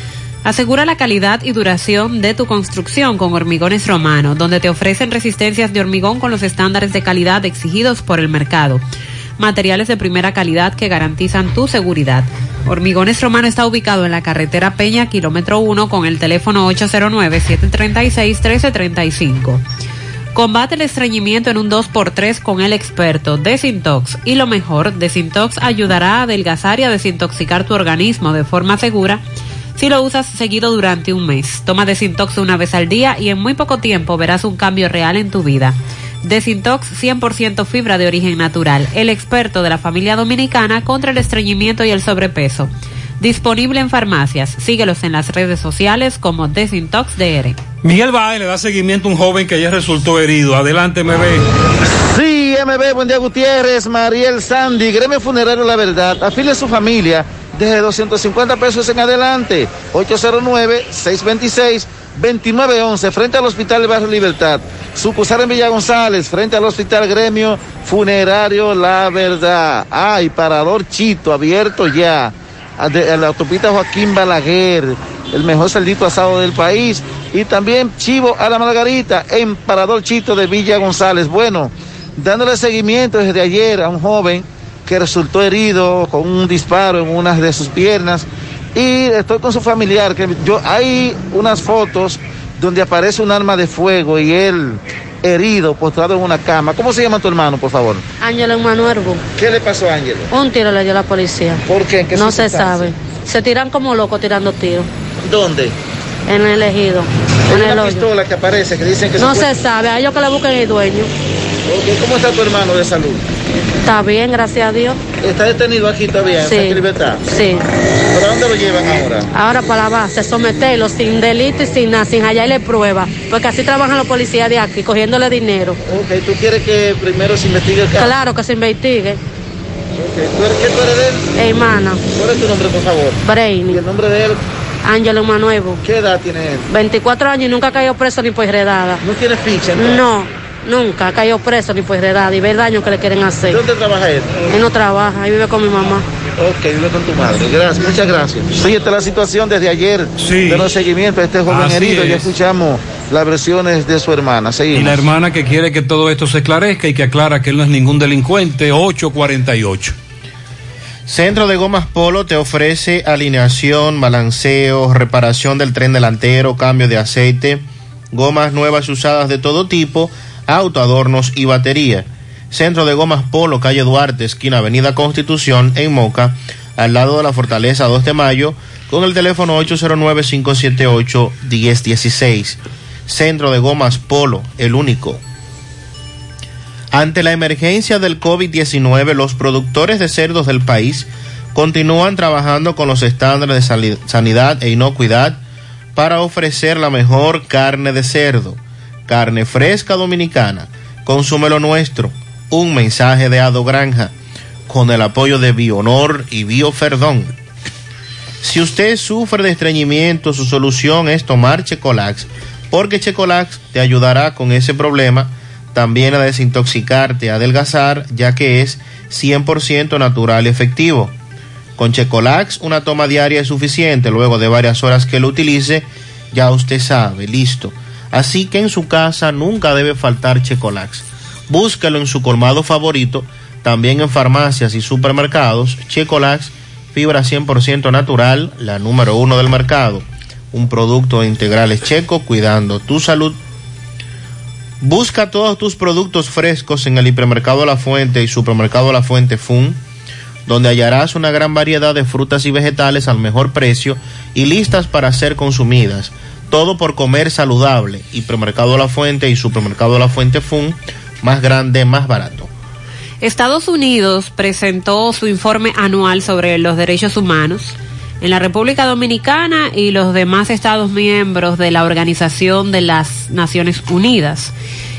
Asegura la calidad y duración de tu construcción con Hormigones Romano, donde te ofrecen resistencias de hormigón con los estándares de calidad exigidos por el mercado. Materiales de primera calidad que garantizan tu seguridad. Hormigones Romano está ubicado en la carretera Peña, kilómetro 1, con el teléfono 809-736-1335. Combate el estreñimiento en un 2x3 con el experto Desintox. Y lo mejor, Desintox ayudará a adelgazar y a desintoxicar tu organismo de forma segura si lo usas seguido durante un mes. Toma Desintox una vez al día y en muy poco tiempo verás un cambio real en tu vida. Desintox 100% fibra de origen natural, el experto de la familia dominicana contra el estreñimiento y el sobrepeso. Disponible en farmacias. Síguelos en las redes sociales como Desintox DR. Miguel Baez le da seguimiento a un joven que ayer resultó herido. Adelante, MB. Sí, MB, buen día Gutiérrez, Mariel Sandy, Gremio Funerario La Verdad, afile a su familia desde 250 pesos en adelante, 809-626-2911, frente al Hospital Barrio Libertad, sucursal en Villa González, frente al Hospital Gremio Funerario La Verdad. Ay, parador Chito, abierto ya, de- a la autopista Joaquín Balaguer, el mejor saldito asado del país, y también Chivo a la Margarita, en Parador Chito de Villa González. Bueno, dándole seguimiento desde ayer a un joven que resultó herido con un disparo en una de sus piernas y estoy con su familiar que yo hay unas fotos donde aparece un arma de fuego y él herido postrado en una cama. ¿Cómo se llama tu hermano, por favor? Ángelo Emanuel. ¿Qué le pasó a Ángelo? Un tiro le dio la policía. ¿Por qué? ¿En qué no se sabe. Se tiran como locos tirando tiros ¿Dónde? en el ejido, en el una hoyo. pistola que aparece que dicen que No puede- se sabe, a ellos que le busquen el dueño. ¿Cómo está tu hermano de salud? Está bien, gracias a Dios. ¿Está detenido aquí todavía en Sí. Santa Libertad? Sí. ¿Para dónde lo llevan ahora? Ahora para la base, someterlo sin delito y sin nada, sin hallarle prueba. Porque así trabajan los policías de aquí, cogiéndole dinero. Ok, ¿tú quieres que primero se investigue el caso? Claro que se investigue. Ok, ¿tú eres, ¿Qué tú eres de él? Hermana, ¿Cuál es tu nombre, por favor? Brainy. ¿Y el nombre de él? Ángelo Emanuel. Bu. ¿Qué edad tiene él? 24 años y nunca ha caído preso ni por heredada. ¿No tiene ficha entonces? No, nunca ha caído preso ni por heredada y ve el daño que le quieren hacer. ¿Dónde trabaja él? Él no trabaja, él vive con mi mamá. Ok, vive con tu madre. Gracias, muchas gracias. Sí, esta es la situación desde ayer de los seguimientos a este joven Así herido. Ya es. escuchamos las versiones de su hermana. Y Seguimos. la hermana que quiere que todo esto se esclarezca y que aclara que él no es ningún delincuente, 848. Centro de Gomas Polo te ofrece alineación, balanceo, reparación del tren delantero, cambio de aceite, gomas nuevas y usadas de todo tipo, autoadornos y batería. Centro de Gomas Polo, calle Duarte, esquina Avenida Constitución, en Moca, al lado de la Fortaleza 2 de Mayo, con el teléfono 809-578-1016. Centro de Gomas Polo, el único. Ante la emergencia del COVID-19, los productores de cerdos del país continúan trabajando con los estándares de sanidad e inocuidad para ofrecer la mejor carne de cerdo, carne fresca dominicana. Consume lo nuestro. Un mensaje de Ado Granja con el apoyo de Bionor y Bioferdón. Si usted sufre de estreñimiento, su solución es tomar Checolax, porque Checolax te ayudará con ese problema, también a desintoxicarte, a adelgazar, ya que es 100% natural y efectivo. Con Checolax una toma diaria es suficiente, luego de varias horas que lo utilice, ya usted sabe, listo. Así que en su casa nunca debe faltar Checolax. Búscalo en su colmado favorito, también en farmacias y supermercados. Checolax, fibra 100% natural, la número uno del mercado. Un producto de integrales checo cuidando tu salud. Busca todos tus productos frescos en el hipermercado La Fuente y supermercado La Fuente Fun, donde hallarás una gran variedad de frutas y vegetales al mejor precio y listas para ser consumidas. Todo por comer saludable. Hipermercado La Fuente y supermercado La Fuente Fun, más grande, más barato. Estados Unidos presentó su informe anual sobre los derechos humanos en la República Dominicana y los demás Estados miembros de la Organización de las Naciones Unidas.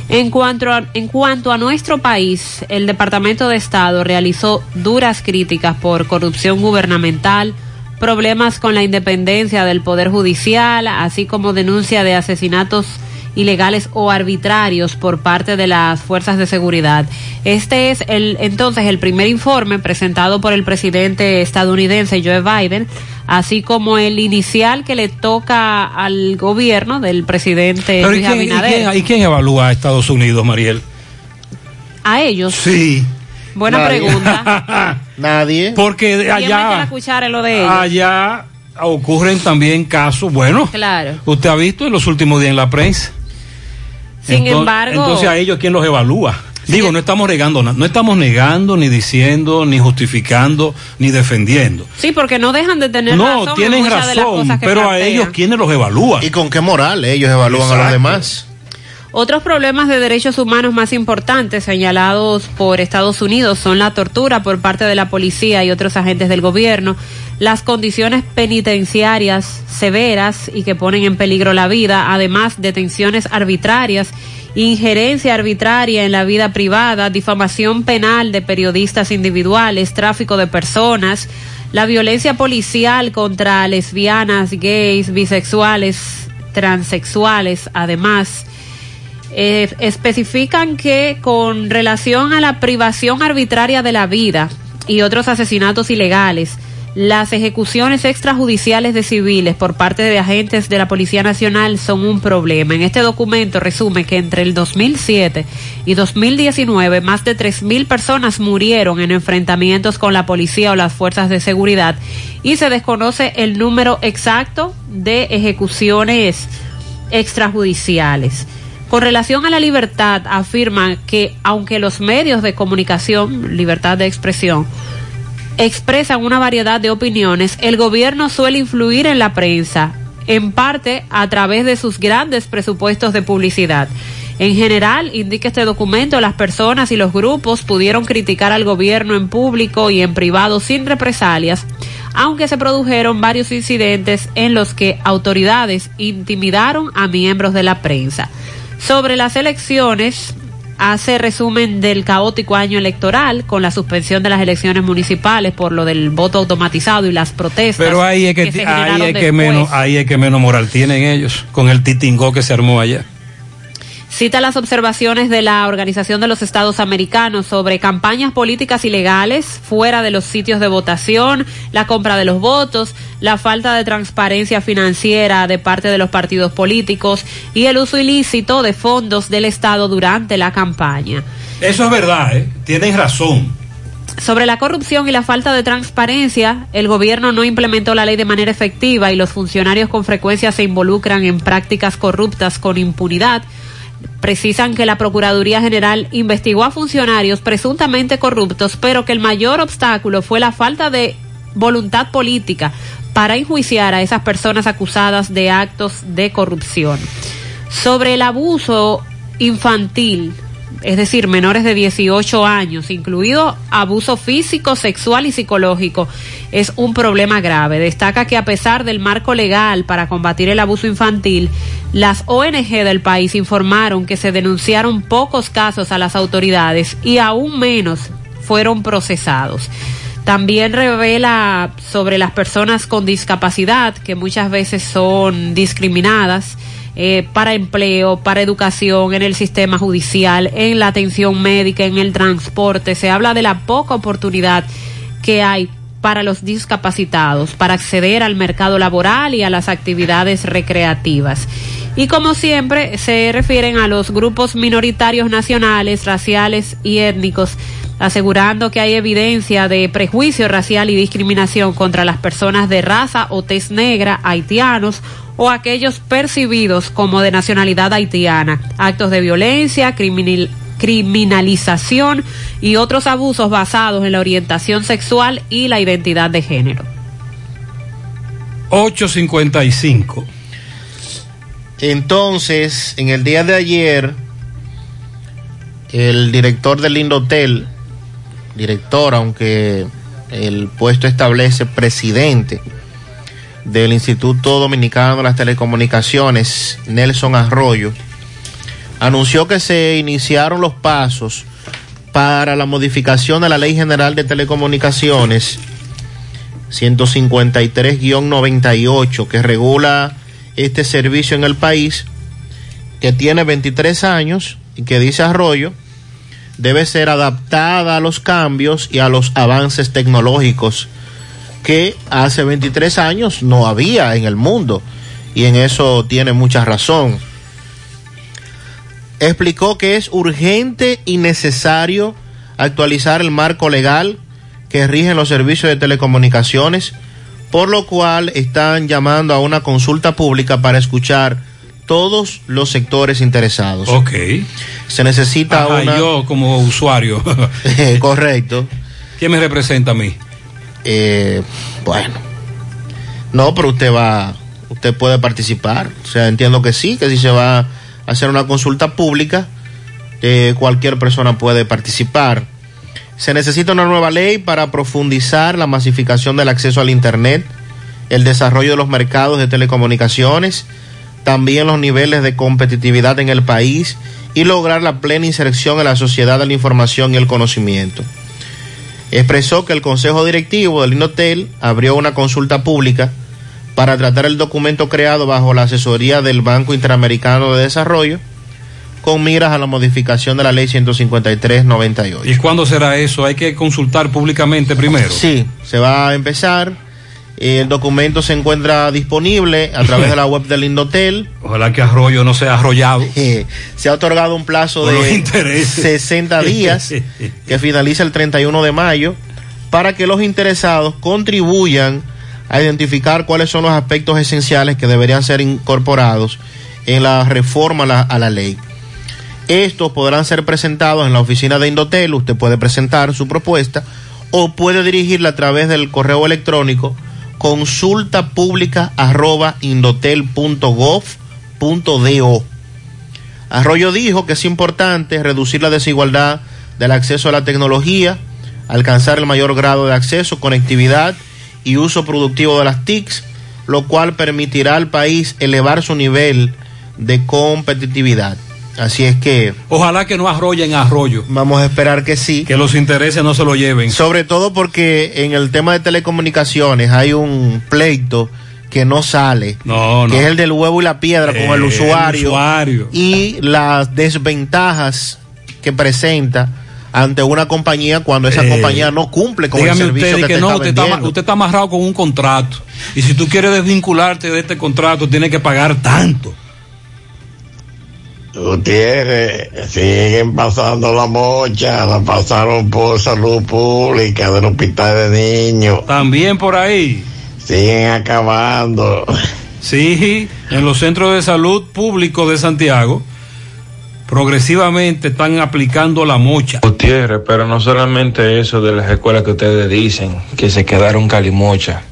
En cuanto, a, en cuanto a nuestro país, el Departamento de Estado realizó duras críticas por corrupción gubernamental, problemas con la independencia del Poder Judicial, así como denuncia de asesinatos ilegales o arbitrarios por parte de las fuerzas de seguridad. Este es el entonces el primer informe presentado por el presidente estadounidense Joe Biden, así como el inicial que le toca al gobierno del presidente Pero ¿y Luis quién, y quién- y quién evalúa a Estados Unidos, Mariel? A ellos. Sí. Buena Nadie. pregunta. Nadie. Porque ¿Quién mete allá, la cuchara lo de ellos? allá ocurren también casos, bueno, Claro. usted ha visto en los últimos días en la prensa Sin Entonces- embargo- Entonces a ellos, ¿quién los evalúa? Digo, no estamos negando, no estamos negando, ni diciendo, ni justificando, ni defendiendo. Sí, porque no dejan de tener razón. No, en tienen razón, pero a ellos, ¿quiénes los evalúan? ¿Y con qué moral ellos evalúan a los demás? Otros problemas de derechos humanos más importantes señalados por Estados Unidos son la tortura por parte de la policía y otros agentes del gobierno, las condiciones penitenciarias severas y que ponen en peligro la vida, además detenciones arbitrarias, injerencia arbitraria en la vida privada, difamación penal de periodistas individuales, tráfico de personas, la violencia policial contra lesbianas, gays, bisexuales, transexuales, además eh, especifican que con relación a la privación arbitraria de la vida y otros asesinatos ilegales, las ejecuciones extrajudiciales de civiles por parte de agentes de la Policía Nacional son un problema. En este documento resume que entre el 2007 y 2019 más de 3.000 personas murieron en enfrentamientos con la policía o las fuerzas de seguridad y se desconoce el número exacto de ejecuciones extrajudiciales. Con relación a la libertad, afirman que aunque los medios de comunicación, libertad de expresión, expresan una variedad de opiniones, el gobierno suele influir en la prensa, en parte a través de sus grandes presupuestos de publicidad. En general, indica este documento, las personas y los grupos pudieron criticar al gobierno en público y en privado sin represalias, aunque se produjeron varios incidentes en los que autoridades intimidaron a miembros de la prensa. Sobre las elecciones, hace resumen del caótico año electoral con la suspensión de las elecciones municipales por lo del voto automatizado y las protestas. Pero ahí es que, ahí es que menos, ahí es que menos moral tienen ellos, con el titingó que se armó allá. Cita las observaciones de la Organización de los Estados Americanos sobre campañas políticas ilegales fuera de los sitios de votación, la compra de los votos, la falta de transparencia financiera de parte de los partidos políticos y el uso ilícito de fondos del Estado durante la campaña. Eso es verdad, ¿eh? tienen razón. Sobre la corrupción y la falta de transparencia, el gobierno no implementó la ley de manera efectiva y los funcionarios con frecuencia se involucran en prácticas corruptas con impunidad. Precisan que la Procuraduría General investigó a funcionarios presuntamente corruptos, pero que el mayor obstáculo fue la falta de voluntad política para enjuiciar a esas personas acusadas de actos de corrupción. Sobre el abuso infantil, es decir, menores de 18 años, incluido abuso físico, sexual y psicológico, es un problema grave. Destaca que a pesar del marco legal para combatir el abuso infantil, las ONG del país informaron que se denunciaron pocos casos a las autoridades y aún menos fueron procesados. También revela sobre las personas con discapacidad que muchas veces son discriminadas eh, para empleo, para educación, en el sistema judicial, en la atención médica, en el transporte. Se habla de la poca oportunidad que hay para los discapacitados para acceder al mercado laboral y a las actividades recreativas. Y como siempre, se refieren a los grupos minoritarios nacionales, raciales y étnicos, asegurando que hay evidencia de prejuicio racial y discriminación contra las personas de raza o tez negra, haitianos o aquellos percibidos como de nacionalidad haitiana, actos de violencia, criminal, criminalización y otros abusos basados en la orientación sexual y la identidad de género. 855. Entonces, en el día de ayer, el director del Indotel, director, aunque el puesto establece presidente del Instituto Dominicano de las Telecomunicaciones, Nelson Arroyo, anunció que se iniciaron los pasos para la modificación de la Ley General de Telecomunicaciones 153-98 que regula este servicio en el país, que tiene 23 años y que dice Arroyo, debe ser adaptada a los cambios y a los avances tecnológicos que hace 23 años no había en el mundo y en eso tiene mucha razón. Explicó que es urgente y necesario actualizar el marco legal que rigen los servicios de telecomunicaciones, por lo cual están llamando a una consulta pública para escuchar todos los sectores interesados. Ok. Se necesita Ajá, una... yo como usuario. Correcto. ¿Quién me representa a mí? Eh, bueno. No, pero usted va, usted puede participar. O sea, entiendo que sí, que si se va a hacer una consulta pública, eh, cualquier persona puede participar. Se necesita una nueva ley para profundizar la masificación del acceso al Internet, el desarrollo de los mercados de telecomunicaciones, también los niveles de competitividad en el país y lograr la plena inserción en la sociedad de la información y el conocimiento. Expresó que el Consejo Directivo del Indotel abrió una consulta pública para tratar el documento creado bajo la asesoría del Banco Interamericano de Desarrollo con miras a la modificación de la ley 153-98. ¿Y cuándo será eso? Hay que consultar públicamente primero. Sí, se va a empezar. El documento se encuentra disponible a través de la web del Indotel. Ojalá que Arroyo no sea arrollado. Eh, se ha otorgado un plazo Por de intereses. 60 días que finaliza el 31 de mayo para que los interesados contribuyan a identificar cuáles son los aspectos esenciales que deberían ser incorporados en la reforma a la, a la ley. Estos podrán ser presentados en la oficina de Indotel. Usted puede presentar su propuesta o puede dirigirla a través del correo electrónico consulta pública arroba indotel.gov.do. Arroyo dijo que es importante reducir la desigualdad del acceso a la tecnología, alcanzar el mayor grado de acceso, conectividad y uso productivo de las TICs, lo cual permitirá al país elevar su nivel de competitividad. Así es que Ojalá que no arrollen arroyo. vamos a esperar que sí. Que los intereses no se lo lleven. Sobre todo porque en el tema de telecomunicaciones hay un pleito que no sale, No, no. que es el del huevo y la piedra con Eh, el el usuario, usuario. y las desventajas que presenta ante una compañía cuando esa Eh, compañía no cumple con el servicio usted que, que te no, está usted está, vendiendo. usted está amarrado con un contrato. Y si tú quieres desvincularte de este contrato, tienes que pagar tanto. Gutiérrez, siguen pasando la mocha, la pasaron por salud pública del hospital de niños. También por ahí. Siguen acabando. Sí, en los centros de salud públicos de Santiago, progresivamente están aplicando la mocha. Gutiérrez, pero no solamente eso de las escuelas que ustedes dicen, que se quedaron calimocha.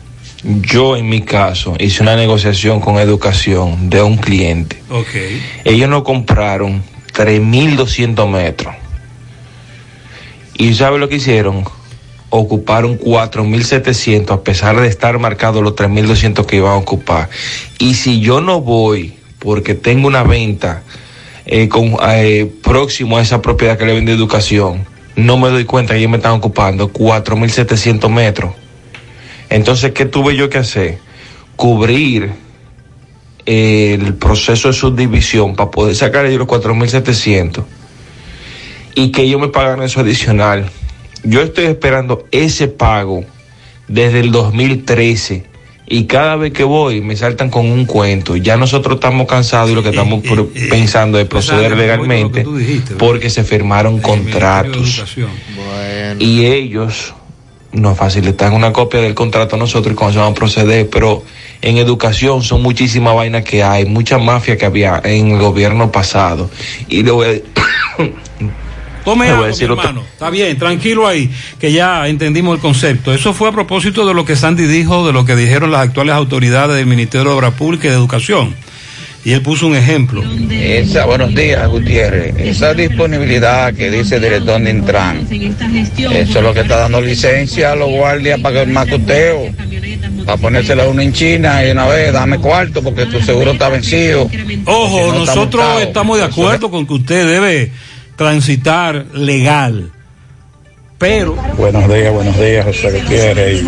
Yo en mi caso hice una negociación con educación de un cliente. Ok. Ellos nos compraron 3.200 metros. ¿Y sabe lo que hicieron? Ocuparon 4.700 a pesar de estar marcados los 3.200 que iban a ocupar. Y si yo no voy porque tengo una venta eh, con, eh, próximo a esa propiedad que le vende educación, no me doy cuenta que ellos me están ocupando 4.700 metros. Entonces, ¿qué tuve yo que hacer? Cubrir el proceso de subdivisión para poder sacar ellos los 4.700 y que ellos me pagan eso adicional. Yo estoy esperando ese pago desde el 2013 y cada vez que voy me saltan con un cuento. Ya nosotros estamos cansados y lo que estamos pro- pensando es proceder legalmente porque se firmaron contratos y ellos nos facilitan una copia del contrato a nosotros y cómo se van a proceder, pero en educación son muchísimas vainas que hay, mucha mafia que había en el gobierno pasado. Y le voy a- Tome mi decir hermano. Está bien, tranquilo ahí, que ya entendimos el concepto. Eso fue a propósito de lo que Sandy dijo, de lo que dijeron las actuales autoridades del Ministerio de Obras Públicas y de Educación. Y él puso un ejemplo. Esa, buenos días, Gutiérrez. Esa disponibilidad que dice el director de Intran, eso es lo que está dando licencia a los guardias para que el macuteo, para ponérsela uno en China y una vez, dame cuarto porque tu seguro está vencido. Ojo, no nosotros estamos de acuerdo con que usted debe transitar legal. Pero Buenos días, buenos días, José Gutiérrez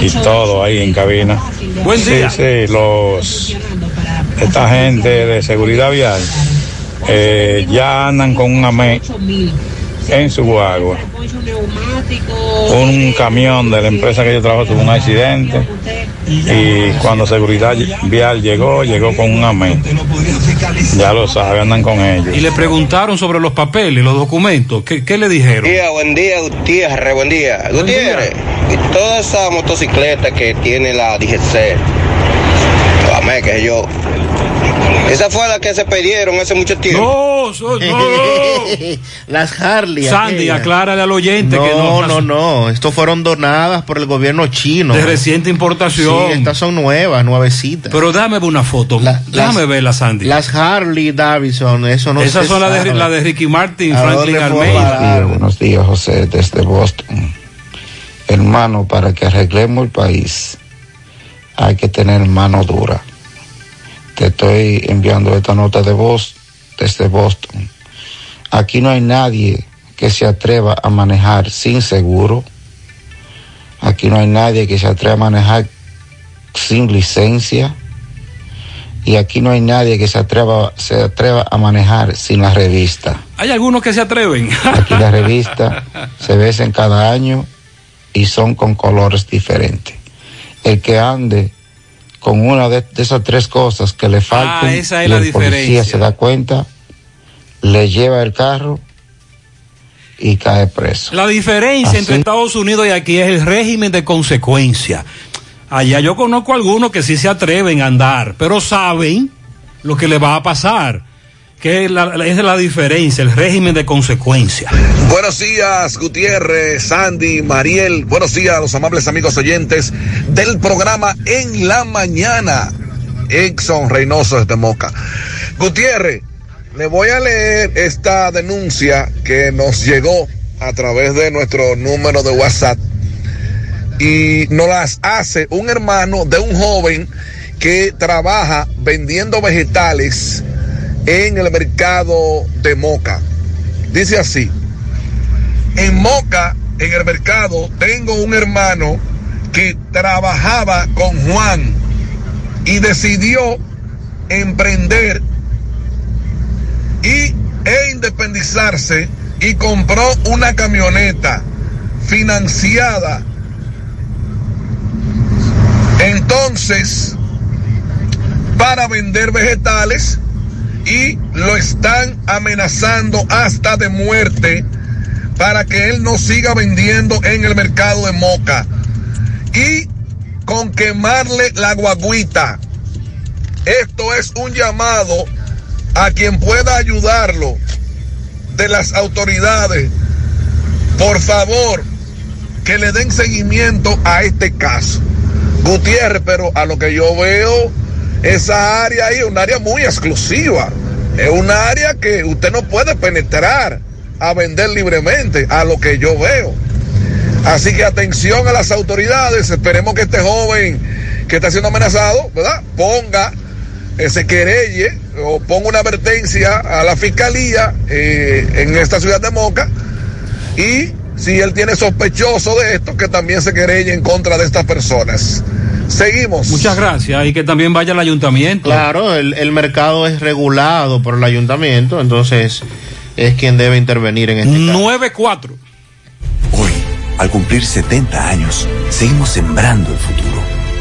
y, y todo ahí en cabina. Buen día. Sí, sí, los, esta gente de seguridad vial eh, ya andan con un AME en su guagua. Un camión de la empresa que yo trabajo tuvo un accidente y cuando seguridad vial llegó, llegó con un AME. Ya lo sabe, andan con ellos. y le preguntaron sobre los papeles, los documentos. ¿Qué, qué le dijeron? Buen día, buen día, Gutiérrez, buen día. Gutiérrez, y toda esa motocicleta que tiene la DGC, la que yo, Esa fue la que se perdieron hace mucho tiempo. No, so- no. Las Harley. Sandy, aclárale al oyente no, que no. no, no. Estos fueron donadas por el gobierno chino. De reciente importación. Sí, estas son nuevas, nuevecitas. Pero dame una foto. Déjame las- verla, Sandy. Las Harley Davidson, eso no Esas son las de, la de Ricky Martin, ¿A Franklin Almeida. Buenos días, José, desde Boston. Hermano, para que arreglemos el país, hay que tener mano dura. Te estoy enviando esta nota de voz desde Boston. Aquí no hay nadie que se atreva a manejar sin seguro. Aquí no hay nadie que se atreva a manejar sin licencia. Y aquí no hay nadie que se atreva, se atreva a manejar sin la revista. Hay algunos que se atreven. Aquí las revistas se vencen cada año y son con colores diferentes. El que ande con una de, de esas tres cosas que le faltan Ah, esa es y la el policía se da cuenta, le lleva el carro y cae preso. La diferencia Así. entre Estados Unidos y aquí es el régimen de consecuencia. Allá yo conozco algunos que sí se atreven a andar, pero saben lo que le va a pasar. Que es la, es la diferencia, el régimen de consecuencia. Buenos días, Gutiérrez, Sandy, Mariel. Buenos días a los amables amigos oyentes del programa En la Mañana. Exxon Reynoso desde Moca. Gutiérrez, le voy a leer esta denuncia que nos llegó a través de nuestro número de WhatsApp y nos las hace un hermano de un joven que trabaja vendiendo vegetales en el mercado de Moca. Dice así, en Moca, en el mercado, tengo un hermano que trabajaba con Juan y decidió emprender y, e independizarse y compró una camioneta financiada. Entonces, para vender vegetales y lo están amenazando hasta de muerte para que él no siga vendiendo en el mercado de Moca y con quemarle la guaguita. Esto es un llamado a quien pueda ayudarlo de las autoridades. Por favor, que le den seguimiento a este caso. Gutiérrez, pero a lo que yo veo, esa área ahí es un área muy exclusiva. Es un área que usted no puede penetrar a vender libremente, a lo que yo veo. Así que atención a las autoridades, esperemos que este joven que está siendo amenazado, ¿verdad? Ponga ese querelle o ponga una advertencia a la fiscalía eh, en esta ciudad de Moca y si él tiene sospechoso de esto, que también se querelle en contra de estas personas. Seguimos. Muchas gracias y que también vaya al ayuntamiento. Claro, el, el mercado es regulado por el ayuntamiento, entonces es quien debe intervenir en este caso. 9-4. Al cumplir 70 años, seguimos sembrando el futuro.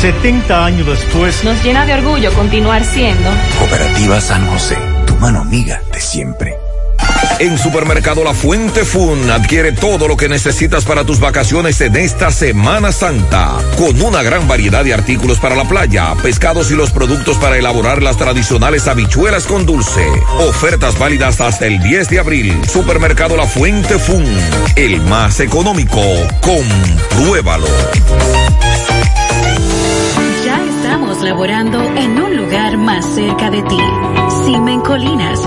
70 años después, Nos llena de orgullo continuar siendo Cooperativa San José, tu mano amiga de siempre. En Supermercado La Fuente Fun adquiere todo lo que necesitas para tus vacaciones en esta Semana Santa, con una gran variedad de artículos para la playa, pescados y los productos para elaborar las tradicionales habichuelas con dulce. Ofertas válidas hasta el 10 de abril. Supermercado La Fuente Fun, el más económico. Compruébalo. Estamos laborando en un lugar más cerca de ti. Simen Colinas,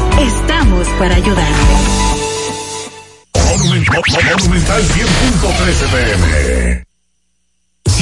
Estamos para ayudarte. Monumental 100.13 pm.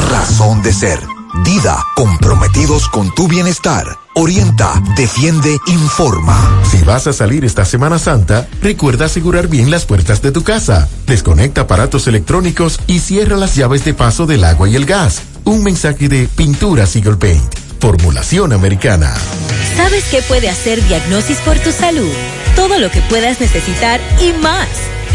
razón de ser. Dida, comprometidos con tu bienestar. Orienta, defiende, informa. Si vas a salir esta Semana Santa, recuerda asegurar bien las puertas de tu casa. Desconecta aparatos electrónicos y cierra las llaves de paso del agua y el gas. Un mensaje de Pinturas Eagle Paint. Formulación americana. ¿Sabes qué puede hacer Diagnosis por tu salud? Todo lo que puedas necesitar y más.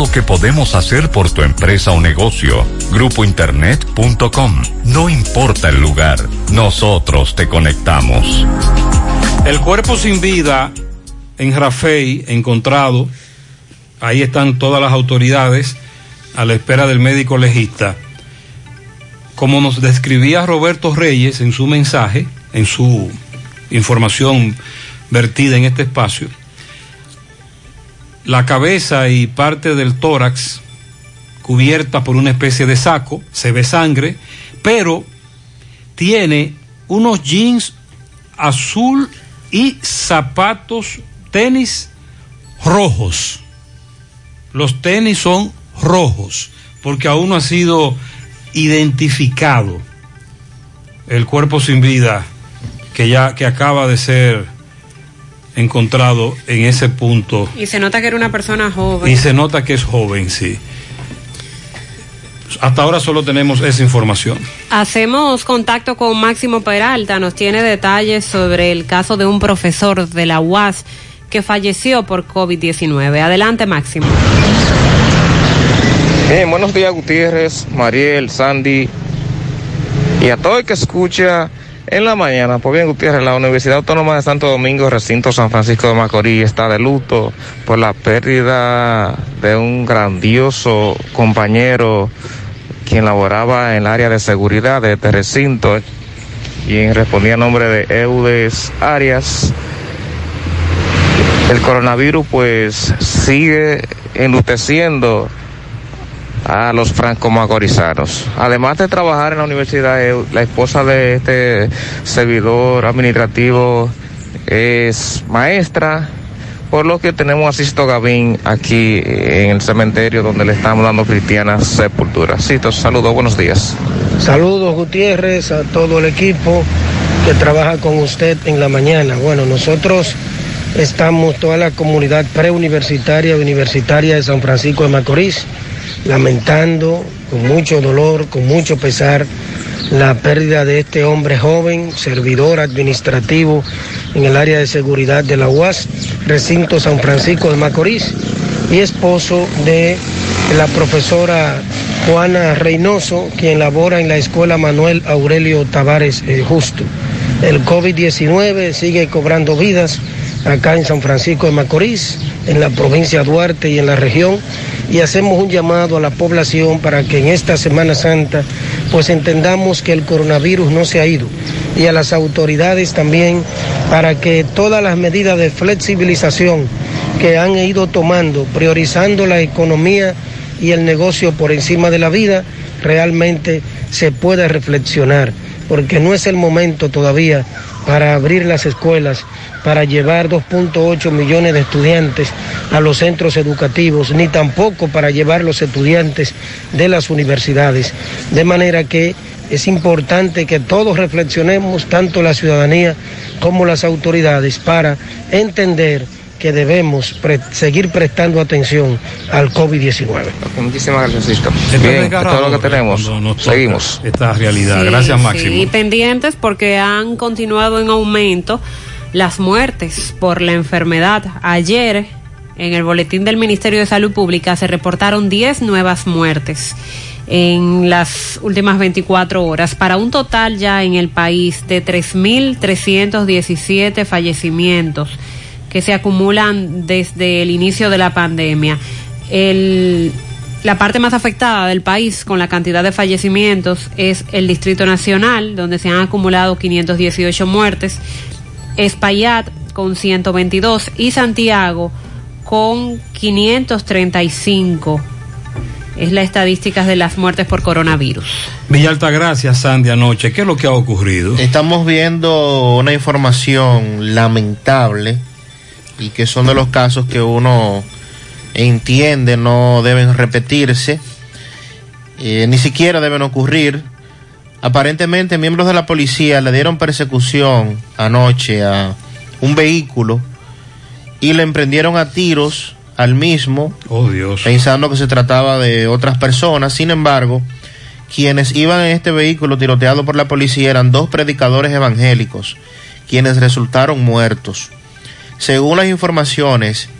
lo que podemos hacer por tu empresa o negocio. Grupointernet.com. No importa el lugar, nosotros te conectamos. El cuerpo sin vida en Rafey, encontrado, ahí están todas las autoridades a la espera del médico legista. Como nos describía Roberto Reyes en su mensaje, en su información vertida en este espacio, la cabeza y parte del tórax cubierta por una especie de saco, se ve sangre, pero tiene unos jeans azul y zapatos tenis rojos. Los tenis son rojos porque aún no ha sido identificado el cuerpo sin vida que ya que acaba de ser encontrado en ese punto Y se nota que era una persona joven. y se nota que es joven, sí. Hasta ahora solo tenemos esa información. Hacemos contacto con Máximo Peralta, nos tiene detalles sobre el caso de un profesor de la UAS que falleció por COVID-19. Adelante, Máximo. Bien, buenos días Gutiérrez, Mariel, Sandy y a todo el que escucha en la mañana. Pues bien, Gutiérrez, la Universidad Autónoma de Santo Domingo, recinto San Francisco de Macorís, está de luto por la pérdida de un grandioso compañero quien laboraba en el área de seguridad de este recinto, quien respondía a nombre de Eudes Arias. El coronavirus pues sigue enluteciendo a los franco-macorizanos. Además de trabajar en la universidad, eh, la esposa de este servidor administrativo es maestra, por lo que tenemos a Sisto Gavín aquí en el cementerio donde le estamos dando cristianas sepulturas. Sisto, saludos, buenos días. Saludos Gutiérrez, a todo el equipo que trabaja con usted en la mañana. Bueno, nosotros estamos, toda la comunidad preuniversitaria y universitaria de San Francisco de Macorís, lamentando con mucho dolor, con mucho pesar, la pérdida de este hombre joven, servidor administrativo en el área de seguridad de la UAS, recinto San Francisco de Macorís, y esposo de la profesora Juana Reynoso, quien labora en la escuela Manuel Aurelio Tavares eh, Justo. El COVID-19 sigue cobrando vidas acá en San Francisco de Macorís, en la provincia de Duarte y en la región, y hacemos un llamado a la población para que en esta Semana Santa pues entendamos que el coronavirus no se ha ido y a las autoridades también para que todas las medidas de flexibilización que han ido tomando, priorizando la economía y el negocio por encima de la vida, realmente se puede reflexionar, porque no es el momento todavía para abrir las escuelas, para llevar 2.8 millones de estudiantes a los centros educativos, ni tampoco para llevar los estudiantes de las universidades. De manera que es importante que todos reflexionemos, tanto la ciudadanía como las autoridades, para entender que debemos pre seguir prestando atención al COVID-19. Muchísimas gracias, Sisto. Bien, todo lo que tenemos. Seguimos. Esta realidad. gracias, sí, Máximo. Y pendientes porque han continuado en aumento las muertes por la enfermedad. Ayer, en el boletín del Ministerio de Salud Pública, se reportaron 10 nuevas muertes en las últimas 24 horas, para un total ya en el país de 3.317 fallecimientos que se acumulan desde el inicio de la pandemia. El, la parte más afectada del país con la cantidad de fallecimientos es el Distrito Nacional, donde se han acumulado 518 muertes, Espaillat con 122 y Santiago con 535. Es la estadística de las muertes por coronavirus. Villa Altagracia, Sandy, anoche, ¿qué es lo que ha ocurrido? Estamos viendo una información lamentable y que son de los casos que uno entiende no deben repetirse, eh, ni siquiera deben ocurrir. Aparentemente miembros de la policía le dieron persecución anoche a un vehículo y le emprendieron a tiros al mismo, oh, Dios. pensando que se trataba de otras personas. Sin embargo, quienes iban en este vehículo tiroteado por la policía eran dos predicadores evangélicos, quienes resultaron muertos. Según las informaciones,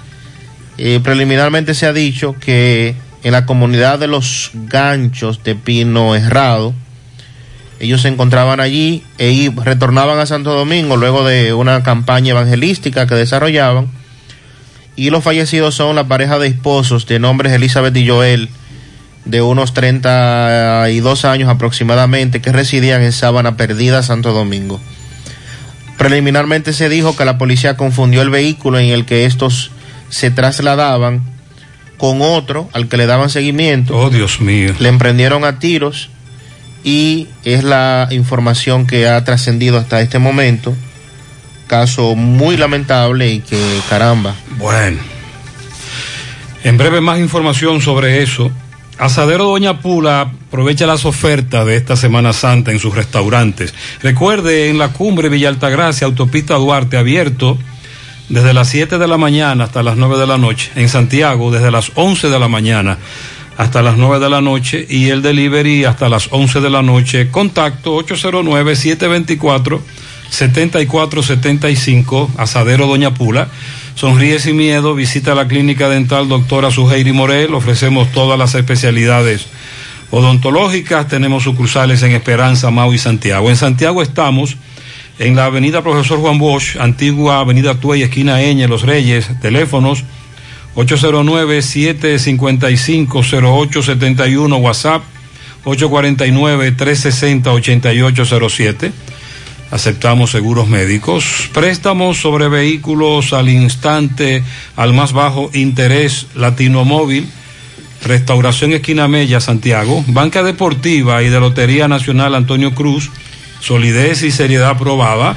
eh, preliminarmente se ha dicho que en la comunidad de los ganchos de Pino Herrado, ellos se encontraban allí e retornaban a Santo Domingo luego de una campaña evangelística que desarrollaban. Y los fallecidos son la pareja de esposos de nombres Elizabeth y Joel, de unos 32 años aproximadamente, que residían en Sábana Perdida, Santo Domingo. Preliminarmente se dijo que la policía confundió el vehículo en el que estos se trasladaban con otro al que le daban seguimiento. Oh, Dios mío. Le emprendieron a tiros y es la información que ha trascendido hasta este momento. Caso muy lamentable y que caramba. Bueno. En breve más información sobre eso. Asadero Doña Pula aprovecha las ofertas de esta Semana Santa en sus restaurantes. Recuerde, en la cumbre Villa Altagracia, Autopista Duarte, abierto desde las 7 de la mañana hasta las 9 de la noche. En Santiago, desde las 11 de la mañana hasta las 9 de la noche. Y el delivery hasta las 11 de la noche. Contacto 809-724-7475, Asadero Doña Pula. Sonríe sin miedo, visita la clínica dental doctora Suheiri Morel, ofrecemos todas las especialidades odontológicas, tenemos sucursales en Esperanza, Mau y Santiago. En Santiago estamos en la avenida Profesor Juan Bosch, antigua avenida Tuey, esquina Eñe, Los Reyes, teléfonos 809-755-0871, WhatsApp 849-360-8807. Aceptamos seguros médicos, préstamos sobre vehículos al instante, al más bajo interés, Latino Móvil, Restauración Esquina Mella, Santiago, Banca Deportiva y de Lotería Nacional Antonio Cruz, solidez y seriedad probada.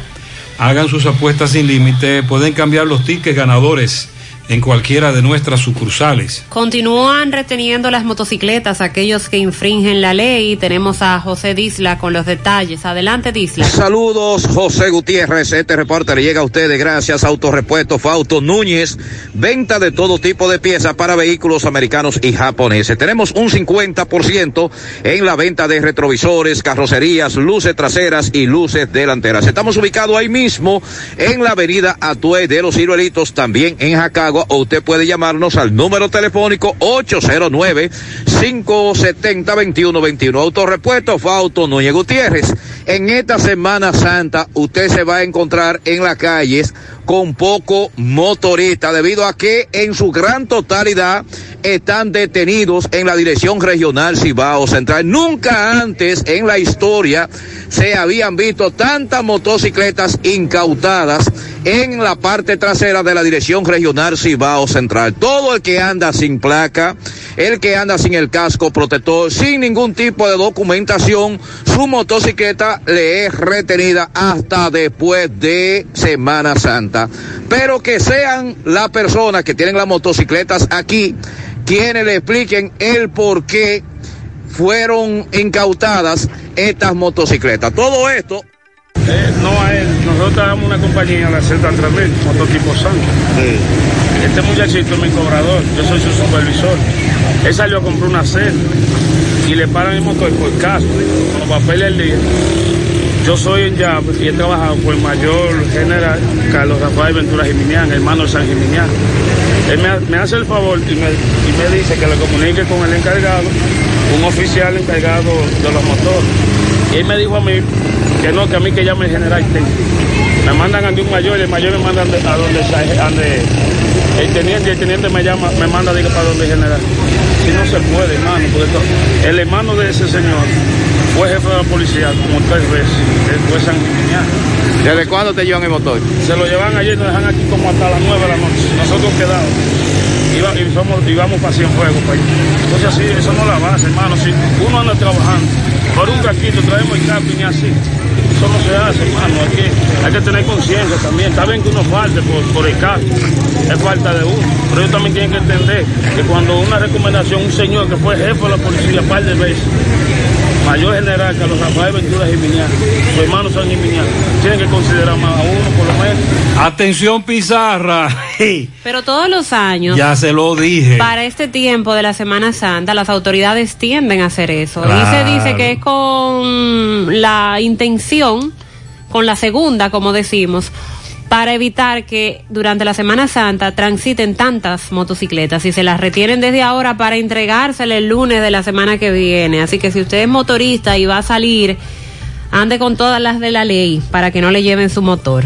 Hagan sus apuestas sin límite, pueden cambiar los tickets ganadores en cualquiera de nuestras sucursales. Continúan reteniendo las motocicletas aquellos que infringen la ley. Tenemos a José Disla con los detalles. Adelante, Disla. Saludos, José Gutiérrez. Este reporte le llega a ustedes gracias a Autorepuesto Fausto Núñez. Venta de todo tipo de piezas para vehículos americanos y japoneses. Tenemos un 50% en la venta de retrovisores, carrocerías, luces traseras y luces delanteras. Estamos ubicados ahí mismo en la avenida Atue de los Ciruelitos, también en O usted puede llamarnos al número telefónico 809-570-2121. Autorepuesto Fausto Núñez Gutiérrez. En esta Semana Santa usted se va a encontrar en las calles con poco motorista debido a que en su gran totalidad están detenidos en la Dirección Regional Cibao Central. Nunca antes en la historia se habían visto tantas motocicletas incautadas en la parte trasera de la Dirección Regional Cibao Central. Todo el que anda sin placa, el que anda sin el casco protector, sin ningún tipo de documentación, su motocicleta le es retenida hasta después de Semana Santa. Pero que sean las personas que tienen las motocicletas aquí quienes le expliquen el por qué fueron incautadas estas motocicletas. Todo esto eh, no a él, nosotros damos una compañía, la Z 3000, mototipo Santo. Este muchachito es mi cobrador, yo soy su supervisor. Él salió a comprar una celda y le paran el motor por caso, con los papeles del día. Yo soy en llave y he trabajado con el mayor general Carlos Rafael Ventura Jiminián, hermano de San Jiminián. Él me, hace el favor y me, y me dice que lo comunique con el encargado, un oficial encargado de los motores. Y él me dijo a mí que no, que a mí que llame el general. Me mandan ante un mayor y el mayor me manda a donde, el teniente, el teniente me llama, me manda digo, para donde el general. Si no se puede, hermano, porque el hermano de ese señor fue jefe de la policía como tres veces, fue San Gimignán. ¿Desde cuándo te llevan el motor? Se lo llevan ayer y nos dejan aquí como hasta las nueve de la noche. Nosotros quedamos. Iba, y somos, íbamos para Cienfuegos allá. Entonces así, eso no la base, hermano. Si uno anda trabajando por un casquito, traemos el camping y así. Eso no se hace, hermano. Hay que, hay que tener conciencia también. Está bien que uno falte por, por el caso. Es falta de uno. Pero ellos también tienen que entender que cuando una recomendación, un señor que fue jefe de la policía par de veces, mayor general Carlos Rafael Ventura Jiminián, su hermano San Jiminián, tienen que considerar más a uno por lo menos. Atención Pizarra. Pero todos los años. Ya se lo dije. Para este tiempo de la Semana Santa, las autoridades tienden a hacer eso. Claro. Y se dice que es con la intención, con la segunda, como decimos, para evitar que durante la Semana Santa transiten tantas motocicletas y se las retienen desde ahora para entregársele el lunes de la semana que viene. Así que si usted es motorista y va a salir, ande con todas las de la ley para que no le lleven su motor.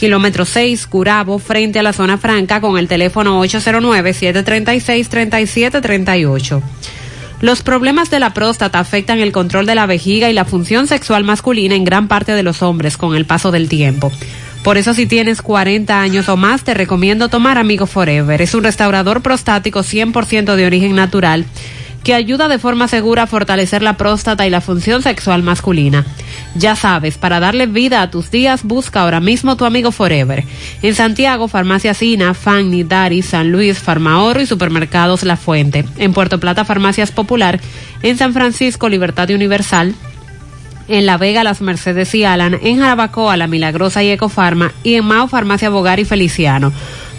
kilómetro 6, Curabo, frente a la zona franca, con el teléfono 809-736-3738. Los problemas de la próstata afectan el control de la vejiga y la función sexual masculina en gran parte de los hombres con el paso del tiempo. Por eso si tienes 40 años o más te recomiendo tomar Amigo Forever. Es un restaurador prostático 100% de origen natural que ayuda de forma segura a fortalecer la próstata y la función sexual masculina. Ya sabes, para darle vida a tus días, busca ahora mismo tu amigo Forever. En Santiago, Farmacia Sina, Fanny, Dari, San Luis, Farmahorro y Supermercados La Fuente. En Puerto Plata, Farmacias Popular. En San Francisco, Libertad Universal. En La Vega, Las Mercedes y Alan. En Jarabacoa, La Milagrosa y Ecofarma. Y en Mao, Farmacia Bogar y Feliciano.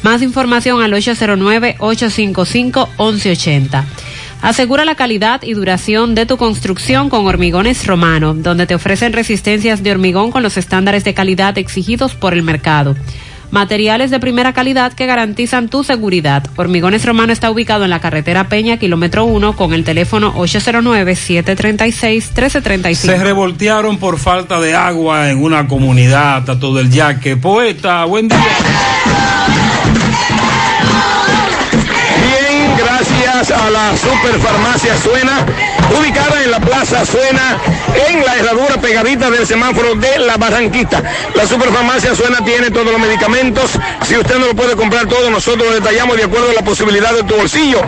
Más información al 809-855-1180. Asegura la calidad y duración de tu construcción con Hormigones Romano, donde te ofrecen resistencias de hormigón con los estándares de calidad exigidos por el mercado. Materiales de primera calidad que garantizan tu seguridad. Hormigones Romano está ubicado en la carretera Peña, kilómetro 1, con el teléfono 809-736-1335. Se revoltearon por falta de agua en una comunidad a todo el yaque. Poeta, buen día. A la Superfarmacia Suena, ubicada en la Plaza Suena, en la herradura pegadita del semáforo de la Barranquita. La Superfarmacia Suena tiene todos los medicamentos. Si usted no lo puede comprar todo, nosotros lo detallamos de acuerdo a la posibilidad de tu bolsillo.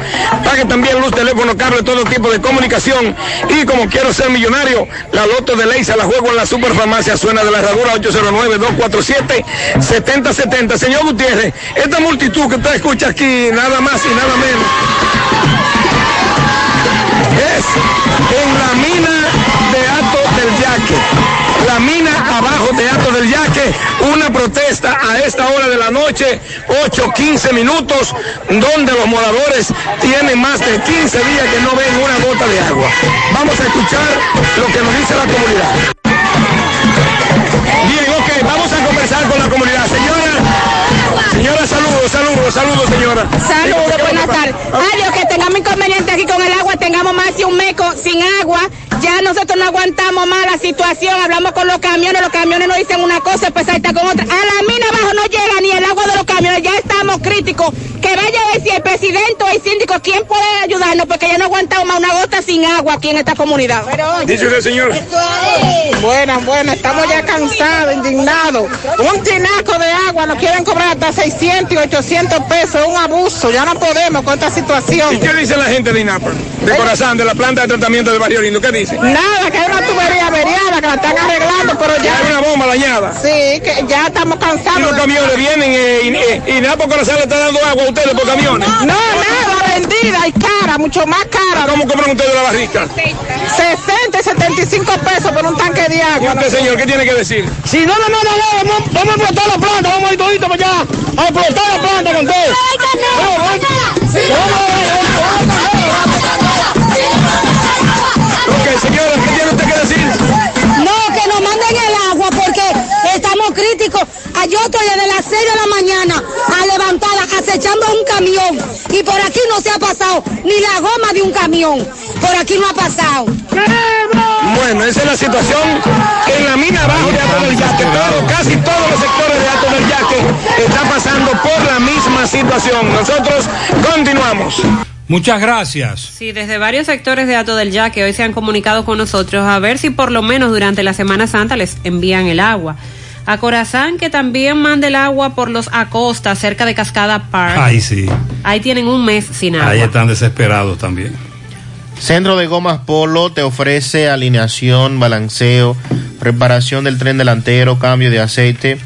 Pague también luz, teléfono, cable, todo tipo de comunicación. Y como quiero ser millonario, la loto de ley la juego en la Superfarmacia Suena de la herradura 809-247-7070. Señor Gutiérrez, esta multitud que usted escucha aquí, nada más y nada menos en la mina de Ato del Yaque. La mina abajo de Ato del Yaque, una protesta esta, a esta hora de la noche, 8, 15 minutos, donde los moradores tienen más de 15 días que no ven una gota de agua. Vamos a escuchar lo que nos dice la comunidad. Bien, ok, vamos a conversar con la comunidad. Saludos, señora. Saludos, buenas tardes. Ay, Dios, que tengamos inconveniente aquí con el agua, tengamos más de un meco sin agua. Ya nosotros no aguantamos más la situación. Hablamos con los camiones, los camiones nos dicen una cosa, pues ahí está con otra. A la mina abajo no llega ni el agua de los camiones, ya estamos críticos. Que vaya a ver si el presidente o el síndico, ¿quién puede ayudarnos? Porque ya no aguantamos más una gota sin agua aquí en esta comunidad. Dice usted, señor. Buenas, buenas, estamos ya cansados, indignados. Un tinaco de agua nos quieren cobrar hasta 600 y 800 pesos, es un abuso, ya no podemos con esta situación. ¿Y qué dice la gente de INAPER? De Corazán, de la planta de tratamiento de Barrio Lindo, ¿qué dice? Nada, que hay una tubería averiada que la están arreglando, pero ya... Hay una bomba dañada. Sí, que ya estamos cansados. Y los camiones vienen eh, y, y, y Napo Corazán le está dando agua a ustedes por camiones. No, nada, vendida y cara, mucho más cara. ¿Cómo compran ustedes la barrica? 60 y 75 pesos por un tanque de ¿Y agua. usted, señor, qué tiene que decir? Si no nos mandan agua, vamos, vamos a explotar la planta, vamos a ir todito para allá, a explotar la planta con todo. Ah, Yo estoy desde las 6 de la mañana a levantada acechando un camión y por aquí no se ha pasado ni la goma de un camión. Por aquí no ha pasado. Bueno, esa es la situación en la mina abajo de Alto del Yaque. Todo, casi todos los sectores de Alto del Yaque están pasando por la misma situación. Nosotros continuamos. Muchas gracias. Sí, desde varios sectores de Ato del Yaque hoy se han comunicado con nosotros a ver si por lo menos durante la Semana Santa les envían el agua. A Corazán que también mande el agua por los Acosta cerca de Cascada Park. Ahí sí. Ahí tienen un mes sin agua. Ahí están desesperados también. Centro de Gomas Polo te ofrece alineación, balanceo, reparación del tren delantero, cambio de aceite,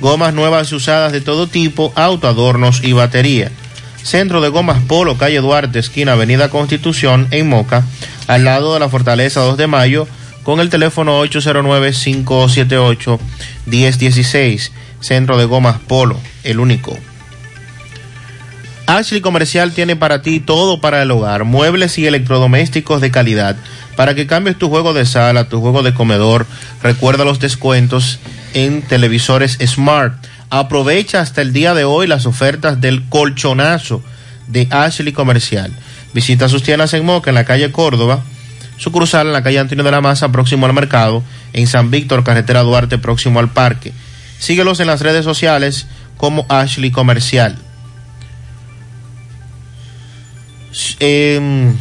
gomas nuevas y usadas de todo tipo, autoadornos y batería. Centro de Gomas Polo, calle Duarte, esquina Avenida Constitución, en Moca, al lado de la Fortaleza 2 de Mayo, con el teléfono 809-578-1016. Centro de Gomas Polo, el único. Ashley Comercial tiene para ti todo para el hogar, muebles y electrodomésticos de calidad, para que cambies tu juego de sala, tu juego de comedor. Recuerda los descuentos en televisores Smart. Aprovecha hasta el día de hoy las ofertas del colchonazo de Ashley Comercial. Visita sus tiendas en Moca, en la calle Córdoba, su cruzal en la calle Antonio de la Maza, próximo al mercado, en San Víctor, carretera Duarte, próximo al parque. Síguelos en las redes sociales como Ashley Comercial. Eh,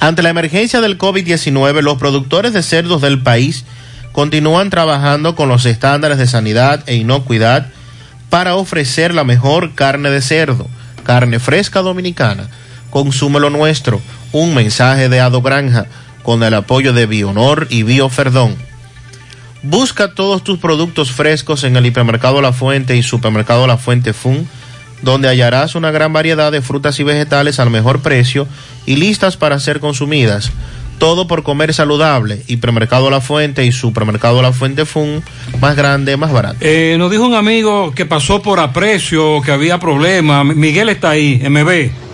ante la emergencia del COVID-19, los productores de cerdos del país continúan trabajando con los estándares de sanidad e inocuidad para ofrecer la mejor carne de cerdo, carne fresca dominicana. Consúmelo nuestro, un mensaje de Ado Granja con el apoyo de Bionor y Bioferdón. Busca todos tus productos frescos en el hipermercado La Fuente y supermercado La Fuente Fun donde hallarás una gran variedad de frutas y vegetales al mejor precio y listas para ser consumidas. Todo por comer saludable. Hipermercado La Fuente y Supermercado La Fuente Fun, más grande, más barato. Eh, nos dijo un amigo que pasó por aprecio, que había problemas. Miguel está ahí, MB.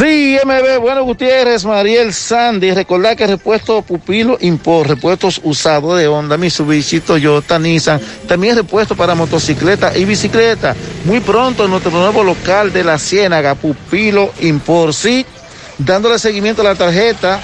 Sí, MB, bueno, Gutiérrez, Mariel Sandy, recordar que repuesto Pupilo Import, repuestos usados de Honda, Mitsubishi, Toyota, Nissan, también repuesto para motocicleta y bicicleta. Muy pronto en nuestro nuevo local de la Ciénaga, Pupilo Import, sí, dándole seguimiento a la tarjeta,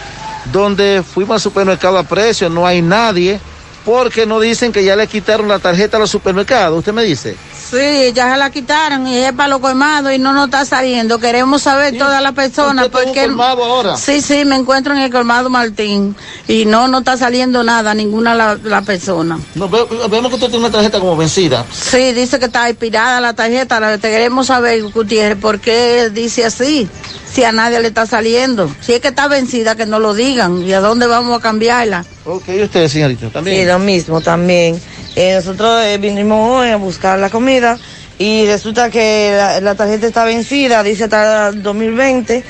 donde fuimos al supermercado a precio, no hay nadie, porque nos dicen que ya le quitaron la tarjeta a los supermercados, usted me dice. Sí, ya se la quitaron y es para los colmados y no nos está saliendo. Queremos saber todas las personas porque ahora? Sí, sí, me encuentro en el colmado Martín y no no está saliendo nada ninguna la, la persona. No, ve- vemos que usted tiene una tarjeta como vencida. Sí, dice que está expirada la tarjeta. La queremos saber, Gutiérrez, por qué dice así. Si a nadie le está saliendo. Si es que está vencida, que no lo digan. ¿Y a dónde vamos a cambiarla? Ok, ¿y usted, señorita? También. Sí, lo mismo también. Eh, nosotros eh, vinimos hoy a buscar la comida y resulta que la, la tarjeta está vencida, dice hasta el 2020,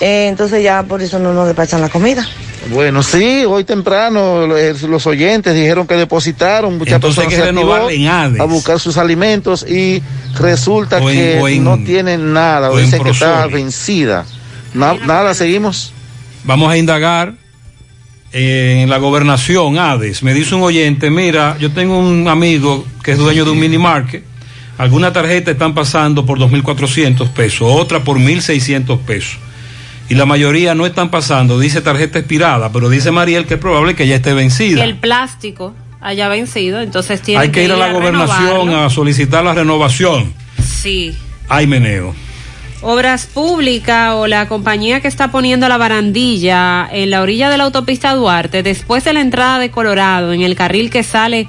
eh, entonces ya por eso no nos despachan la comida. Bueno, sí, hoy temprano los, los oyentes dijeron que depositaron, muchas Entonces hay personas que se a buscar sus alimentos y resulta en- que en- no tienen nada, o o en dicen que está vencida. Na- nada, seguimos. Vamos a indagar en la gobernación, Hades. Me dice un oyente, mira, yo tengo un amigo que es dueño de un mini market. Algunas tarjetas están pasando por 2.400 pesos, otra por 1.600 pesos. Y la mayoría no están pasando, dice tarjeta expirada, pero dice Mariel que es probable que ya esté vencida. el plástico haya vencido, entonces tiene Hay que ir a la gobernación renovarlo. a solicitar la renovación. Sí. Ay, meneo. Obras Públicas o la compañía que está poniendo la barandilla en la orilla de la autopista Duarte, después de la entrada de Colorado, en el carril que sale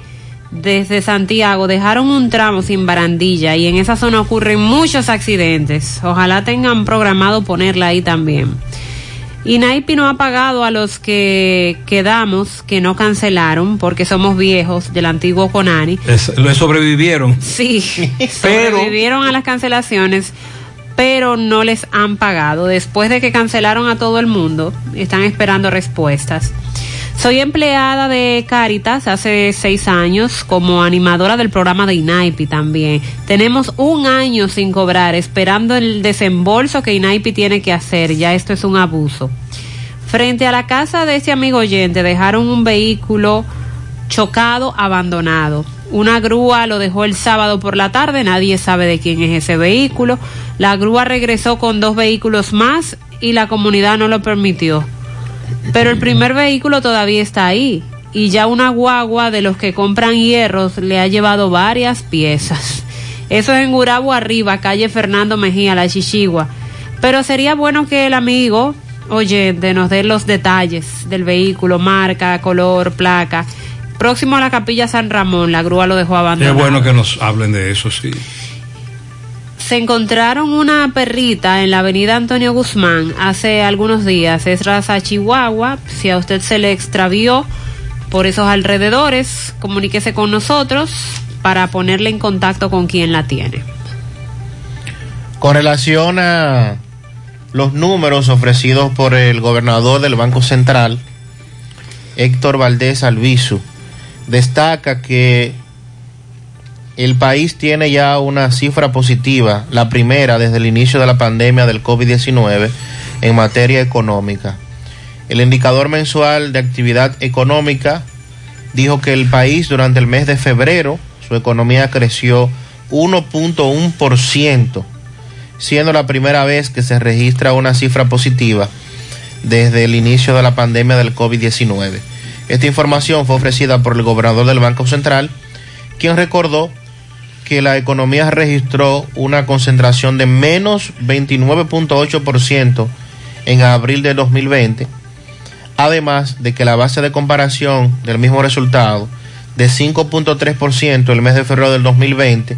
desde Santiago, dejaron un tramo sin barandilla y en esa zona ocurren muchos accidentes. Ojalá tengan programado ponerla ahí también. Y Naipi no ha pagado a los que quedamos, que no cancelaron, porque somos viejos del antiguo Conani. Es- le sobrevivieron. Sí, sobrevivieron a las cancelaciones, pero no les han pagado. Después de que cancelaron a todo el mundo, están esperando respuestas. Soy empleada de Caritas hace seis años como animadora del programa de INAIPI también. Tenemos un año sin cobrar, esperando el desembolso que INAIPI tiene que hacer. Ya esto es un abuso. Frente a la casa de ese amigo oyente dejaron un vehículo chocado, abandonado. Una grúa lo dejó el sábado por la tarde, nadie sabe de quién es ese vehículo. La grúa regresó con dos vehículos más y la comunidad no lo permitió. Pero el primer vehículo todavía está ahí y ya una guagua de los que compran hierros le ha llevado varias piezas. Eso es en Gurabo arriba, calle Fernando Mejía, la Chichigua. Pero sería bueno que el amigo oyente nos dé los detalles del vehículo, marca, color, placa. Próximo a la capilla San Ramón, la grúa lo dejó Es abandonado. bueno que nos hablen de eso, sí. Se encontraron una perrita en la avenida Antonio Guzmán hace algunos días. Es raza chihuahua. Si a usted se le extravió por esos alrededores, comuníquese con nosotros para ponerle en contacto con quien la tiene. Con relación a los números ofrecidos por el gobernador del Banco Central, Héctor Valdés Albizu, destaca que el país tiene ya una cifra positiva, la primera desde el inicio de la pandemia del COVID-19 en materia económica. El indicador mensual de actividad económica dijo que el país durante el mes de febrero su economía creció 1.1%, siendo la primera vez que se registra una cifra positiva desde el inicio de la pandemia del COVID-19. Esta información fue ofrecida por el gobernador del Banco Central, quien recordó que la economía registró una concentración de menos 29.8% en abril de 2020, además de que la base de comparación del mismo resultado de 5.3% el mes de febrero del 2020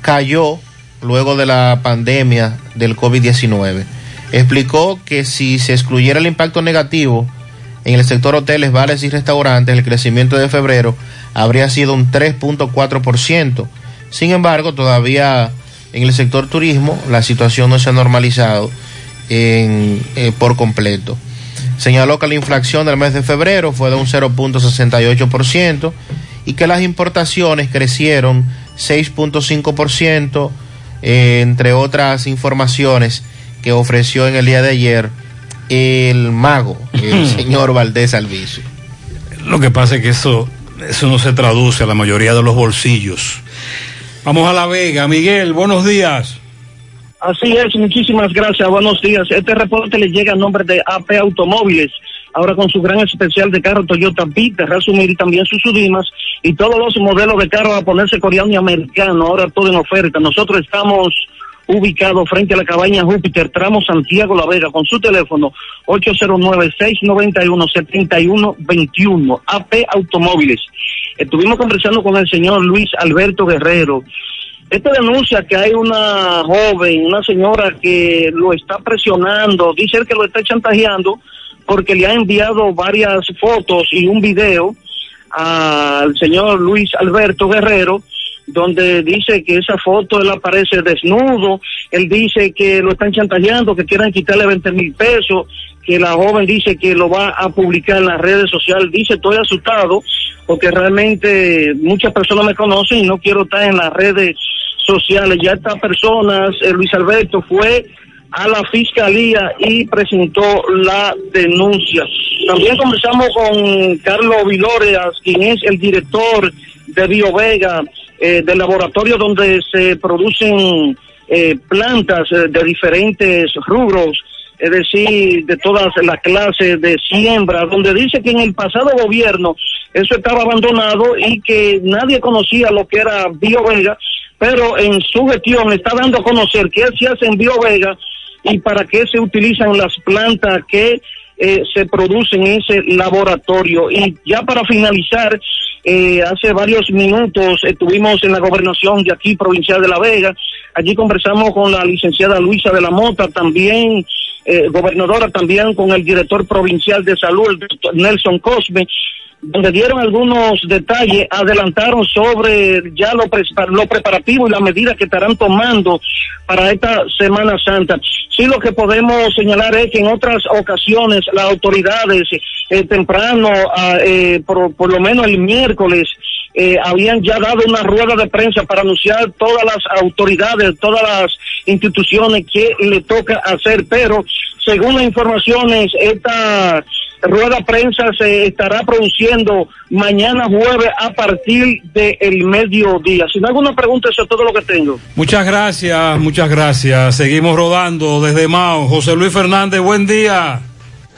cayó luego de la pandemia del COVID-19. Explicó que si se excluyera el impacto negativo en el sector hoteles, bares y restaurantes, el crecimiento de febrero habría sido un 3.4%. Sin embargo, todavía en el sector turismo la situación no se ha normalizado en, eh, por completo. Señaló que la inflación del mes de febrero fue de un 0.68% y que las importaciones crecieron 6.5%, eh, entre otras informaciones que ofreció en el día de ayer el mago, el señor Valdés Alviso. Lo que pasa es que eso, eso no se traduce a la mayoría de los bolsillos. Vamos a La Vega. Miguel, buenos días. Así es, muchísimas gracias, buenos días. Este reporte le llega a nombre de AP Automóviles, ahora con su gran especial de carro Toyota Beat, de resumir también sus Sudimas y todos los modelos de carro a ponerse coreano y americano, ahora todo en oferta. Nosotros estamos ubicados frente a la cabaña Júpiter, tramo Santiago La Vega, con su teléfono 809-691-7121, AP Automóviles. Estuvimos conversando con el señor Luis Alberto Guerrero. Esta denuncia que hay una joven, una señora que lo está presionando, dice él que lo está chantajeando porque le ha enviado varias fotos y un video al señor Luis Alberto Guerrero donde dice que esa foto él aparece desnudo, él dice que lo están chantajeando, que quieren quitarle 20 mil pesos, que la joven dice que lo va a publicar en las redes sociales, dice estoy asustado porque realmente muchas personas me conocen y no quiero estar en las redes sociales. Ya estas personas, eh, Luis Alberto fue a la fiscalía y presentó la denuncia. También conversamos con Carlos Viloreas, quien es el director de BioVega, eh, del laboratorio donde se producen eh, plantas eh, de diferentes rubros, es decir, de todas las clases de siembra, donde dice que en el pasado gobierno eso estaba abandonado y que nadie conocía lo que era BioVega, pero en su gestión está dando a conocer qué se hace en BioVega y para qué se utilizan las plantas que eh, se producen en ese laboratorio. Y ya para finalizar, eh, hace varios minutos estuvimos en la gobernación de aquí, provincial de La Vega. Allí conversamos con la licenciada Luisa de la Mota, también eh, gobernadora, también con el director provincial de salud, Nelson Cosme, donde dieron algunos detalles, adelantaron sobre ya lo, pre lo preparativo y las medidas que estarán tomando para esta Semana Santa. Sí, lo que podemos señalar es que en otras ocasiones las autoridades eh, temprano, ah, eh, por, por, lo menos el miércoles, eh, habían ya dado una rueda de prensa para anunciar todas las autoridades, todas las instituciones que le toca hacer, pero según las informaciones, esta rueda prensa se estará produciendo mañana jueves a partir del mediodía. Si no hay alguna pregunta, eso es todo lo que tengo. Muchas gracias, muchas gracias. Seguimos rodando desde Mao. José Luis Fernández, buen día.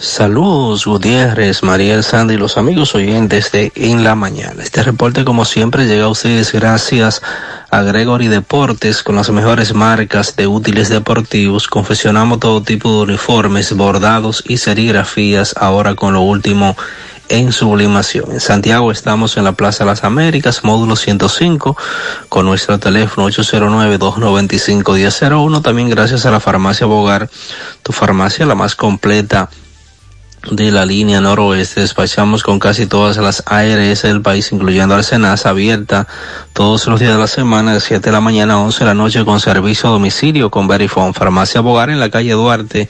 Saludos Gutiérrez, Mariel Sandy y los amigos oyentes de En la Mañana. Este reporte como siempre llega a ustedes gracias a Gregory Deportes con las mejores marcas de útiles deportivos. Confeccionamos todo tipo de uniformes, bordados y serigrafías ahora con lo último en sublimación. En Santiago estamos en la Plaza Las Américas, módulo 105, con nuestro teléfono 809-295-1001. También gracias a la farmacia Bogar, tu farmacia la más completa de la línea noroeste. Despachamos con casi todas las ARS del país, incluyendo Arsenas, abierta todos los días de la semana, de 7 de la mañana a 11 de la noche, con servicio a domicilio con Verifone. Farmacia Bogar en la calle Duarte,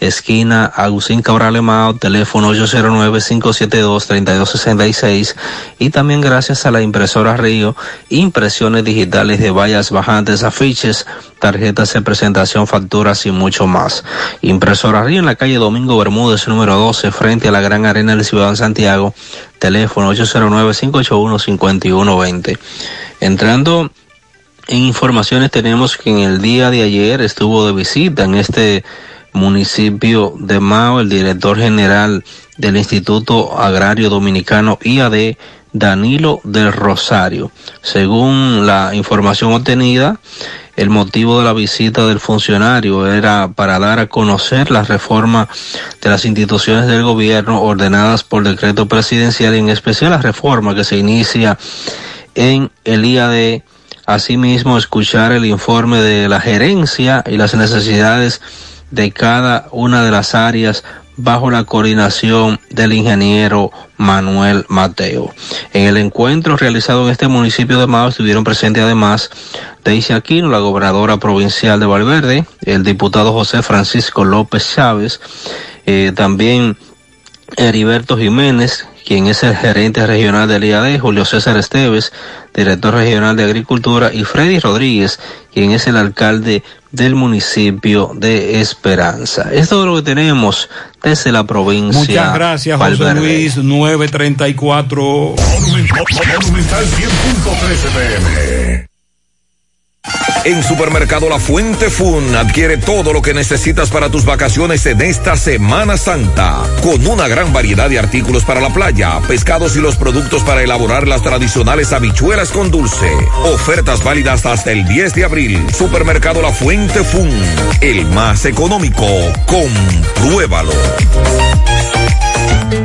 esquina Agustín Cabral Emao, teléfono 809-572-3266 y también gracias a la impresora Río, impresiones digitales de vallas bajantes, afiches, tarjetas de presentación, facturas y mucho más. Impresora Río en la calle Domingo Bermúdez, número 12, frente a la Gran Arena del Ciudad de Santiago, teléfono 809-581-5120. Entrando en informaciones tenemos que en el día de ayer estuvo de visita en este municipio de Mao, el director general del Instituto Agrario Dominicano IAD, Danilo del Rosario. Según la información obtenida, el motivo de la visita del funcionario era para dar a conocer la reforma de las instituciones del gobierno ordenadas por decreto presidencial, en especial la reforma que se inicia en el IAD. Asimismo, escuchar el informe de la gerencia y las necesidades de cada una de las áreas bajo la coordinación del ingeniero Manuel Mateo. En el encuentro realizado en este municipio de Mao estuvieron presentes además Deisha Aquino, la gobernadora provincial de Valverde, el diputado José Francisco López Chávez, eh, también Heriberto Jiménez, quien es el gerente regional del IAD, Julio César Esteves, director regional de Agricultura, y Freddy Rodríguez, quien es el alcalde del municipio de Esperanza. Es todo lo que tenemos desde la provincia. Muchas gracias, José. Luis, 934. Monumental 100.13 pm. En Supermercado La Fuente Fun adquiere todo lo que necesitas para tus vacaciones en esta Semana Santa, con una gran variedad de artículos para la playa, pescados y los productos para elaborar las tradicionales habichuelas con dulce. Ofertas válidas hasta el 10 de abril. Supermercado La Fuente Fun, el más económico. Compruébalo.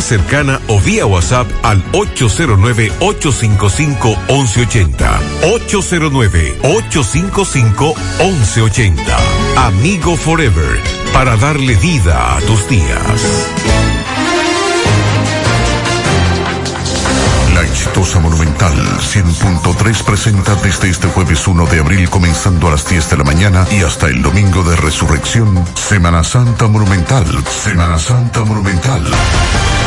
cercana o vía WhatsApp al 809-855-1180. 809-855-1180. Amigo Forever, para darle vida a tus días. La exitosa Monumental 100.3 presenta desde este jueves 1 de abril comenzando a las 10 de la mañana y hasta el domingo de resurrección, Semana Santa Monumental, Semana Santa Monumental.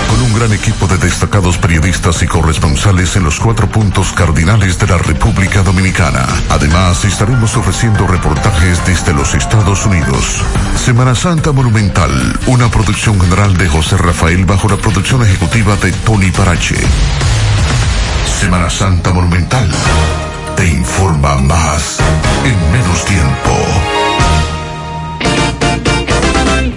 Con un gran equipo de destacados periodistas y corresponsales en los cuatro puntos cardinales de la República Dominicana. Además, estaremos ofreciendo reportajes desde los Estados Unidos. Semana Santa Monumental, una producción general de José Rafael bajo la producción ejecutiva de Tony Parache. Semana Santa Monumental. Te informa más en menos tiempo.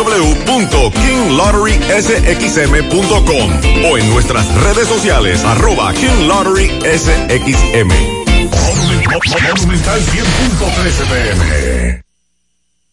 www.kinglotterysxm.com o en nuestras redes sociales arroba King Lottery SXM. Monumental 100.13 pm.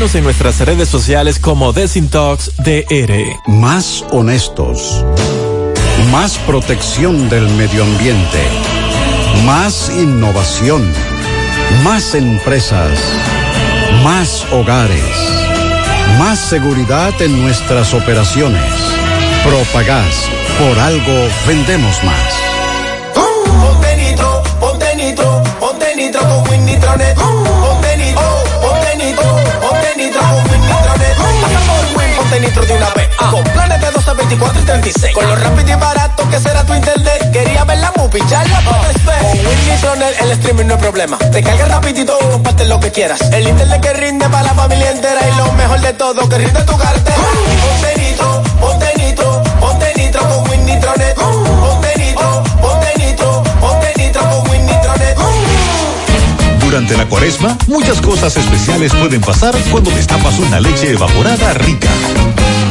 en nuestras redes sociales como Desintox DR. Más honestos. Más protección del medio ambiente. Más innovación. Más empresas. Más hogares. Más seguridad en nuestras operaciones. Propagás. Por algo vendemos más. Ponte nitro, ponte nitro, ponte nitro con por ponte nitro de una vez. Con planes de 12, 24 y 36. Con lo rápido y barato que será tu internet. Quería ver la movie, ya la puedes ver. Con Nitronet el streaming no hay problema. Te carga rapidito comparte lo que quieras. El internet que rinde para la familia entera. Y lo mejor de todo, que rinde tu cartera. Ponte nitro, ponte nitro, ponte nitro con Win Nitronet. Ponte Durante la cuaresma, muchas cosas especiales pueden pasar cuando destapas una leche evaporada rica.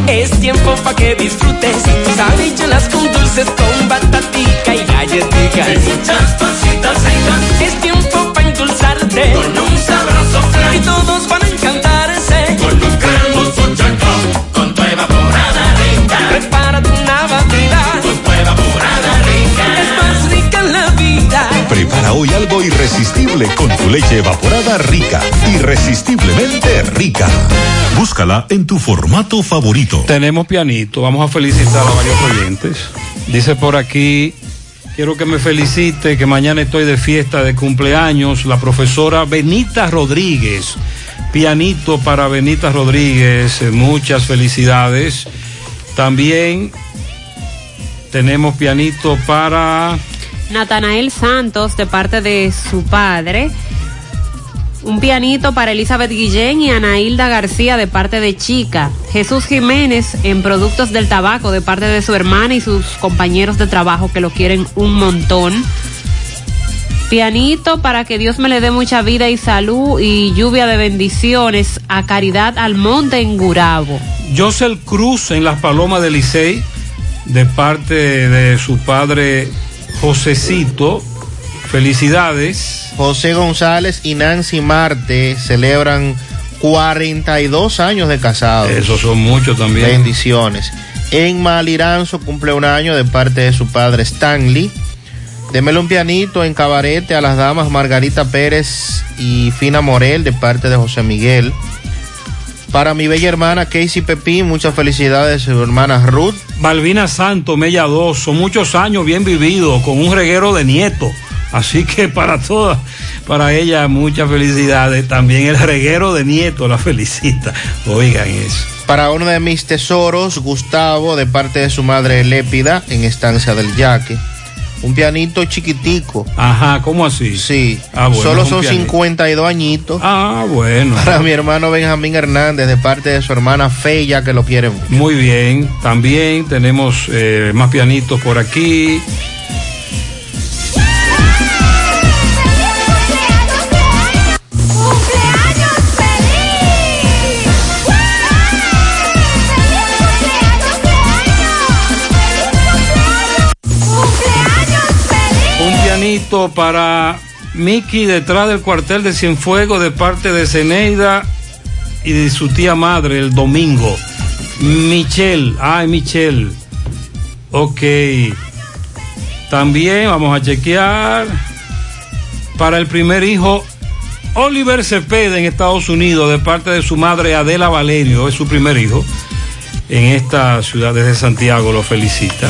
Es tiempo pa' que disfrutes tus con dulces con batatica y galletitas. Y muchas cositas ricas. Es tiempo pa' endulzarte Con un sabroso flan. y todos van a encantarse. Prepara hoy algo irresistible con tu leche evaporada rica. Irresistiblemente rica. Búscala en tu formato favorito. Tenemos pianito, vamos a felicitar a varios oyentes. Dice por aquí, quiero que me felicite, que mañana estoy de fiesta de cumpleaños, la profesora Benita Rodríguez. Pianito para Benita Rodríguez, eh, muchas felicidades. También tenemos pianito para... Natanael Santos de parte de su padre. Un pianito para Elizabeth Guillén y Anailda García de parte de Chica. Jesús Jiménez en Productos del Tabaco de parte de su hermana y sus compañeros de trabajo que lo quieren un montón. Pianito para que Dios me le dé mucha vida y salud y lluvia de bendiciones a Caridad Almonte en Gurabo. Josel Cruz en Las Palomas de Licey de parte de su padre Josecito. Felicidades. José González y Nancy Marte celebran 42 años de casados. Esos son muchos también. Bendiciones. En Maliranzo cumple un año de parte de su padre Stanley. Démelo un pianito en Cabarete a las damas Margarita Pérez y Fina Morel de parte de José Miguel. Para mi bella hermana Casey Pepín, muchas felicidades, su hermana Ruth. Balbina Santo, Mella 2, son muchos años bien vividos, con un reguero de nietos. Así que para todas, para ella muchas felicidades. También el reguero de nietos la felicita. Oigan eso. Para uno de mis tesoros, Gustavo, de parte de su madre Lépida, en Estancia del Yaque. Un pianito chiquitico. Ajá, ¿cómo así? Sí. Ah, bueno, Solo son pianito. 52 añitos. Ah, bueno. Para mi hermano Benjamín Hernández, de parte de su hermana Feya, que lo quiere mucho. Muy bien, también tenemos eh, más pianitos por aquí. Para Miki detrás del cuartel de Cienfuegos de parte de Ceneida y de su tía madre el domingo. Michelle, ay Michelle. Ok. También vamos a chequear para el primer hijo Oliver Cepeda en Estados Unidos de parte de su madre Adela Valerio, es su primer hijo. En esta ciudad desde Santiago lo felicita.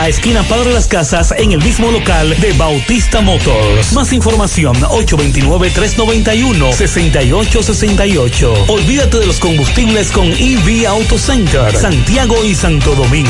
Adalá, esquina Padre Las Casas, en el mismo local de Bautista Motors. Más información 829-391-6868. Olvídate de los combustibles con EV Auto Center, Santiago y Santo Domingo.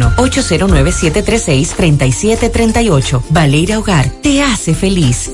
809-736-3738. Valeira Hogar, te hace feliz.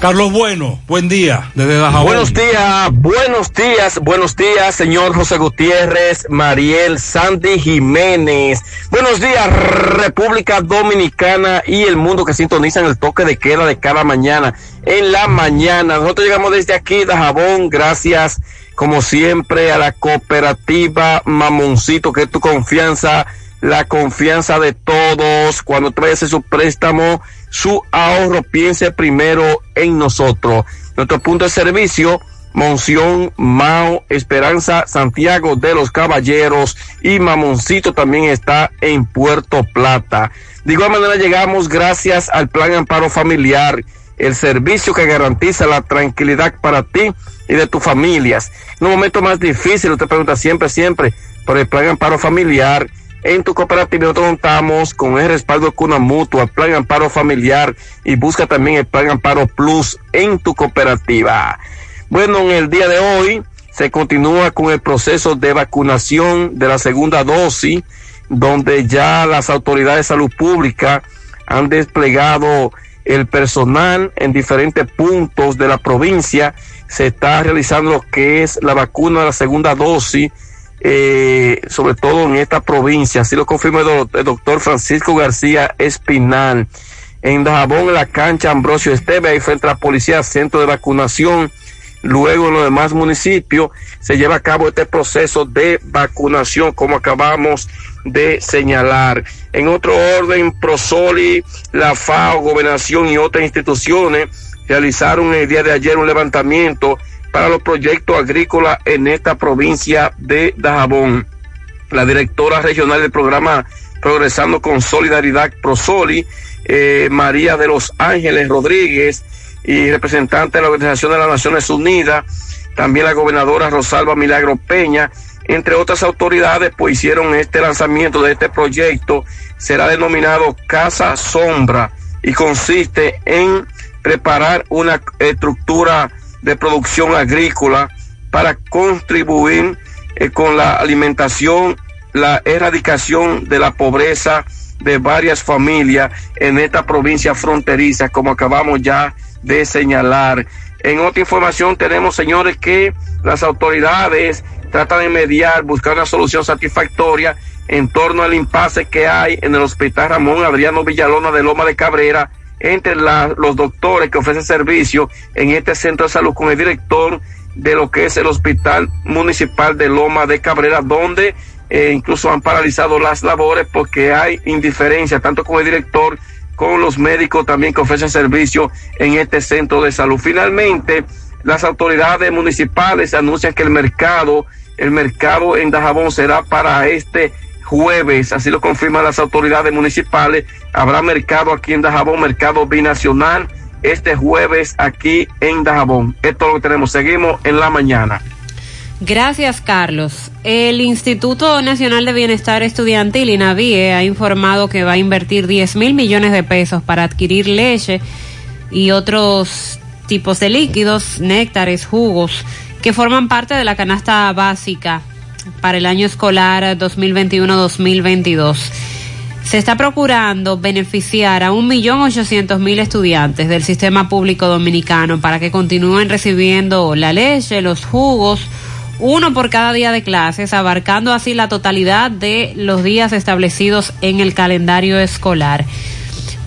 Carlos Bueno, buen día desde Dajabón. Buenos días, buenos días, buenos días, señor José Gutiérrez, Mariel, Sandy Jiménez. Buenos días, República Dominicana y el mundo que sintonizan el toque de queda de cada mañana. En la mañana, nosotros llegamos desde aquí, Dajabón, gracias, como siempre, a la cooperativa Mamoncito, que es tu confianza, la confianza de todos. Cuando traes su préstamo, su ahorro, piense primero en nosotros. Nuestro punto de servicio, Monción, Mao, Esperanza, Santiago de los Caballeros y Mamoncito también está en Puerto Plata. De igual manera llegamos gracias al Plan Amparo Familiar, el servicio que garantiza la tranquilidad para ti y de tus familias. En un momento más difícil, usted pregunta siempre, siempre por el Plan Amparo Familiar. En tu cooperativa nosotros contamos con el respaldo de Cuna Mutua, Plan Amparo Familiar y busca también el Plan Amparo Plus en tu cooperativa. Bueno, en el día de hoy se continúa con el proceso de vacunación de la segunda dosis, donde ya las autoridades de salud pública han desplegado el personal en diferentes puntos de la provincia. Se está realizando lo que es la vacuna de la segunda dosis eh, sobre todo en esta provincia, así lo confirma el, do- el doctor Francisco García Espinal. En Dajabón, en la cancha Ambrosio Esteve, frente a la policía, centro de vacunación, Luego en los demás municipios se lleva a cabo este proceso de vacunación, como acabamos de señalar. En otro orden, Prosoli, la FAO, Gobernación y otras instituciones realizaron el día de ayer un levantamiento para los proyectos agrícolas en esta provincia de Dajabón. La directora regional del programa Progresando con Solidaridad Prosoli, eh, María de los Ángeles Rodríguez, y representante de la Organización de las Naciones Unidas, también la gobernadora Rosalba Milagro Peña, entre otras autoridades, pues hicieron este lanzamiento de este proyecto. Será denominado Casa Sombra y consiste en preparar una estructura de producción agrícola para contribuir eh, con la alimentación, la erradicación de la pobreza de varias familias en esta provincia fronteriza, como acabamos ya de señalar. En otra información tenemos, señores, que las autoridades tratan de mediar, buscar una solución satisfactoria en torno al impasse que hay en el Hospital Ramón Adriano Villalona de Loma de Cabrera entre los doctores que ofrecen servicio en este centro de salud con el director de lo que es el Hospital Municipal de Loma de Cabrera, donde eh, incluso han paralizado las labores porque hay indiferencia tanto con el director con los médicos también que ofrecen servicio en este centro de salud. Finalmente, las autoridades municipales anuncian que el mercado, el mercado en Dajabón será para este jueves, así lo confirman las autoridades municipales. Habrá mercado aquí en Dajabón, mercado binacional, este jueves aquí en Dajabón. Esto es lo que tenemos. Seguimos en la mañana. Gracias, Carlos. El Instituto Nacional de Bienestar Estudiantil, INAVIE, ha informado que va a invertir 10 mil millones de pesos para adquirir leche y otros tipos de líquidos, néctares, jugos, que forman parte de la canasta básica para el año escolar 2021-2022. Se está procurando beneficiar a 1.800.000 estudiantes del sistema público dominicano para que continúen recibiendo la leche, los jugos, uno por cada día de clases, abarcando así la totalidad de los días establecidos en el calendario escolar.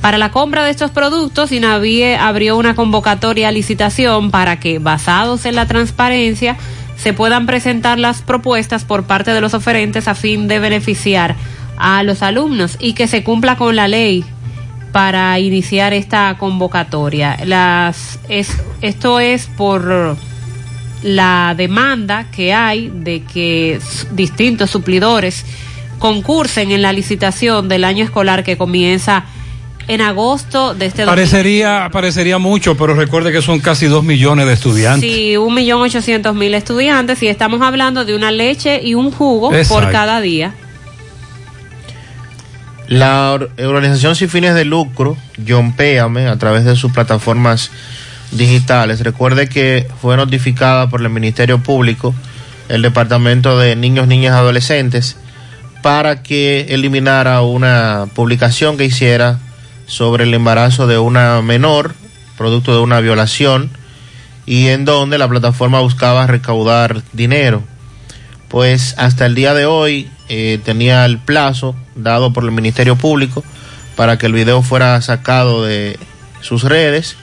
Para la compra de estos productos, INAVIE abrió una convocatoria a licitación para que, basados en la transparencia, se puedan presentar las propuestas por parte de los oferentes a fin de beneficiar a los alumnos y que se cumpla con la ley para iniciar esta convocatoria. Las, es, esto es por la demanda que hay de que distintos suplidores concursen en la licitación del año escolar que comienza en agosto de este parecería parecería mucho pero recuerde que son casi dos millones de estudiantes sí un millón ochocientos mil estudiantes y estamos hablando de una leche y un jugo por cada día la organización sin fines de lucro John Péame a través de sus plataformas digitales. Recuerde que fue notificada por el Ministerio Público, el Departamento de Niños, Niñas y Adolescentes, para que eliminara una publicación que hiciera sobre el embarazo de una menor, producto de una violación, y en donde la plataforma buscaba recaudar dinero. Pues hasta el día de hoy eh, tenía el plazo dado por el Ministerio Público para que el video fuera sacado de sus redes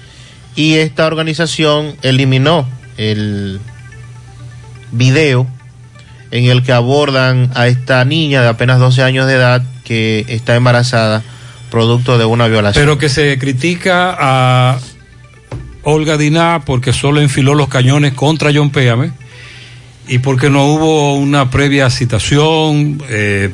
y esta organización eliminó el video en el que abordan a esta niña de apenas 12 años de edad que está embarazada producto de una violación. Pero que se critica a Olga Diná porque solo enfiló los cañones contra John Péame y porque no hubo una previa citación. Eh,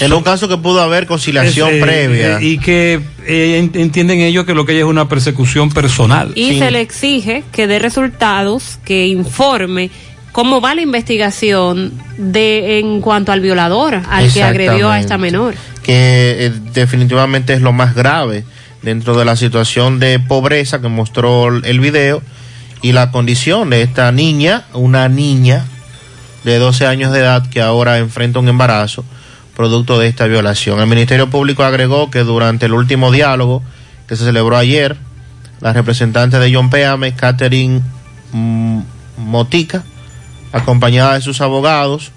en un caso que pudo haber conciliación eh, previa. y que eh, entienden ellos que lo que hay es una persecución personal. Y se le exige que dé resultados, que informe cómo va la investigación de en cuanto al violador, al que agredió a esta menor. Que eh, definitivamente es lo más grave dentro de la situación de pobreza que mostró el video y la condición de esta niña, una niña de 12 años de edad que ahora enfrenta un embarazo producto de esta violación. El Ministerio Público agregó que durante el último diálogo que se celebró ayer, la representante de John Peame, Catherine Motica, acompañada de sus abogados,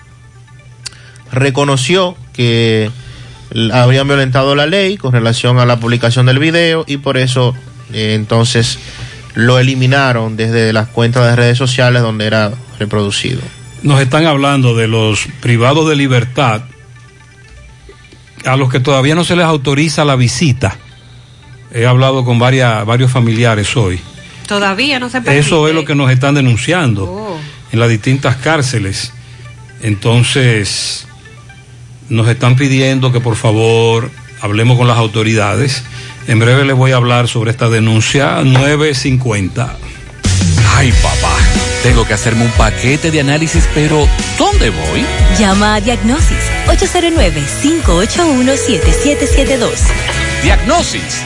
reconoció que habrían violentado la ley con relación a la publicación del video y por eso eh, entonces lo eliminaron desde las cuentas de redes sociales donde era reproducido. Nos están hablando de los privados de libertad a los que todavía no se les autoriza la visita. He hablado con varias, varios familiares hoy. Todavía no se permite. Eso es lo que nos están denunciando Oh. En las distintas cárceles. Entonces, nos están pidiendo que por favor hablemos con las autoridades. En breve les voy a hablar sobre esta denuncia 950. Ay, papá, tengo que hacerme un paquete de análisis, pero ¿dónde voy? Llama a Diagnosis 809-581-7772. Diagnosis.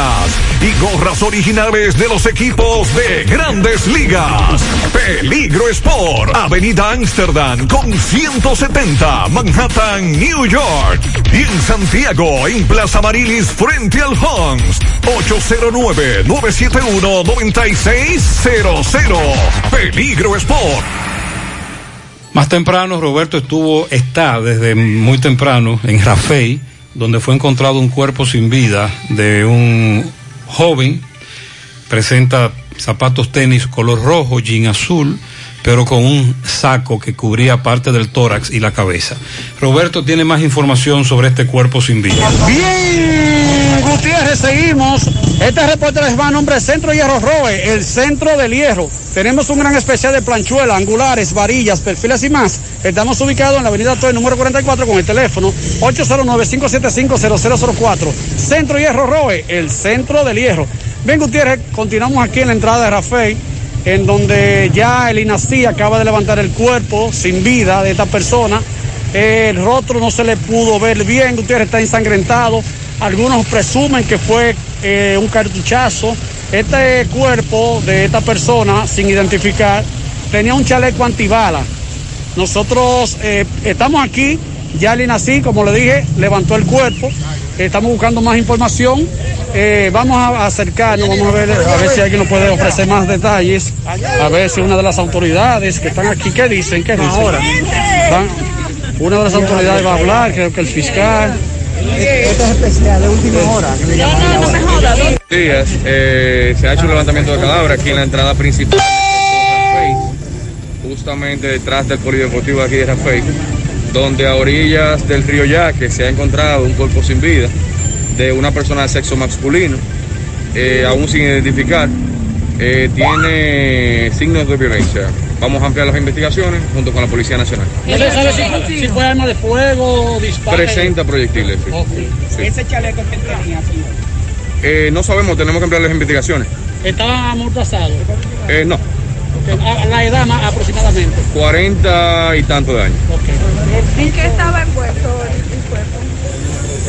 y gorras originales de los equipos de grandes ligas. Peligro Sport, Avenida Amsterdam con 170, Manhattan, New York. Y en Santiago, en Plaza Marilis, frente al Hans, 809-971-9600. Peligro Sport. Más temprano, Roberto estuvo, está desde muy temprano en Rafey, donde fue encontrado un cuerpo sin vida de un joven. Presenta zapatos tenis color rojo, jean azul, pero con un saco que cubría parte del tórax y la cabeza. Roberto tiene más información sobre este cuerpo sin vida. Bien, Gutiérrez, seguimos. Este reporte les va a nombre Centro Hierro Roe, el centro del hierro. Tenemos un gran especial de planchuelas, angulares, varillas, perfiles y más. Estamos ubicados en la avenida Toy número 44 con el teléfono 809-575-0004. Centro Hierro Roe, el centro del hierro. Bien, Gutiérrez, continuamos aquí en la entrada de Rafael, en donde ya el INACI acaba de levantar el cuerpo sin vida de esta persona. El rostro no se le pudo ver bien, Gutiérrez está ensangrentado. Algunos presumen que fue eh, un cartuchazo. Este cuerpo de esta persona, sin identificar, tenía un chaleco antibala. Nosotros eh, estamos aquí, ya el INACI, como le dije, levantó el cuerpo. Estamos buscando más información. Eh, vamos a acercarnos, vamos a ver, a ver si alguien nos puede ofrecer más detalles. A ver si una de las autoridades que están aquí, ¿qué dicen? ¿Qué dicen? Van- una de las autoridades va a hablar, creo que el fiscal. Esto es especial, de última hora. ahora. días eh, se ha hecho un levantamiento de cadáver aquí en la entrada principal justamente detrás del polideportivo aquí de Rafael, donde a orillas del río Yaque se ha encontrado un cuerpo sin vida de una persona de sexo masculino, eh, aún sin identificar. Eh, tiene signos de violencia. Vamos a ampliar las investigaciones junto con la Policía Nacional. ¿No sabe si, si fue arma de fuego, disparo? Presenta proyectiles. sí. Sí. Ese chaleco que tenía, señor. Eh, no sabemos, tenemos que ampliar las investigaciones. Estaba amortazado. Eh, no, A la edad más aproximadamente. 40 y tanto de años. ¿En qué estaba envuelto el, el cuerpo?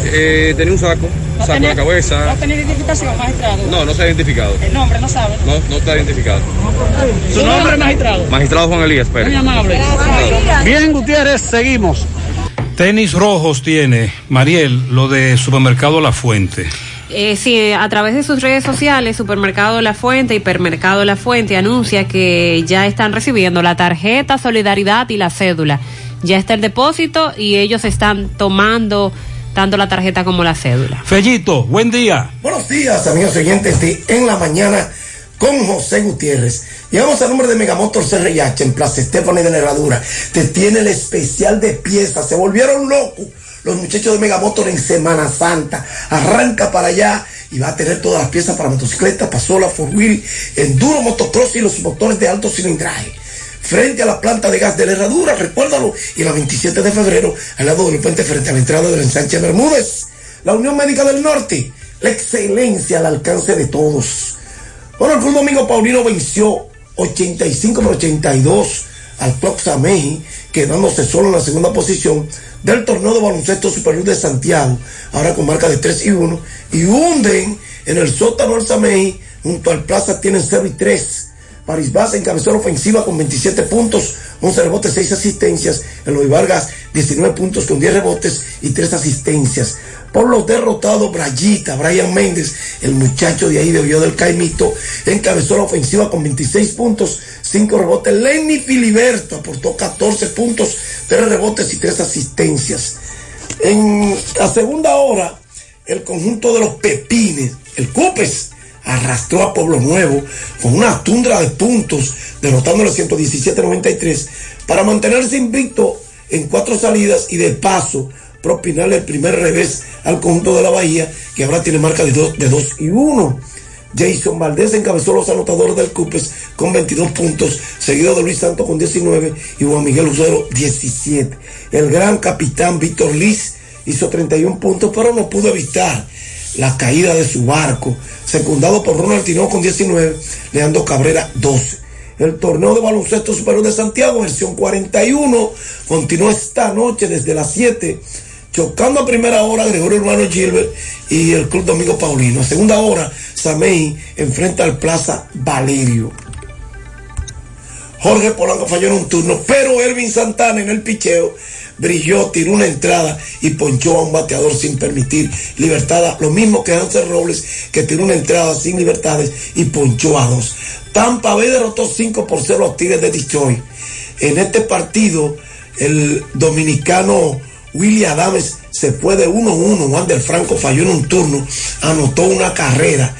Eh, tenía un saco, saco en la cabeza. ¿No tenía identificación, magistrado? No, no se ha identificado. El nombre no sabe. No, no está identificado. ¿Su nombre, magistrado? Magistrado Juan Elías Pérez. Muy amable. Bien, Gutiérrez, seguimos. Tenis rojos tiene, Mariel, lo de supermercado La Fuente. Eh, sí, a través de sus redes sociales, Supermercado La Fuente, Hipermercado La Fuente anuncia que ya están recibiendo la tarjeta Solidaridad y la cédula. Ya está el depósito y ellos están tomando tanto la tarjeta como la cédula. Fellito, buen día. Buenos días, amigos oyentes de En la Mañana con José Gutiérrez. Llegamos al nombre de Megamotor CRH en Plaza Estefani de la Herradura. Te tiene el especial de piezas. Se volvieron locos los muchachos de Megamotor en Semana Santa. Arranca para allá y va a tener todas las piezas para motocicleta, pasola, four wheel, enduro, motocross y los motores de alto cilindraje. Frente a la planta de gas de la Herradura, recuérdalo, y el 27 de febrero, al lado del puente frente a la entrada del ensanche Bermúdez. La Unión Médica del Norte, la excelencia al alcance de todos. Bueno, el Domingo Paulino venció 85 por 82 al Proxameji, quedándose solo en la segunda posición del torneo de baloncesto superior de Santiago, ahora con marca de 3 y 1, y hunden en el sótano del Sameji, junto al Plaza tienen 0 y 3. Paris Basa encabezó la ofensiva con 27 puntos, 11 rebotes, 6 asistencias. Eloy Vargas, 19 puntos con 10 rebotes y 3 asistencias. Por los derrotados, Brayita, Brian Méndez, el muchacho de ahí de del Caimito, encabezó la ofensiva con 26 puntos, 5 rebotes. Lenny Filiberto aportó 14 puntos, 3 rebotes y 3 asistencias. En la segunda hora, el conjunto de los Pepines, el Cupes, arrastró a Pueblo Nuevo con una tundra de puntos, derrotándole 117-93 para mantenerse invicto en cuatro salidas y de paso propinarle el primer revés al conjunto de la Bahía, que ahora tiene marca de 2 de dos y 1. Jason Valdés encabezó los anotadores del Cupes con 22 puntos, seguido de Luis Santos con 19 y Juan Miguel Lucero 17. El gran capitán Víctor Liz hizo 31 puntos, pero no pudo evitar la caída de su barco, secundado por Ronald Tino con 19, Leandro Cabrera 12. El torneo de baloncesto superior de Santiago, versión 41, continuó esta noche desde las 7, chocando a primera hora Gregorio Hermano Gilbert y el Club Domingo Paulino. A segunda hora, Samey enfrenta al Plaza Valerio. Jorge Polanco falló en un turno, pero Ervin Santana en el picheo brilló, tiró una entrada y ponchó a un bateador sin permitir libertad. Lo mismo que Hansel Robles, que tiró una entrada sin libertades y ponchó a dos. Tampa Bay derrotó 5 por 0 a los Tigres de Detroit. En este partido, el dominicano Willy Adames se fue de 1-1. Juan del Franco falló en un turno, anotó una carrera.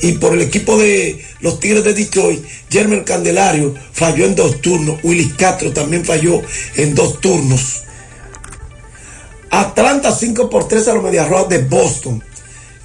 Y por el equipo de los Tigres de Detroit, Germán Candelario falló en dos turnos. Willy Castro también falló en dos turnos. Atlanta 5 por 3 a los Medias de Boston.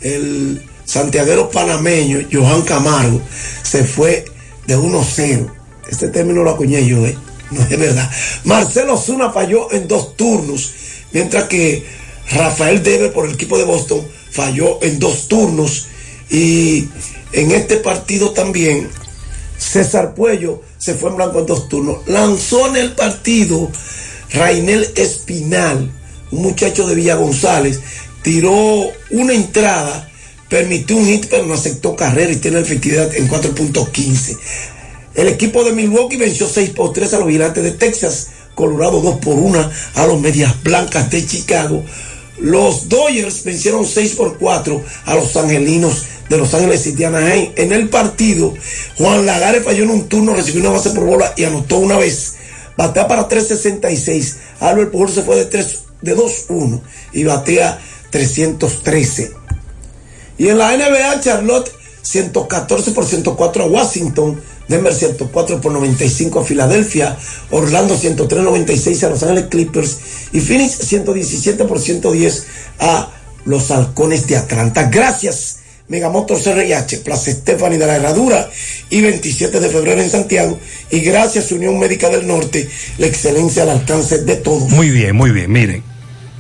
El santiaguero panameño, Johan Camargo, se fue de 1-0. Este término lo acuñé yo, ¿eh? No es verdad. Marcelo Zuna falló en dos turnos, mientras que Rafael Debe por el equipo de Boston falló en dos turnos. Y en este partido también, César Puello se fue en blanco en dos turnos. Lanzó en el partido Rainel Espinal, un muchacho de Villa González, tiró una entrada, permitió un hit, pero no aceptó carrera y tiene efectividad en 4.15. El equipo de Milwaukee venció 6 por 3 a los Gigantes de Texas, Colorado 2 por 1 a los Medias Blancas de Chicago. Los Dodgers vencieron 6 por 4 a los Angelinos de Los Ángeles y de Anaheim. En el partido, Juan Lagares falló en un turno, recibió una base por bola y anotó una vez. Batea para 3.66. Albert Pujol se fue de 3 de 2-1 y batea 313. Y en la NBA, Charlotte 114 por 104 a Washington, Denver 104 por 95 a Filadelfia, Orlando 103-96 a Los Ángeles Clippers y Phoenix 117 por 110 a los Halcones de Atlanta. Gracias, Megamotor CRIH, Plaza Estefani de la Herradura y 27 de febrero en Santiago. Y gracias Unión Médica del Norte, la excelencia al alcance de todos. Muy bien, muy bien. Miren,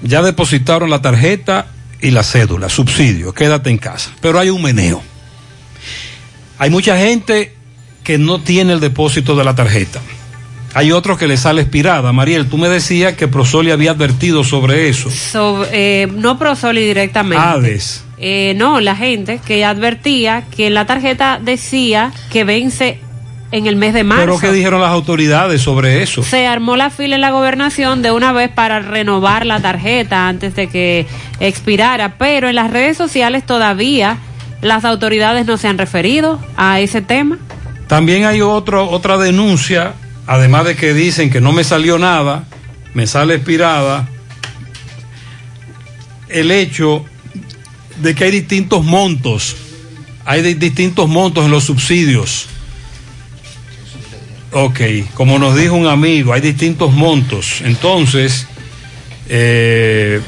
ya depositaron la tarjeta y la cédula, subsidio, quédate en casa. Pero hay un meneo. Hay mucha gente que no tiene el depósito de la tarjeta. Hay otros que le sale expirada. Mariel, tú me decías que Prosoli había advertido sobre eso. So- eh, no Prosoli directamente. Hades. Eh, no, la gente que advertía que la tarjeta decía que vence en el mes de marzo. Pero ¿qué dijeron las autoridades sobre eso? Se armó la fila en la gobernación de una vez para renovar la tarjeta antes de que expirara, pero en las redes sociales todavía las autoridades no se han referido a ese tema. También hay otro, otra denuncia, además de que dicen que no me salió nada, me sale expirada, el hecho de que hay distintos montos, hay di- distintos montos en los subsidios. Ok, como nos dijo un amigo, hay distintos montos. Entonces, eh,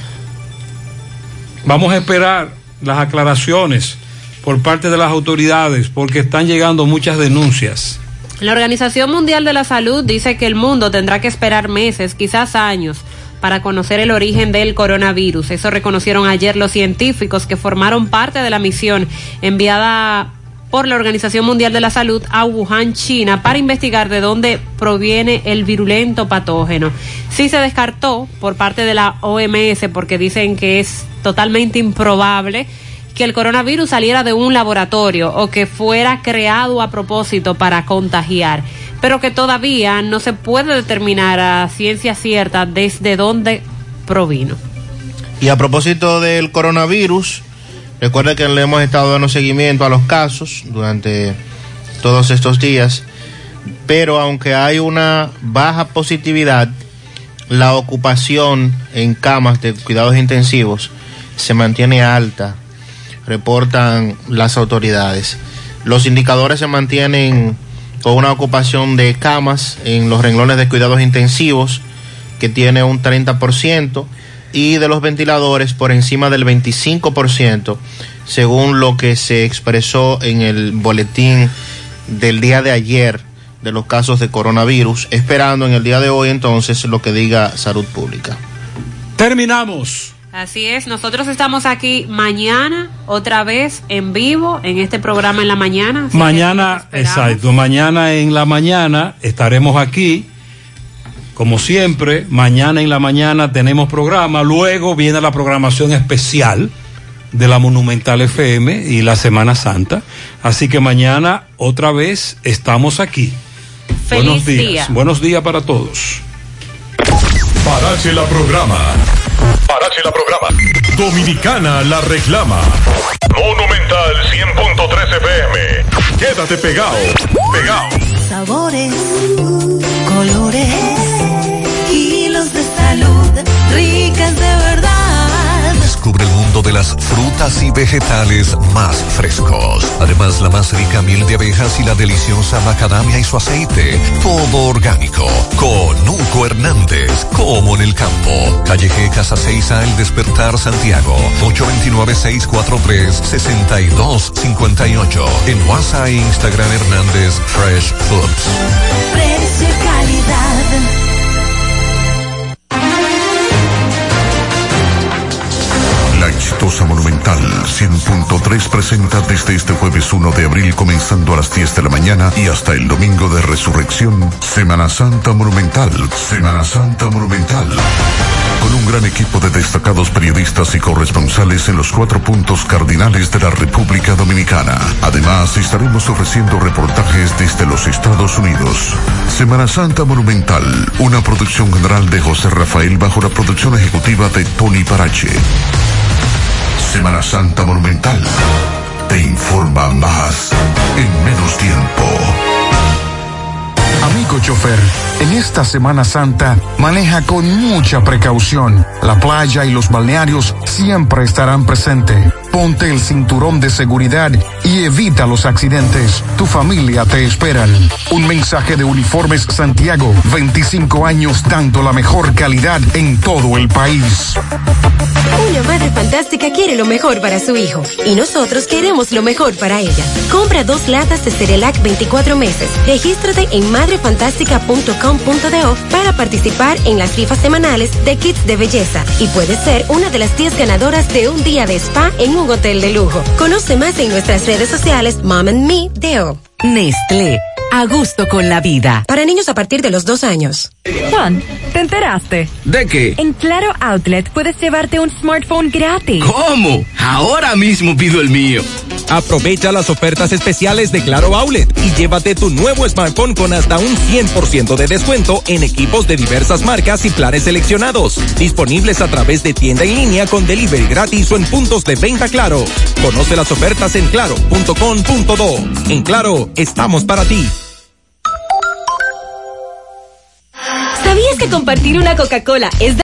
vamos a esperar las aclaraciones por parte de las autoridades porque están llegando muchas denuncias. La Organización Mundial de la Salud dice que el mundo tendrá que esperar meses, quizás años, para conocer el origen del coronavirus. Eso reconocieron ayer los científicos que formaron parte de la misión enviada por la Organización Mundial de la Salud a Wuhan, China, para investigar de dónde proviene el virulento patógeno. Sí se descartó por parte de la OMS porque dicen que es totalmente improbable que el coronavirus saliera de un laboratorio o que fuera creado a propósito para contagiar, pero que todavía no se puede determinar a ciencia cierta desde dónde provino. Y a propósito del coronavirus, recuerda que le hemos estado dando seguimiento a los casos durante todos estos días, pero aunque hay una baja positividad, la ocupación en camas de cuidados intensivos se mantiene alta, reportan las autoridades. Los indicadores se mantienen con una ocupación de camas en los renglones de cuidados intensivos que tiene un 30% y de los ventiladores por encima del 25% según lo que se expresó en el boletín del día de ayer de los casos de coronavirus, esperando en el día de hoy entonces lo que diga salud pública. Terminamos. Así es, nosotros estamos aquí mañana, otra vez en vivo, en este programa en la mañana. Mañana, exacto, mañana en la mañana estaremos aquí. Como siempre, mañana en la mañana tenemos programa, luego viene la programación especial de la Monumental FM y la Semana Santa. Así que mañana otra vez estamos aquí. Feliz Buenos días. día. Buenos días para todos. Parache la programa. Parache la programa. Dominicana la reclama. Monumental 100.13 FM. Quédate pegado. Pegado. Sabores, colores, kilos de salud, ricas de verdad. Descubre el mundo de las frutas y vegetales más frescos. Además, la más rica miel de abejas y la deliciosa macadamia y su aceite. Todo orgánico. Con Hugo Hernández. Como en el campo. Calle G, Casa 6 a El Despertar, Santiago. 829-643-6258. En WhatsApp e Instagram Hernández Fresh Foods. Precio. Exitosa Monumental 100.3 presenta desde este jueves 1 de abril comenzando a las 10 de la mañana y hasta el domingo de resurrección, Semana Santa Monumental, Semana Santa Monumental. Con un gran equipo de destacados periodistas y corresponsales en los cuatro puntos cardinales de la República Dominicana. Además, estaremos ofreciendo reportajes desde los Estados Unidos. Semana Santa Monumental, una producción general de José Rafael bajo la producción ejecutiva de Tony Parache. Semana Santa Monumental. Te informa más en menos tiempo. Amigo chofer, en esta Semana Santa maneja con mucha precaución. La playa y los balnearios siempre estarán presentes. Ponte el cinturón de seguridad y evita los accidentes. Tu familia te esperan. Un mensaje de Uniformes Santiago, 25 años dando la mejor calidad en todo el país. Una madre fantástica quiere lo mejor para su hijo y nosotros queremos lo mejor para ella. Compra dos latas de Cerelac 24 meses. Regístrate en madrefantástica.com.do para participar en las rifas semanales de kits de belleza y puedes ser una de las 10 ganadoras de un día de spa en un hotel de lujo. Conoce más en nuestras redes sociales Mom and Me Deo. Nestlé, a gusto con la vida. Para niños a partir de los dos años. Juan, ¿te enteraste? ¿De qué? En Claro Outlet puedes llevarte un smartphone gratis. ¿Cómo? Ahora mismo pido el mío. Aprovecha las ofertas especiales de Claro Outlet y llévate tu nuevo smartphone con hasta un 100% de descuento en equipos de diversas marcas y planes seleccionados. Disponibles a través de tienda en línea con delivery gratis o en puntos de venta Claro. Conoce las ofertas en claro.com.do. En Claro, estamos para ti. ¿Sabías que compartir una Coca-Cola es